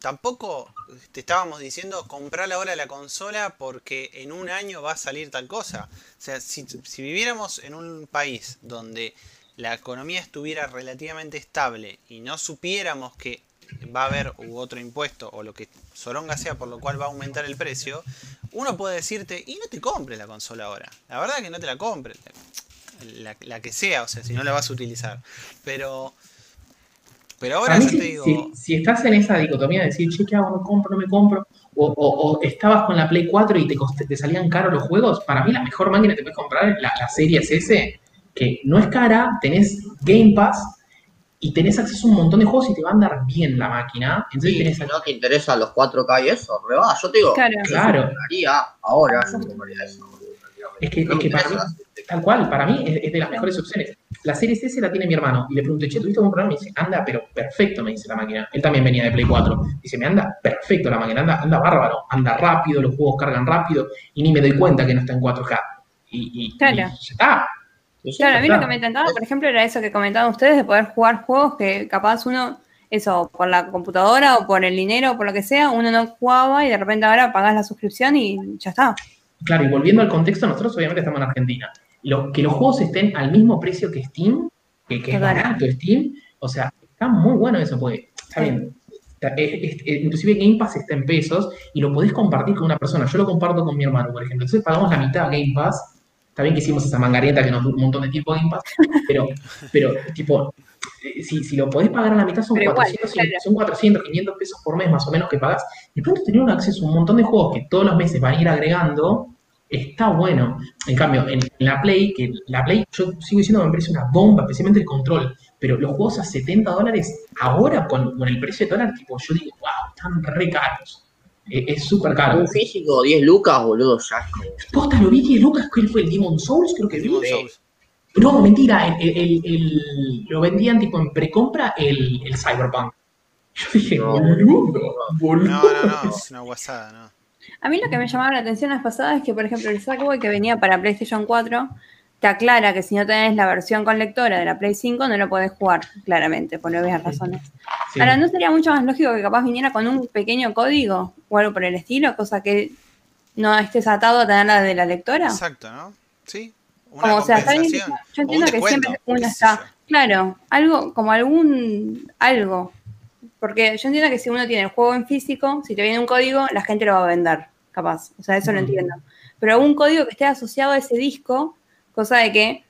tampoco te estábamos diciendo comprar ahora la consola porque en un año va a salir tal cosa. O sea, si, si viviéramos en un país donde la economía estuviera relativamente estable y no supiéramos que va a haber u otro impuesto o lo que soronga sea por lo cual va a aumentar el precio, uno puede decirte, y no te compres la consola ahora. La verdad que no te la compres. La, la que sea, o sea, si no la vas a utilizar. Pero Pero ahora Para mí, yo si, te digo. si- si estás en esa dicotomía de decir, che, ¿qué hago? ¿No compro? ¿No me compro? O, o- o estabas con la Play 4 y te, cost- te salían caros los juegos, para mí la mejor máquina que te puedes comprar es la, la Series S, que no es cara, tenés Game Pass y tenés acceso a un montón de juegos y te va a andar bien la máquina. Entonces Sí, tenés no te interesan los 4K y eso, re va. Yo te digo, Claro. Claro. yo compraría ahora, yo compraría eso. Es que- es que para mí- Tal cual, para mí es, es de las mejores opciones. La Series S la tiene mi hermano y le pregunté, che, ¿tuviste algún problema? Me dice, anda, pero perfecto, me dice la máquina. Él también venía de Play 4. Dice, me anda perfecto la máquina, anda, anda bárbaro, anda rápido, los juegos cargan rápido y ni me doy cuenta que no está en 4K. Y, y- Claro. y ya está. Y Claro, a mí lo que me encantaba, por ejemplo, era eso que comentaban ustedes de poder jugar juegos que capaz uno, eso, por la computadora o por el dinero o por lo que sea, uno no jugaba y de repente ahora pagás la suscripción y ya está. Claro, y volviendo al contexto, nosotros obviamente estamos en Argentina. Lo- que los juegos estén al mismo precio que Steam, que, que es barato Steam, o sea, está muy bueno eso, porque está bien. está- es- es- es- inclusive Game Pass está en pesos y lo podés compartir con una persona. Yo lo comparto con mi hermano, por ejemplo. Entonces pagamos la mitad Game Pass. Está bien que hicimos esa mangarieta que nos duró un montón de tiempo Game Pass, pero, pero tipo, si, si lo podés pagar a la mitad son Pero igual, 400, claro. son 400, 500 pesos por mes más o menos que pagás. De pronto tener un acceso a un montón de juegos que todos los meses van a ir agregando, está bueno. En cambio, en, en la Play, que la Play, yo sigo diciendo que me parece una bomba, especialmente el control, pero los juegos a 70 dólares, ahora con, con el precio de dólar, tipo, yo digo, wow, están re caros. Eh, es súper caro. Un físico, 10 lucas, boludo, ya Posta, lo vi 10 lucas, ¿cuál fue el Demon Souls? Creo que vi. Demon Eh, Souls. No, mentira, el, el- el- lo vendían tipo en precompra el, el Cyberpunk. Yo dije, No. boludo, boludo. No, no, no, es una guasada, no. A mí lo que me llamaba la atención las pasadas es que, por ejemplo, el Sackboy que venía para PlayStation 4 te aclara que si no tenés la versión con lectora de la Play 5 no lo podés jugar, claramente, por obvias razones. Sí. Ahora, ¿no sería mucho más lógico que capaz viniera con un pequeño código o algo por el estilo, cosa que no estés atado a tener la de la lectora? Exacto, ¿no? Sí. Una Como, o sea, yo entiendo que siempre uno está, claro, algo, como algún, algo. Porque yo entiendo que si uno tiene el juego en físico, si te viene un código, la gente lo va a vender, capaz. O sea, eso lo entiendo. Pero algún código que esté asociado a ese disco, cosa de que,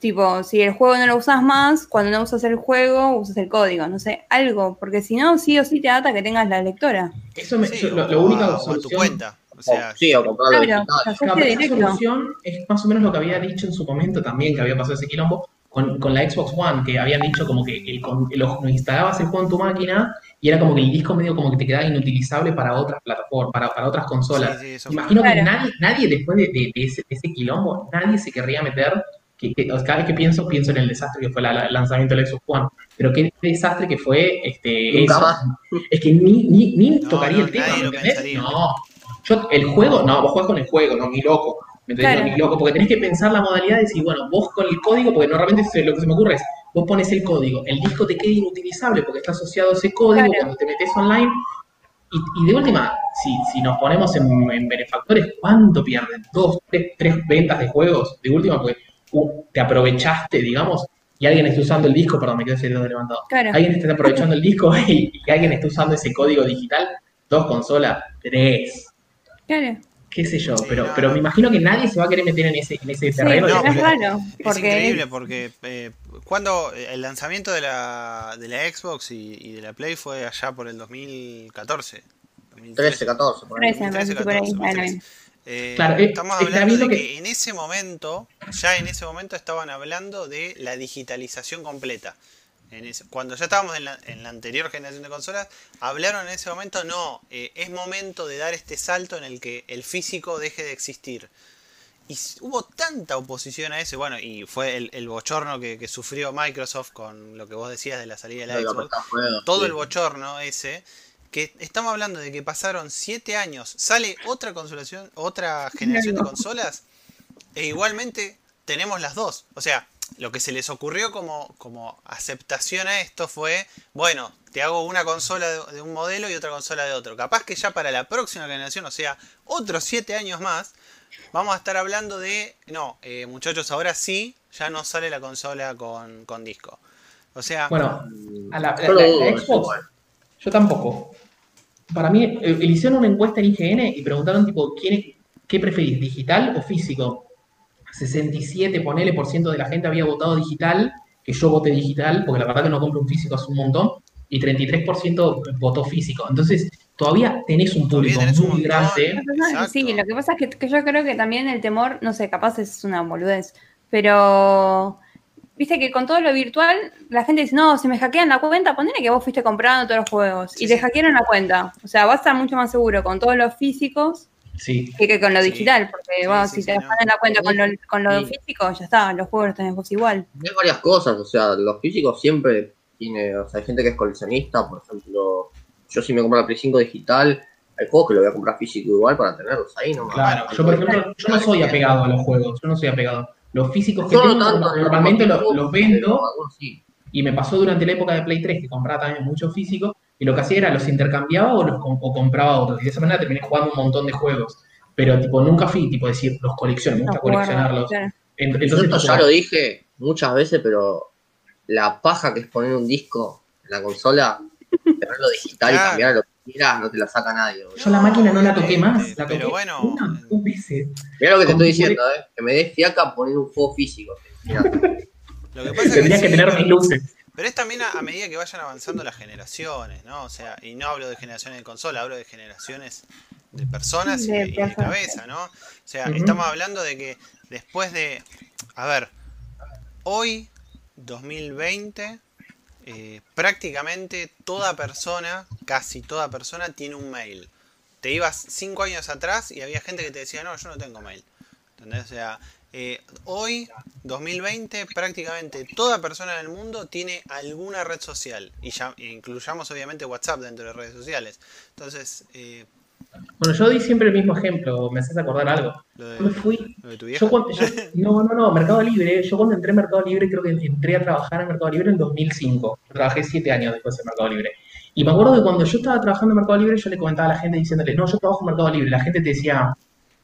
tipo, si el juego no lo usas más, cuando no usas el juego, usas el código, no sé, algo. Porque si no, sí o sí te ata que tengas la lectora. Eso me, Sí, yo- lo, o lo única a- tu cuenta. O sea, sí, o comprarlo Claro, digital. esa directo. solución es más o menos lo que había dicho en su momento también, que había pasado ese quilombo, con, con la Xbox One, que habían dicho como que el, con- lo, lo instalabas el juego en tu máquina y era como que el disco medio como que te quedaba inutilizable para otras plataformas, para, para otras consolas. sí, sí, imagino que Claro. nadie, nadie después de, de- de ese, de ese quilombo, nadie se querría meter. Que, que- cada vez que pienso, pienso en el desastre que fue la- la- el lanzamiento del Xbox One. Pero qué desastre que fue este, Nunca eso. más. Es que ni, ni, ni No, tocaría no, el tema. No. Yo, el juego, no, vos jugás con el juego, no, ni loco. ¿Me entendés? Claro. No, ni loco, porque tenés que pensar la modalidad de decir, bueno, vos con el código, porque normalmente lo que se me ocurre es, vos pones el código, el disco te queda inutilizable porque está asociado a ese código Claro. cuando te metes online. Y, y de última, si, si nos ponemos en, en benefactores, ¿cuánto pierden? ¿Dos, tres, tres ventas de juegos? De última, porque uh, te aprovechaste, digamos, y alguien está usando el disco, perdón, me quedé ese dedo levantado. Claro. Alguien está aprovechando el disco y, y alguien está usando ese código digital, dos consolas, tres Claro. qué sé yo, Sí, pero, no, pero no. me imagino que nadie se va a querer meter en ese, en ese Sí, terreno. no, es raro. Es Porque increíble porque eh, cuando el lanzamiento de la, de la Xbox y, y de la Play fue allá por el 2014. 13, 14, por ahí. 13, me parece que por ahí. 2013, Bueno, 2013. Eh, Claro, eh, estamos hablando de que- en ese momento, ya en ese momento estaban hablando de la digitalización completa. En ese- cuando ya estábamos en la, en la anterior generación de consolas, hablaron en ese momento, no, eh, es momento de dar este salto en el que el físico deje de existir. Y hubo tanta oposición a eso, bueno, y fue el, el bochorno que, que sufrió Microsoft con lo que vos decías de la salida de la Xbox todo sí. el bochorno ese, que estamos hablando de que pasaron 7 años, sale otra consolación, otra generación de consolas, e igualmente tenemos las dos. O sea, lo que se les ocurrió como, como aceptación a esto fue, bueno, te hago una consola de, de un modelo y otra consola de otro. Capaz que ya para la próxima generación, o sea, otros 7 años más, vamos a estar hablando de, no, eh, muchachos, ahora sí, ya no sale la consola con, con disco. O sea, Bueno, a la, la- la- la Xbox, yo tampoco. Para mí, eh, hicieron una encuesta en IGN y preguntaron, tipo, ¿quién es- ¿qué preferís, digital o físico? 67, ponele, por ciento de la gente había votado digital, que yo voté digital, porque la verdad que no compro un físico hace un montón, y 33% votó físico. Entonces, todavía tenés un público tenés muy grande. Sí, lo que pasa es que, que yo creo que también el temor, no sé, capaz es una boludez, pero viste que con todo lo virtual, la gente dice, no, si me hackean la cuenta, ponele que vos fuiste comprando todos los juegos Sí, y te sí. hackearon la cuenta. O sea, vas a estar mucho más seguro con todos los físicos Sí. que, que con lo Sí. digital, porque Sí, bueno, sí, si sí, te hackean la cuenta con lo, con lo Sí. físico, ya está, los juegos los tenés vos igual. Hay varias cosas, o sea, los físicos siempre tiene, o sea, hay gente que es coleccionista, por ejemplo, yo si me compro la Play 5 digital, hay juegos que lo voy a comprar físico igual para tenerlos ahí nomás. Claro, yo por ejemplo, yo no soy apegado a los juegos, yo no soy apegado. Los físicos que no tengo, tanto, normalmente no, los, los vendo pero y me pasó durante la época de Play 3 que compraba también muchos físicos y lo que hacía era los intercambiaba o, los, o compraba otros y de esa manera terminé jugando un montón de juegos. Pero tipo, nunca fui tipo decir, los colecciono, me gusta coleccionarlos. claro. En- Yo Entonces, esto ya lo dije muchas veces, pero la paja que es poner un disco en la consola, tenerlo digital Claro. y cambiar lo que quieras, no te la saca nadie. yo la máquina no la toqué más, la toqué pero bueno, una, dos veces. Mirá lo que te estoy diciendo, eh, que me dé fiaca poner un juego físico. Lo que pasa es Tendría que sí, tener mil luces. Pero es también a, a medida que vayan avanzando las generaciones, ¿no? O sea, y no hablo de generaciones de consola, hablo de generaciones de personas y, De y cabeza, ¿no? O sea, estamos hablando de que después de. A ver, hoy, 2020, eh, prácticamente toda persona, casi toda persona, tiene un mail. Te ibas cinco años atrás y había gente que te decía, no, yo no tengo mail. ¿Entendés? O sea, eh, hoy, 2020, prácticamente toda persona en el mundo tiene alguna red social. Y ya incluyamos obviamente WhatsApp dentro de redes sociales. Entonces, eh, Bueno, yo doy siempre el mismo ejemplo, me haces acordar algo. lo Yo me de, fui lo de tu vieja. Yo cuando, yo- no, no, no, Mercado Libre. Yo cuando entré en Mercado Libre, creo que entré a trabajar en Mercado Libre en 2005. Yo trabajé siete años después en Mercado Libre. Y me acuerdo que cuando yo estaba trabajando en Mercado Libre, yo le comentaba a la gente diciéndole, no, yo trabajo en Mercado Libre. La gente te decía,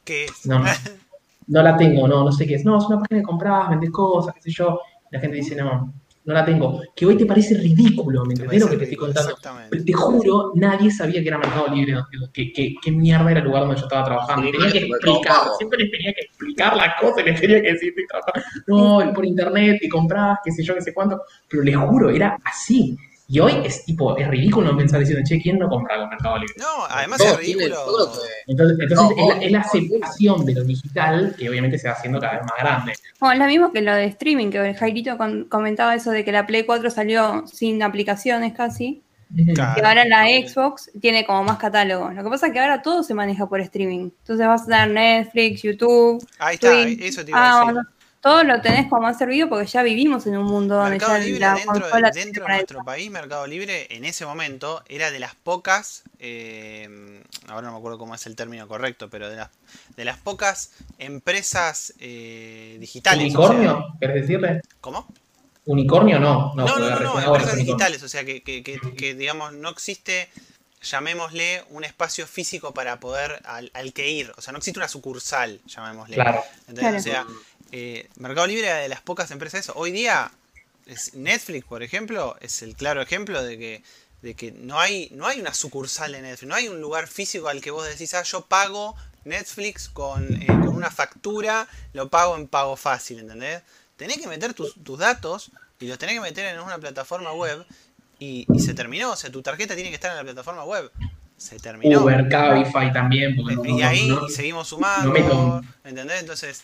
¿Qué es? no, no, no la tengo, no, no sé qué es. No, es una página que compras, vendes cosas, qué sé yo. La gente dice, no, no la tengo. Que hoy te parece ridículo, ¿me entendés lo que te estoy contando? Pero te juro, nadie sabía que era Mercado Libre, que, que, que mierda era el lugar donde yo estaba trabajando. Sí, tenía que explicar, siempre les tenía que explicar las cosas, les tenía que decir, estoy trabajando. no, por internet, te compras, qué sé yo, qué sé cuánto. Pero les juro, era así. Y hoy es tipo, es ridículo pensar diciendo, che, ¿quién no compra con Mercado Libre? No, además es ridículo. Entonces, entonces No, es, la, no, es la no, aceptación de lo digital que obviamente se va haciendo cada vez más grande. Bueno, es lo mismo que lo de streaming, que Jairito comentaba eso de que la Play 4 salió sin aplicaciones casi, Claro. que ahora la Xbox tiene como más catálogo. Lo que pasa es que ahora todo se maneja por streaming. Entonces vas a tener Netflix, YouTube, Ahí está, Twitch, eso te iba a decir. Todo lo tenés como más servido porque ya vivimos en un mundo donde Mercado ya Libre la dentro, consola de, dentro de nuestro eso. país, Mercado Libre en ese momento era de las pocas, eh, ahora no me acuerdo cómo es el término correcto, pero de las, de las pocas empresas eh, digitales. o sea, ¿Unicornio? ¿Querés decirle? ¿Cómo? ¿Unicornio? No, no, No, no, no, empresas digitales, o sea que, que, que, que, digamos no existe, llamémosle un espacio físico para poder al, al que ir, o sea no existe una sucursal, llamémosle. Claro. ¿Entendés? Claro. O sea, eh, Mercado Libre era de las pocas empresas eso. Hoy día, es Netflix, por ejemplo, es el claro ejemplo de que, de que no, hay, no hay una sucursal de Netflix, no hay un lugar físico al que vos decís, ah, yo pago Netflix con, eh, con una factura, lo pago en pago fácil, ¿entendés? Tenés que meter tus, tus datos y los tenés que meter en una plataforma web y, y se terminó. O sea, tu tarjeta tiene que estar en la plataforma web. Se terminó. Uber, Cabify también. porque y no- ahí no- seguimos sumando, no ¿entendés? Entonces...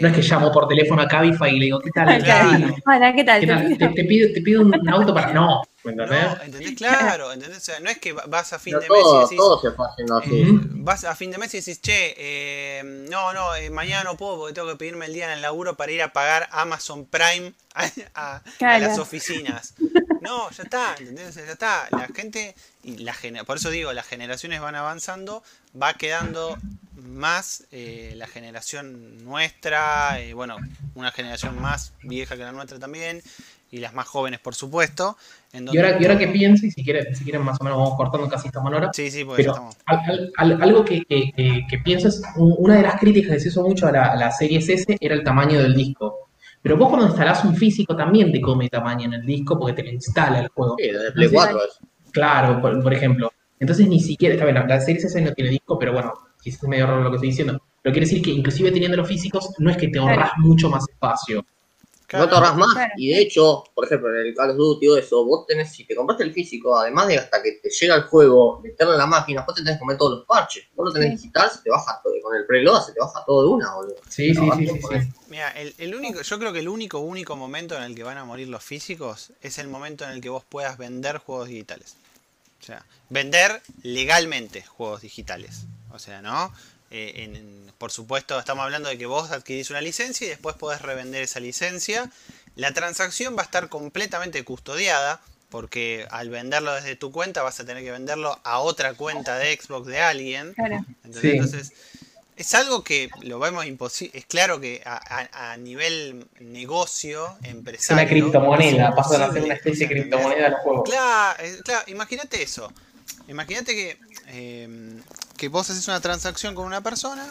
No es que llamo por teléfono a Cabify y le digo, ¿qué tal? Claro. Hola, ¿qué tal? ¿Qué tal? Te, te pido, te pido un auto para. No, ¿me entendés? No, ¿entendés? Claro, ¿entendés? O sea, no es que va- vas a fin Pero de mes y decís, todo se fue haciendo así. eh, vas a fin de mes y decís, che, eh, no, no, eh, mañana no puedo porque tengo que pedirme el día en el laburo para ir a pagar Amazon Prime a, a- a Claro. las oficinas. No, ya está, ¿entendés? O sea, Ya está. La gente, y la gener- por eso digo, las generaciones van avanzando, va quedando más eh, la generación nuestra, eh, bueno, una generación más vieja que la nuestra también, y las más jóvenes, por supuesto. En Y ahora, y ahora que pienso, y si quieren, si quieren más o menos vamos cortando casi estamos en hora, Sí, sí, porque ya pero estamos. al- al- al- algo que, que- que- que pienso es, un- una de las críticas que se hizo mucho a la, a la Series S era el tamaño del disco. Pero vos cuando instalás un físico también te come tamaño en el disco porque te lo instala el juego. Sí, desde Play Sí. 4 es. Claro, por, por ejemplo. Entonces ni siquiera, está bien, la, la Series S no tiene disco, pero bueno, quizás es medio raro lo que estoy diciendo. Pero quiere decir que inclusive teniendo los físicos, no es que te ahorras mucho más espacio. Claro. No te ahorras más. Claro. Y de hecho, por ejemplo, en el Call of Duty o eso, vos tenés, si te compraste el físico, además de hasta que te llega el juego, meterlo en la máquina, vos te tenés que comer todos los parches. Vos lo tenés Sí. digital, se te baja todo, con el preload se te baja todo de una, boludo. Sí, sí, No, sí, sí, sí. Mira, el, el único, yo creo que el único, único momento en el que van a morir los físicos es el momento en el que vos puedas vender juegos digitales. O sea, vender legalmente juegos digitales. O sea, ¿no? Eh, en- en- por supuesto, estamos hablando de que vos adquirís una licencia y después podés revender esa licencia. La transacción va a estar completamente custodiada. Porque al venderlo desde tu cuenta vas a tener que venderlo a otra cuenta de Xbox de alguien. Claro. ¿entendés? Sí. Entonces, es algo que lo vemos imposible. Es claro que a, a- a nivel negocio, Es empresario. una criptomoneda, pasan a ser una especie de criptomoneda de los juegos. Claro, claro, imagínate eso. Imagínate que, eh, que vos haces una transacción con una persona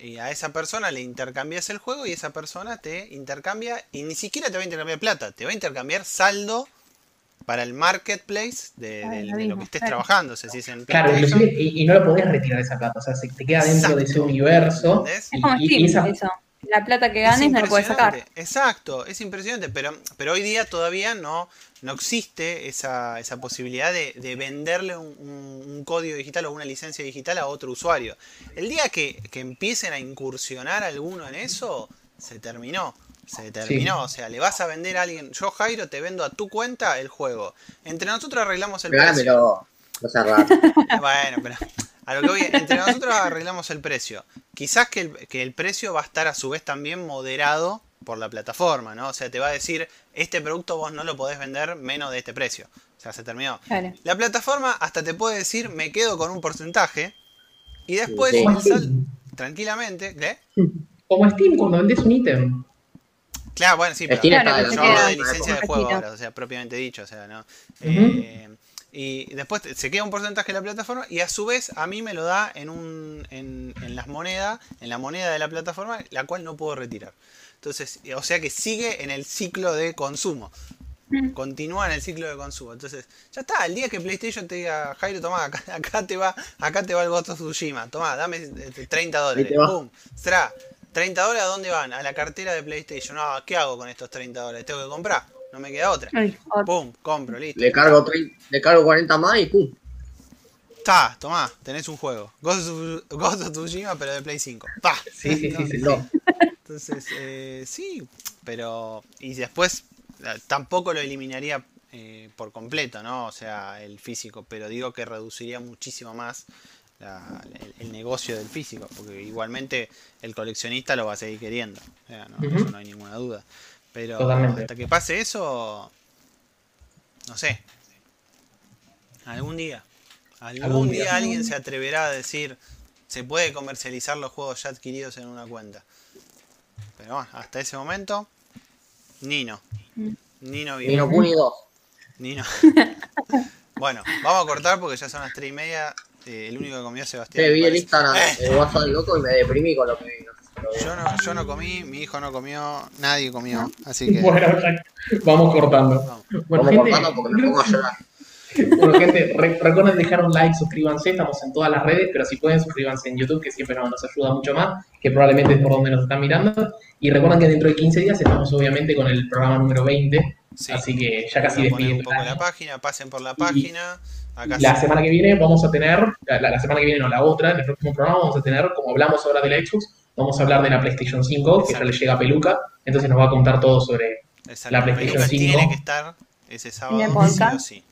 y a esa persona le intercambias el juego y esa persona te intercambia y ni siquiera te va a intercambiar plata, te va a intercambiar saldo para el marketplace de, de- lo de lo mismo, que estés claro. trabajando. O sea, si es en Claro, y, y no lo podés retirar esa plata, o sea, se te queda dentro de ese universo. Es como Y- y Steam, esa- eso. La plata que Es ganes no lo puedes sacar. Exacto, es impresionante, pero, pero hoy día todavía no, no existe esa, esa posibilidad de, de venderle un, un- un código digital o una licencia digital a otro usuario. El día que, que empiecen a incursionar alguno en eso, se terminó. Se terminó, o sea, le vas a vender a alguien. Yo, Jairo, te vendo a tu cuenta el juego. Entre nosotros arreglamos el precio. Seas raro. Bueno, pero a lo que voy, entre nosotros arreglamos el precio. Quizás que el, que el precio va a estar a su vez también moderado por la plataforma, ¿no? O sea, te va a decir, este producto vos no lo podés vender menos de este precio. O sea, se terminó. Claro. La plataforma hasta te puede decir, me quedo con un porcentaje. Y después, Sí. Como sal- tranquilamente, ¿qué? Como Steam cuando vendés un ítem. Claro, bueno, sí, pero Steam Claro, de licencia de juego ahora, o sea, propiamente dicho, o sea, ¿no? Eh, y después se queda un porcentaje de la plataforma y a su vez a mí me lo da en, un, en, en las monedas, en la moneda de la plataforma, la cual no puedo retirar. Entonces, o sea que sigue en el ciclo de consumo. Mm. Continúa en el ciclo de consumo. Entonces, ya está, el día que PlayStation te diga, Jairo, toma, acá, acá te va, acá te va el Ghost of Tsushima, toma, dame este, 30 dólares. Ahí te va. Pum, tra, 30 dólares, ¿a dónde van? A la cartera de PlayStation. No, ¿qué hago con estos 30 dólares? Tengo que comprar. No me queda otra. Ay. Pum, compro, listo. Le cargo, 30 le cargo 40 más y pum. Ta, tomá, tenés un juego. Ghost of, Ghost of Tsushima, pero de Play 5. Pa. Sí, sí, sí, sí. No. Entonces, eh, sí, pero. Y después eh, tampoco lo eliminaría eh, por completo, ¿no? O sea, el físico, pero digo que reduciría muchísimo más la- el, el negocio del físico, porque igualmente el coleccionista lo va a seguir queriendo. O sea, no, eso no hay ninguna duda. Pero Totalmente. hasta que pase eso, no sé. Algún día. Algún, Algún día. día. alguien se atreverá a decir, se puede comercializar los juegos ya adquiridos en una cuenta. Pero bueno, hasta ese momento, Nino. Nino vive. no Kuni 2. Nino. bueno, vamos a cortar porque ya son las 3 y media. Eh, el único que comió es Sebastián. Te me vi el. Instagram, Eh, el WhatsApp loco y me deprimí con lo que vi. Yo, no, yo no comí, mi hijo no comió, nadie comió. Así que. Bueno, vamos cortando. vamos. Bueno, Vamos gente, cortando porque me pongo a llorar. bueno, gente re- recuerden dejar un like, suscríbanse, estamos en todas las redes, pero si pueden suscríbanse en YouTube, que siempre nos, nos ayuda mucho más, que probablemente es por donde nos están mirando. Y recuerden que dentro de 15 días estamos obviamente con el programa número 20, Sí. así que ya casi poner un despidiendo. poco la página, pasen por la página. Acá La sí. semana que viene vamos a tener, la, la semana que viene no, la otra, en el próximo programa vamos a tener, como hablamos ahora de la Xbox, vamos a hablar de la PlayStation 5, que ya le llega a Peluca, entonces nos va a contar todo sobre Exacto, la PlayStation Peluca 5. tiene que estar ese sábado. sí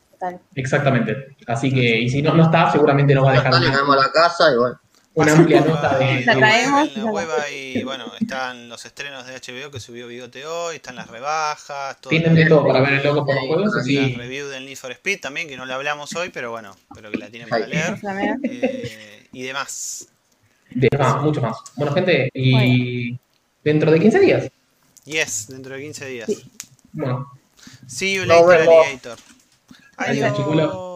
exactamente. Así que, y si no, no está, seguramente nos va a dejar caemos a la casa y bueno. una amplia nota la- de... La la traemos y En la la web hay, bueno, están los estrenos de HBO que subió Bigote hoy, están las rebajas, todo Tienen de todo para ver el loco por los juegos, la así review del Need for Speed también, que no la hablamos hoy, pero bueno, pero que la tienen para leer. La eh, y demás. De más, mucho más. Bueno, gente, y dentro de 15 días, Yes, dentro de 15 días. bueno, See you later, vemos. alligator. Adiós, chicuelo.